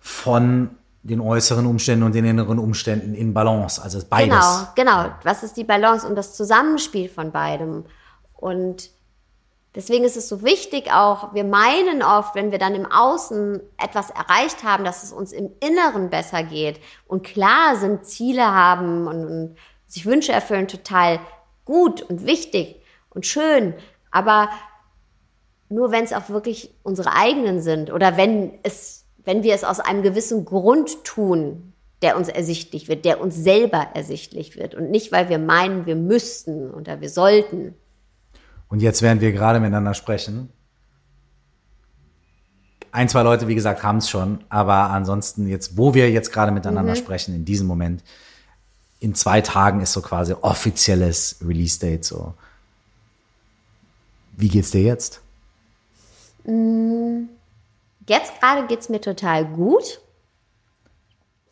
von den äußeren Umständen und den inneren Umständen in Balance. Also beides. Genau, genau. Was ist die Balance und das Zusammenspiel von beidem? Und deswegen ist es so wichtig auch, wir meinen oft, wenn wir dann im Außen etwas erreicht haben, dass es uns im Inneren besser geht. Und klar sind Ziele haben und, und sich Wünsche erfüllen total gut und wichtig und schön. Aber nur wenn es auch wirklich unsere eigenen sind oder wenn es, wenn wir es aus einem gewissen Grund tun, der uns ersichtlich wird, der uns selber ersichtlich wird und nicht, weil wir meinen, wir müssten oder wir sollten. Und jetzt, während wir gerade miteinander sprechen, ein, zwei Leute, wie gesagt, haben es schon, aber ansonsten jetzt, wo wir jetzt gerade miteinander mhm. sprechen, in diesem Moment, in zwei Tagen ist so quasi offizielles Release-Date so. Wie geht's dir jetzt? Mm, jetzt gerade geht's mir total gut.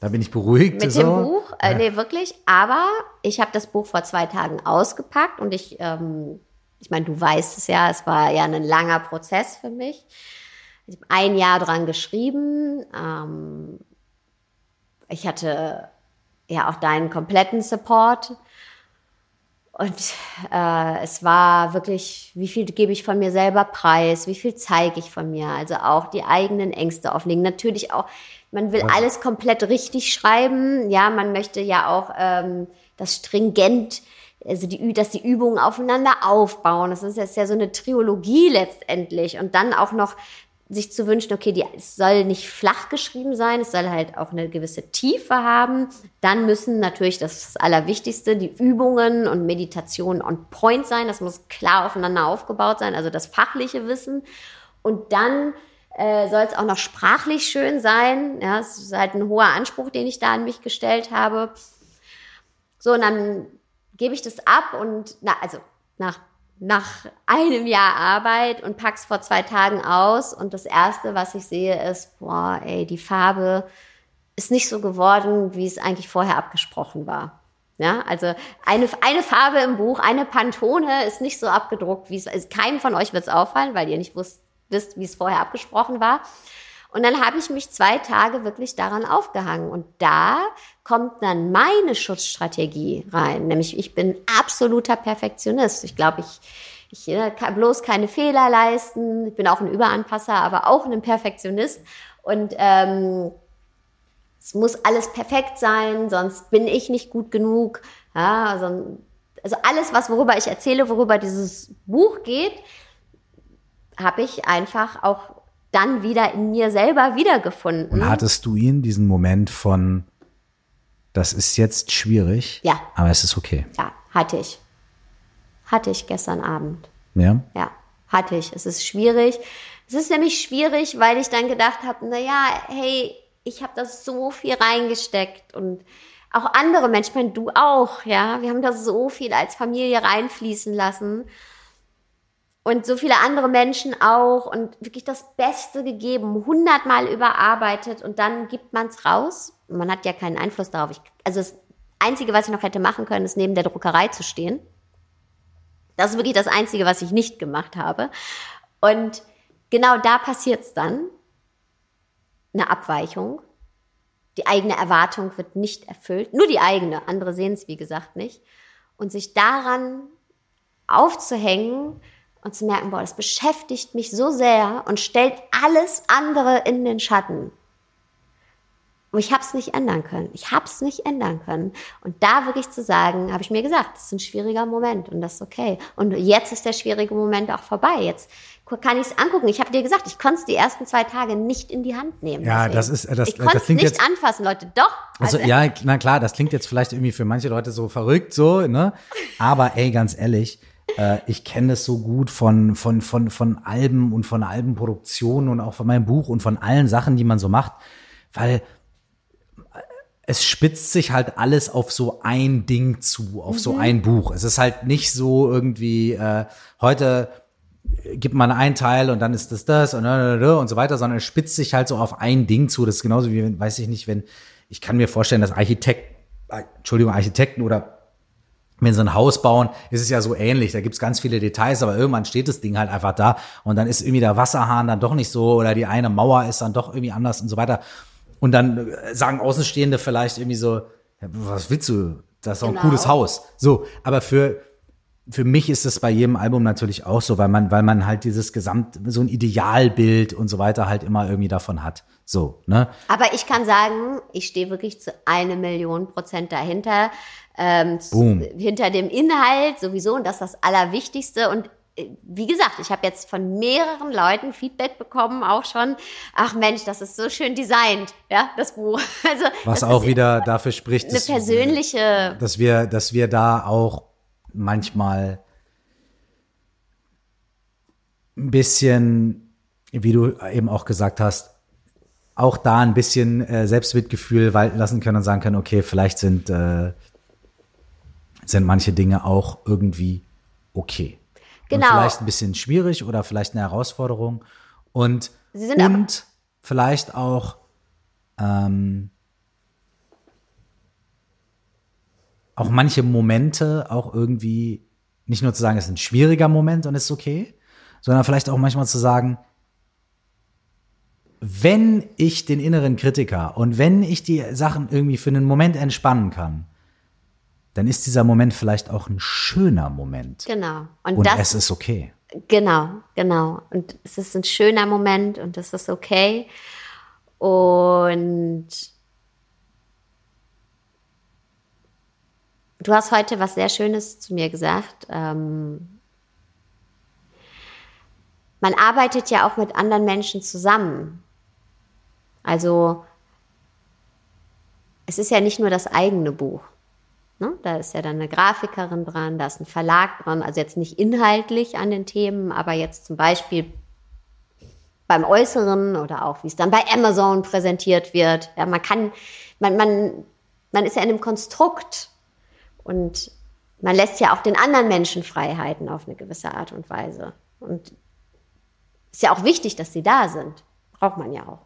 Da bin ich beruhigt. Mit so. dem Buch, äh, ja. nee, wirklich. Aber ich habe das Buch vor zwei Tagen ausgepackt und ich, ähm, ich meine, du weißt es ja, es war ja ein langer Prozess für mich. Ich habe ein Jahr dran geschrieben. Ähm, ich hatte ja auch deinen kompletten Support. Und äh, es war wirklich, wie viel gebe ich von mir selber preis, wie viel zeige ich von mir, also auch die eigenen Ängste auflegen. Natürlich auch, man will alles komplett richtig schreiben, ja, man möchte ja auch ähm, das stringent, also die, dass die Übungen aufeinander aufbauen. Das ist jetzt ja so eine Triologie letztendlich und dann auch noch sich zu wünschen, okay, die, es soll nicht flach geschrieben sein, es soll halt auch eine gewisse Tiefe haben. Dann müssen natürlich, das ist das Allerwichtigste, die Übungen und Meditationen on point sein. Das muss klar aufeinander aufgebaut sein, also das fachliche Wissen. Und dann äh, soll es auch noch sprachlich schön sein. Ja, es ist halt ein hoher Anspruch, den ich da an mich gestellt habe. So, und dann gebe ich das ab und, na, also nach nach einem Jahr Arbeit und pack's vor zwei Tagen aus und das erste, was ich sehe, ist, boah, ey, die Farbe ist nicht so geworden, wie es eigentlich vorher abgesprochen war. Ja, also eine, eine Farbe im Buch, eine Pantone ist nicht so abgedruckt, wie es, also keinem von euch wird es auffallen, weil ihr nicht wusst, wisst, wie es vorher abgesprochen war. Und dann habe ich mich zwei Tage wirklich daran aufgehangen. Und da kommt dann meine Schutzstrategie rein. Nämlich, ich bin absoluter Perfektionist. Ich glaube, ich, ich äh, kann bloß keine Fehler leisten. Ich bin auch ein Überanpasser, aber auch ein Perfektionist. Und ähm, es muss alles perfekt sein, sonst bin ich nicht gut genug. Ja, also, also alles, was worüber ich erzähle, worüber dieses Buch geht, habe ich einfach auch dann wieder in mir selber wiedergefunden. Und hattest du ihn, diesen Moment von, das ist jetzt schwierig, ja. aber es ist okay? Ja, hatte ich. Hatte ich gestern Abend. Ja? Ja, hatte ich. Es ist schwierig. Es ist nämlich schwierig, weil ich dann gedacht habe, na ja, hey, ich habe da so viel reingesteckt und auch andere Menschen, ich meine, du auch, ja, wir haben da so viel als Familie reinfließen lassen und so viele andere Menschen auch und wirklich das Beste gegeben, hundertmal überarbeitet und dann gibt man es raus. Man hat ja keinen Einfluss darauf. Ich, also das Einzige, was ich noch hätte machen können, ist neben der Druckerei zu stehen. Das ist wirklich das Einzige, was ich nicht gemacht habe. Und genau da passiert es dann. Eine Abweichung. Die eigene Erwartung wird nicht erfüllt. Nur die eigene. Andere sehen es, wie gesagt, nicht. Und sich daran aufzuhängen, und zu merken, boah, das beschäftigt mich so sehr und stellt alles andere in den Schatten. Und ich habe es nicht ändern können. Ich habe es nicht ändern können. Und da wirklich zu sagen, habe ich mir gesagt, das ist ein schwieriger Moment und das ist okay. Und jetzt ist der schwierige Moment auch vorbei. Jetzt kann ich es angucken. Ich habe dir gesagt, ich konnte es die ersten zwei Tage nicht in die Hand nehmen. Ja, deswegen. das ist das. Ich konnte es nicht jetzt, anfassen, Leute. Doch. Also, also ja, na klar, das klingt jetzt vielleicht irgendwie für manche Leute so verrückt, so ne. Aber ey, ganz ehrlich äh, ich kenne das so gut von, von, von, von Alben und von Albenproduktionen und auch von meinem Buch und von allen Sachen, die man so macht, weil es spitzt sich halt alles auf so ein Ding zu, auf mhm. so ein Buch. Es ist halt nicht so irgendwie, äh, heute gibt man einen Teil und dann ist das das und, und so weiter, sondern es spitzt sich halt so auf ein Ding zu. Das ist genauso wie, weiß ich nicht, wenn, ich kann mir vorstellen, dass Architekt, Entschuldigung, Architekten oder wenn sie ein Haus bauen, ist es ja so ähnlich. Da gibt's ganz viele Details, aber irgendwann steht das Ding halt einfach da und dann ist irgendwie der Wasserhahn dann doch nicht so oder die eine Mauer ist dann doch irgendwie anders und so weiter. Und dann äh, sagen Außenstehende vielleicht irgendwie so, was willst du? Das ist doch ein genau. cooles Haus. So, aber für für mich ist es bei jedem Album natürlich auch so, weil man, weil man halt dieses Gesamt, so ein Idealbild und so weiter halt immer irgendwie davon hat. So, ne? Aber ich kann sagen, ich stehe wirklich zu eine Million Prozent dahinter ähm, hinter dem Inhalt sowieso und das ist das Allerwichtigste. Und wie gesagt, ich habe jetzt von mehreren Leuten Feedback bekommen, auch schon. Ach Mensch, das ist so schön designt, ja, das Buch. Also was auch wieder dafür spricht, eine dass, persönliche, dass wir, dass wir da auch manchmal ein bisschen, wie du eben auch gesagt hast, auch da ein bisschen äh, Selbstmitgefühl walten lassen können und sagen können, okay, vielleicht sind äh, sind manche Dinge auch irgendwie okay. Genau. Und vielleicht ein bisschen schwierig oder vielleicht eine Herausforderung. Und, und vielleicht auch ähm, auch manche Momente auch irgendwie nicht nur zu sagen, es ist ein schwieriger Moment und ist okay, sondern vielleicht auch manchmal zu sagen, wenn ich den inneren Kritiker und wenn ich die Sachen irgendwie für einen Moment entspannen kann, dann ist dieser Moment vielleicht auch ein schöner Moment. Genau. Und, und das, es ist okay. Genau, genau. Und es ist ein schöner Moment und es ist okay. Und du hast heute was sehr Schönes zu mir gesagt. Ähm, man arbeitet ja auch mit anderen Menschen zusammen. Also es ist ja nicht nur das eigene Buch. Ne? Da ist ja dann eine Grafikerin dran, da ist ein Verlag dran, also jetzt nicht inhaltlich an den Themen, aber jetzt zum Beispiel beim Äußeren oder auch wie es dann bei Amazon präsentiert wird. Ja, man kann, man, man, man ist ja in einem Konstrukt und man lässt ja auch den anderen Menschen Freiheiten auf eine gewisse Art und Weise. Und ist ja auch wichtig, dass sie da sind. Braucht man ja auch.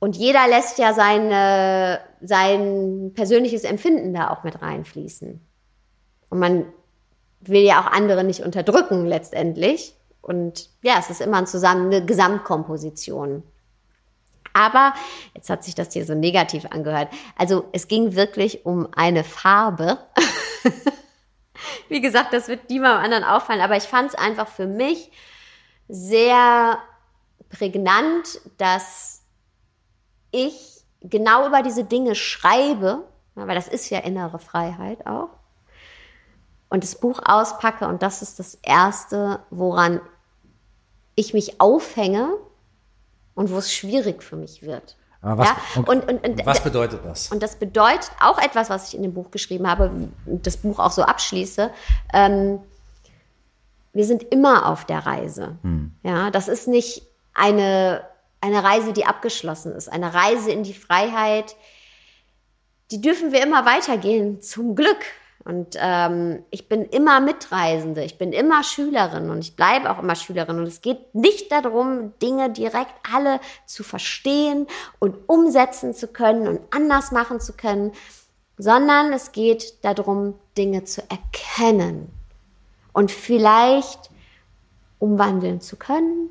Und jeder lässt ja seine, sein persönliches Empfinden da auch mit reinfließen. Und man will ja auch andere nicht unterdrücken letztendlich. Und ja, es ist immer ein zusammen eine Gesamtkomposition. Aber jetzt hat sich das hier so negativ angehört. Also es ging wirklich um eine Farbe. Wie gesagt, das wird niemandem anderen auffallen, aber ich fand es einfach für mich sehr prägnant, dass ich genau über diese Dinge schreibe, weil das ist ja innere Freiheit auch, und das Buch auspacke und das ist das Erste, woran ich mich aufhänge und wo es schwierig für mich wird. Was, ja? und, und, und, was bedeutet das? Und das bedeutet auch etwas, was ich in dem Buch geschrieben habe, das Buch auch so abschließe. Ähm, wir sind immer auf der Reise. Hm. Ja, das ist nicht eine eine Reise, die abgeschlossen ist, eine Reise in die Freiheit, die dürfen wir immer weitergehen, zum Glück. Und ähm, ich bin immer Mitreisende, ich bin immer Schülerin und ich bleibe auch immer Schülerin. Und es geht nicht darum, Dinge direkt alle zu verstehen und umsetzen zu können und anders machen zu können, sondern es geht darum, Dinge zu erkennen und vielleicht umwandeln zu können,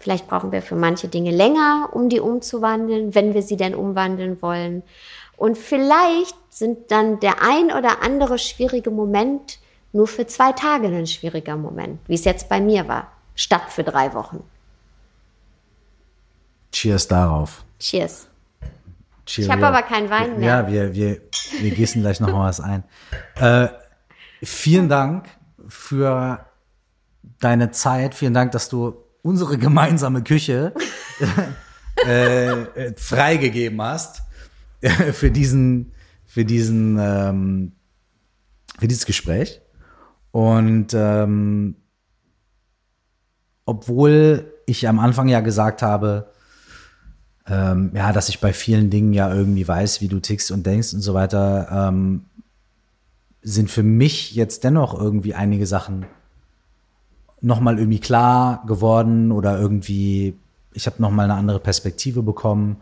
Vielleicht brauchen wir für manche Dinge länger, um die umzuwandeln, wenn wir sie denn umwandeln wollen. Und vielleicht sind dann der ein oder andere schwierige Moment nur für zwei Tage ein schwieriger Moment, wie es jetzt bei mir war, statt für drei Wochen. Cheers darauf. Cheers. Cheerio. Ich habe aber keinen Wein mehr. Ja, wir, wir, wir gießen gleich noch mal was ein. Äh, vielen Dank für deine Zeit. Vielen Dank, dass du unsere gemeinsame Küche äh, äh, freigegeben hast für diesen, für diesen, ähm, für dieses Gespräch. Und ähm, obwohl ich am Anfang ja gesagt habe, ähm, ja, dass ich bei vielen Dingen ja irgendwie weiß, wie du tickst und denkst und so weiter, ähm, sind für mich jetzt dennoch irgendwie einige Sachen nochmal irgendwie klar geworden oder irgendwie, ich habe nochmal eine andere Perspektive bekommen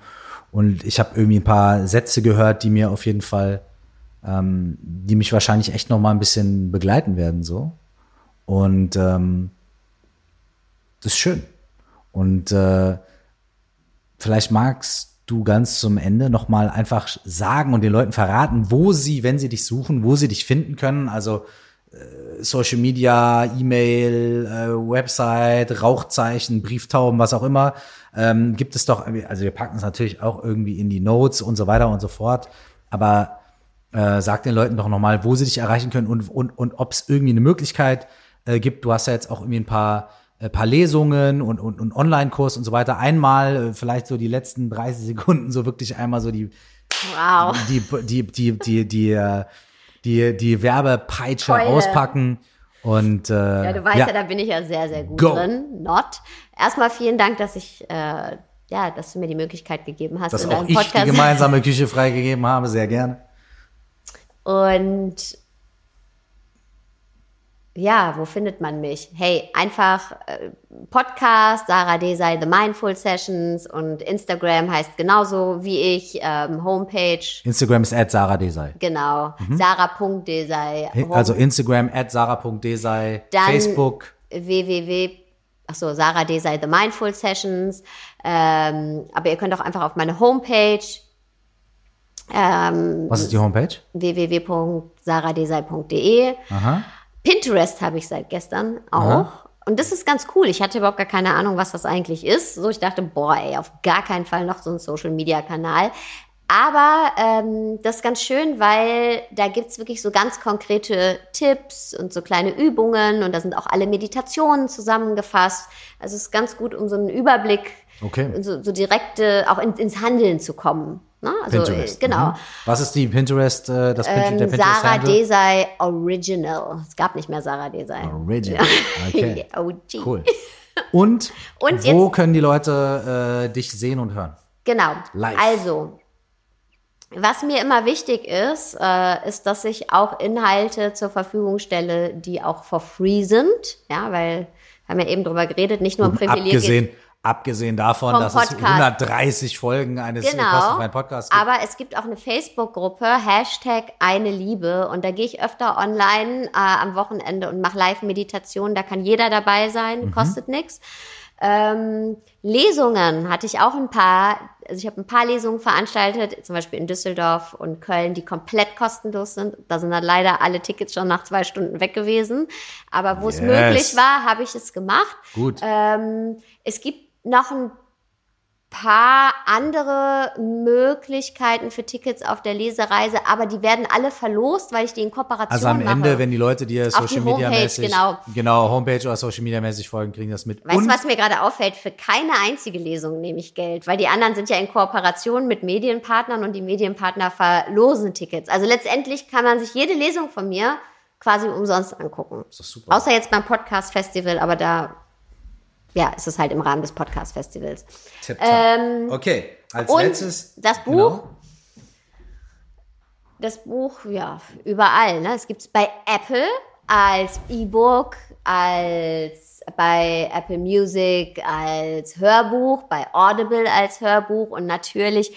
und ich habe irgendwie ein paar Sätze gehört, die mir auf jeden Fall, ähm, die mich wahrscheinlich echt nochmal ein bisschen begleiten werden so. Und ähm, das ist schön. Und äh, vielleicht magst du ganz zum Ende nochmal einfach sagen und den Leuten verraten, wo sie, wenn sie dich suchen, wo sie dich finden können. Also Social Media, E-Mail, äh, Website, Rauchzeichen, Brieftauben, was auch immer, ähm, gibt es doch, also wir packen es natürlich auch irgendwie in die Notes und so weiter und so fort. Aber Äh, sag den Leuten doch nochmal, wo sie dich erreichen können und, und, und ob es irgendwie eine Möglichkeit äh, gibt. Du hast ja jetzt auch irgendwie ein paar, äh, paar Lesungen und, und, und Online-Kurs und so weiter. Einmal, äh, vielleicht so die letzten 30 Sekunden, so wirklich einmal so die, Wow. die, die, die, die, die, äh, die, die Werbepeitsche Keule. auspacken. Und äh, Ja, du weißt ja. da bin ich ja sehr, sehr gut Go. drin. Not. Erstmal vielen Dank, dass ich, äh, ja, dass du mir die Möglichkeit gegeben hast dass in auch deinem ich die Podcast. gemeinsame Küche freigegeben habe, sehr gerne. Und ja, wo findet man mich? Hey, einfach äh, Podcast, Sarah Desai, The Mindful Sessions und Instagram heißt genauso wie ich, ähm, Homepage, Instagram ist at Sarah Desai. genau, sarah.desai, Home- Also Instagram at sarah.desai, Facebook. www, achso, Sarah Desai, The Mindful Sessions, ähm, aber ihr könnt auch einfach auf meine Homepage, ähm, Was ist die Homepage? www.saradesai.de. Aha. Pinterest habe ich seit gestern auch. Und das ist ganz cool. Ich hatte überhaupt gar keine Ahnung, was das eigentlich ist. So, ich dachte, boah, ey, auf gar keinen Fall noch so ein Social-Media-Kanal. Aber ähm, das ist ganz schön, weil da gibt's wirklich so ganz konkrete Tipps und so kleine Übungen und da sind auch alle Meditationen zusammengefasst. Also es ist ganz gut, um so einen Überblick, Okay. so, so direkte, auch in, ins Handeln zu kommen. Ne? Also Pinterest. äh, genau. Mhm. Was ist die Pinterest, äh, das Pinterest, der Ähm, Pinterest Sarah Handle? Desai Original. Es gab nicht mehr Sarah Desai. Original. Okay. OG. Cool. Und, Und wo jetzt- können die Leute äh, dich sehen und hören? Genau. Live. Also, was mir immer wichtig ist, äh, ist, dass ich auch Inhalte zur Verfügung stelle, die auch for free sind. Ja, weil wir haben ja eben drüber geredet, nicht nur ein Privileg. Abgesehen, abgesehen davon, dass es Podcast. 130 Folgen eines Genau. kostenfreien Podcasts gibt. Aber es gibt auch eine Facebook-Gruppe, Hashtag eine Liebe. Und da gehe ich öfter online äh, am Wochenende und mache Live-Meditationen. Da kann jeder dabei sein, Mhm. kostet nichts. Ähm, Lesungen hatte ich auch ein paar. Also ich habe ein paar Lesungen veranstaltet, zum Beispiel in Düsseldorf und Köln, die komplett kostenlos sind. Da sind dann leider alle Tickets schon nach zwei Stunden weg gewesen. Aber wo es Yes. möglich war, habe ich es gemacht. Gut. Ähm, es gibt noch ein paar andere Möglichkeiten für Tickets auf der Lesereise, aber die werden alle verlost, weil ich die in Kooperation Also am mache. Ende, wenn die Leute dir die Social Media Homepage, mäßig, genau. genau, Homepage oder Social Media mäßig folgen, kriegen das mit. Weißt du, was mir gerade auffällt? Für keine einzige Lesung nehme ich Geld, weil die anderen sind ja in Kooperation mit Medienpartnern und die Medienpartner verlosen Tickets. Also letztendlich kann man sich jede Lesung von mir quasi umsonst angucken. ist doch super. Außer jetzt beim Podcast-Festival, aber da ja, ist es halt im Rahmen des Podcast-Festivals. Ähm, okay, als und letztes. das Buch? Genau. Das Buch, ja, überall. Ne? Es gibt es bei Apple als E-Book, als bei Apple Music als Hörbuch, bei Audible als Hörbuch und natürlich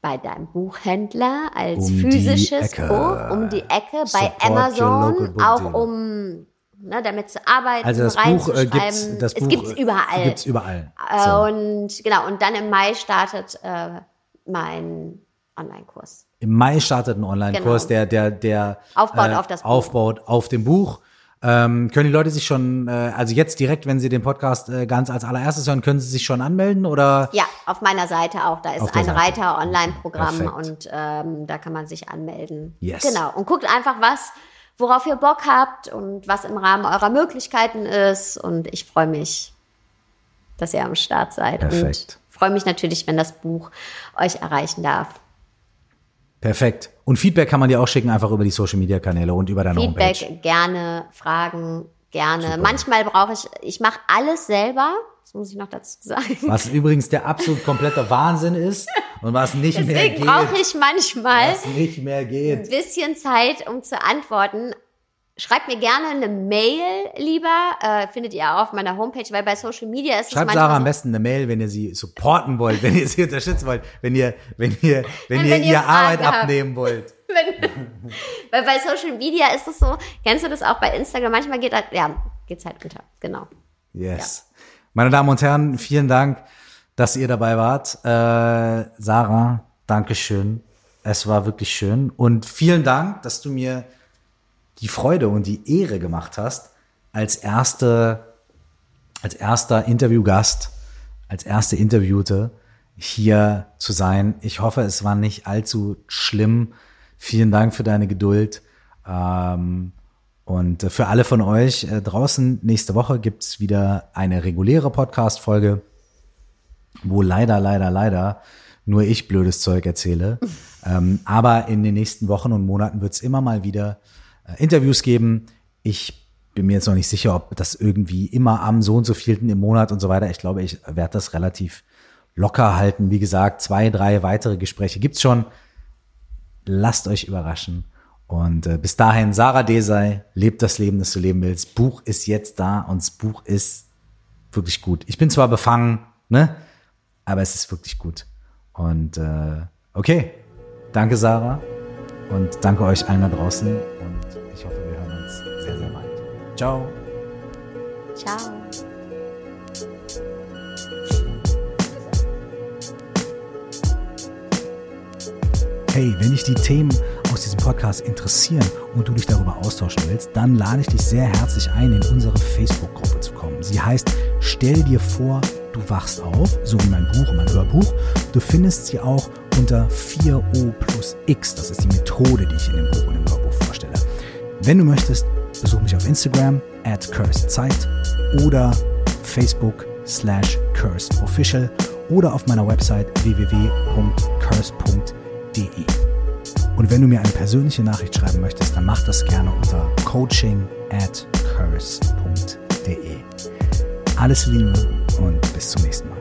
bei deinem Buchhändler als Um physisches. Buch um die Ecke, bei Support local Amazon auch um ne, damit zu arbeiten, Also das Buch äh, gibt's, das es Buch gibt's äh, überall. Gibt's überall. Äh, So. Und genau, und dann im Mai startet äh, mein Online-Kurs. Im Mai startet ein Online-Kurs, Genau. der, der, der Aufbaut auf das Buch. aufbaut auf dem Buch. Ähm, können die Leute sich schon, äh, also jetzt direkt, wenn sie den Podcast äh, ganz als allererstes hören, können sie sich schon anmelden oder? Ja, auf meiner Seite auch. Da ist ein Seite. Reiter-Online-Programm Perfekt. und ähm, da kann man sich anmelden. Yes. Genau. Und guckt einfach, was, worauf ihr Bock habt und was im Rahmen eurer Möglichkeiten ist. Und ich freue mich, dass ihr am Start seid. Perfekt. Und freue mich natürlich, wenn das Buch euch erreichen darf. Perfekt. Und Feedback kann man dir auch schicken, einfach über die Social Media Kanäle und über deine Feedback Homepage. gerne, Fragen gerne. Super. Manchmal brauche ich, ich mache alles selber. Das muss ich noch dazu sagen. Was übrigens der absolut komplette Wahnsinn ist und was nicht mehr Deswegen brauche geht. ich manchmal Was nicht mehr ein geht. bisschen Zeit, um zu antworten. Schreibt mir gerne eine Mail lieber, äh, findet ihr auch auf meiner Homepage, weil bei Social Media ist es Schreibt manchmal Sarah am besten eine Mail, wenn ihr sie supporten wollt, wenn ihr sie unterstützen wollt, wenn ihr, wenn ihr, wenn Und ihr wenn ihr ihr Arbeit habt. abnehmen wollt. weil bei Social Media ist es so, kennst du das auch bei Instagram? Manchmal geht halt, ja, geht's halt unter, genau. Yes. Meine Damen und Herren, vielen Dank, dass ihr dabei wart. Äh, Sarah, Dankeschön. Es war wirklich schön. Und vielen Dank, dass du mir die Freude und die Ehre gemacht hast, als erste, als erster Interviewgast, als erste Interviewte hier zu sein. Ich hoffe, es war nicht allzu schlimm, Vielen Dank für deine Geduld. Ähm, und für alle von euch äh, draußen, nächste Woche gibt's wieder eine reguläre Podcast-Folge, wo leider, leider, leider nur ich blödes Zeug erzähle. ähm, aber in den nächsten Wochen und Monaten wird's immer mal wieder äh, Interviews geben. Ich bin mir jetzt noch nicht sicher, ob das irgendwie immer am so und so vielten im Monat und so weiter. Ich glaube, ich werde das relativ locker halten. Wie gesagt, zwei, drei weitere Gespräche gibt's schon. Lasst euch überraschen. Und äh, bis dahin, Sarah Desai, lebt das Leben, das du leben willst. Buch ist jetzt da und das Buch ist wirklich gut. Ich bin zwar befangen, ne? Aber es ist wirklich gut. Und äh, okay, danke Sarah und danke euch allen da draußen und ich hoffe, wir hören uns sehr, sehr bald. Ciao. Ciao. Hey, wenn dich die Themen aus diesem Podcast interessieren und du dich darüber austauschen willst, dann lade ich dich sehr herzlich ein, in unsere Facebook-Gruppe zu kommen. Sie heißt Stell dir vor, du wachst auf, so wie mein Buch und mein Hörbuch. Du findest sie auch unter 4O plus X. Das ist die Methode, die ich in dem Buch und im Hörbuch vorstelle. Wenn du möchtest, besuch mich auf Instagram at cursedzeit oder Facebook slash curseofficial oder auf meiner Website www.curse.de. Und wenn du mir eine persönliche Nachricht schreiben möchtest, dann mach das gerne unter coaching at curse.de. Alles Liebe und bis zum nächsten Mal.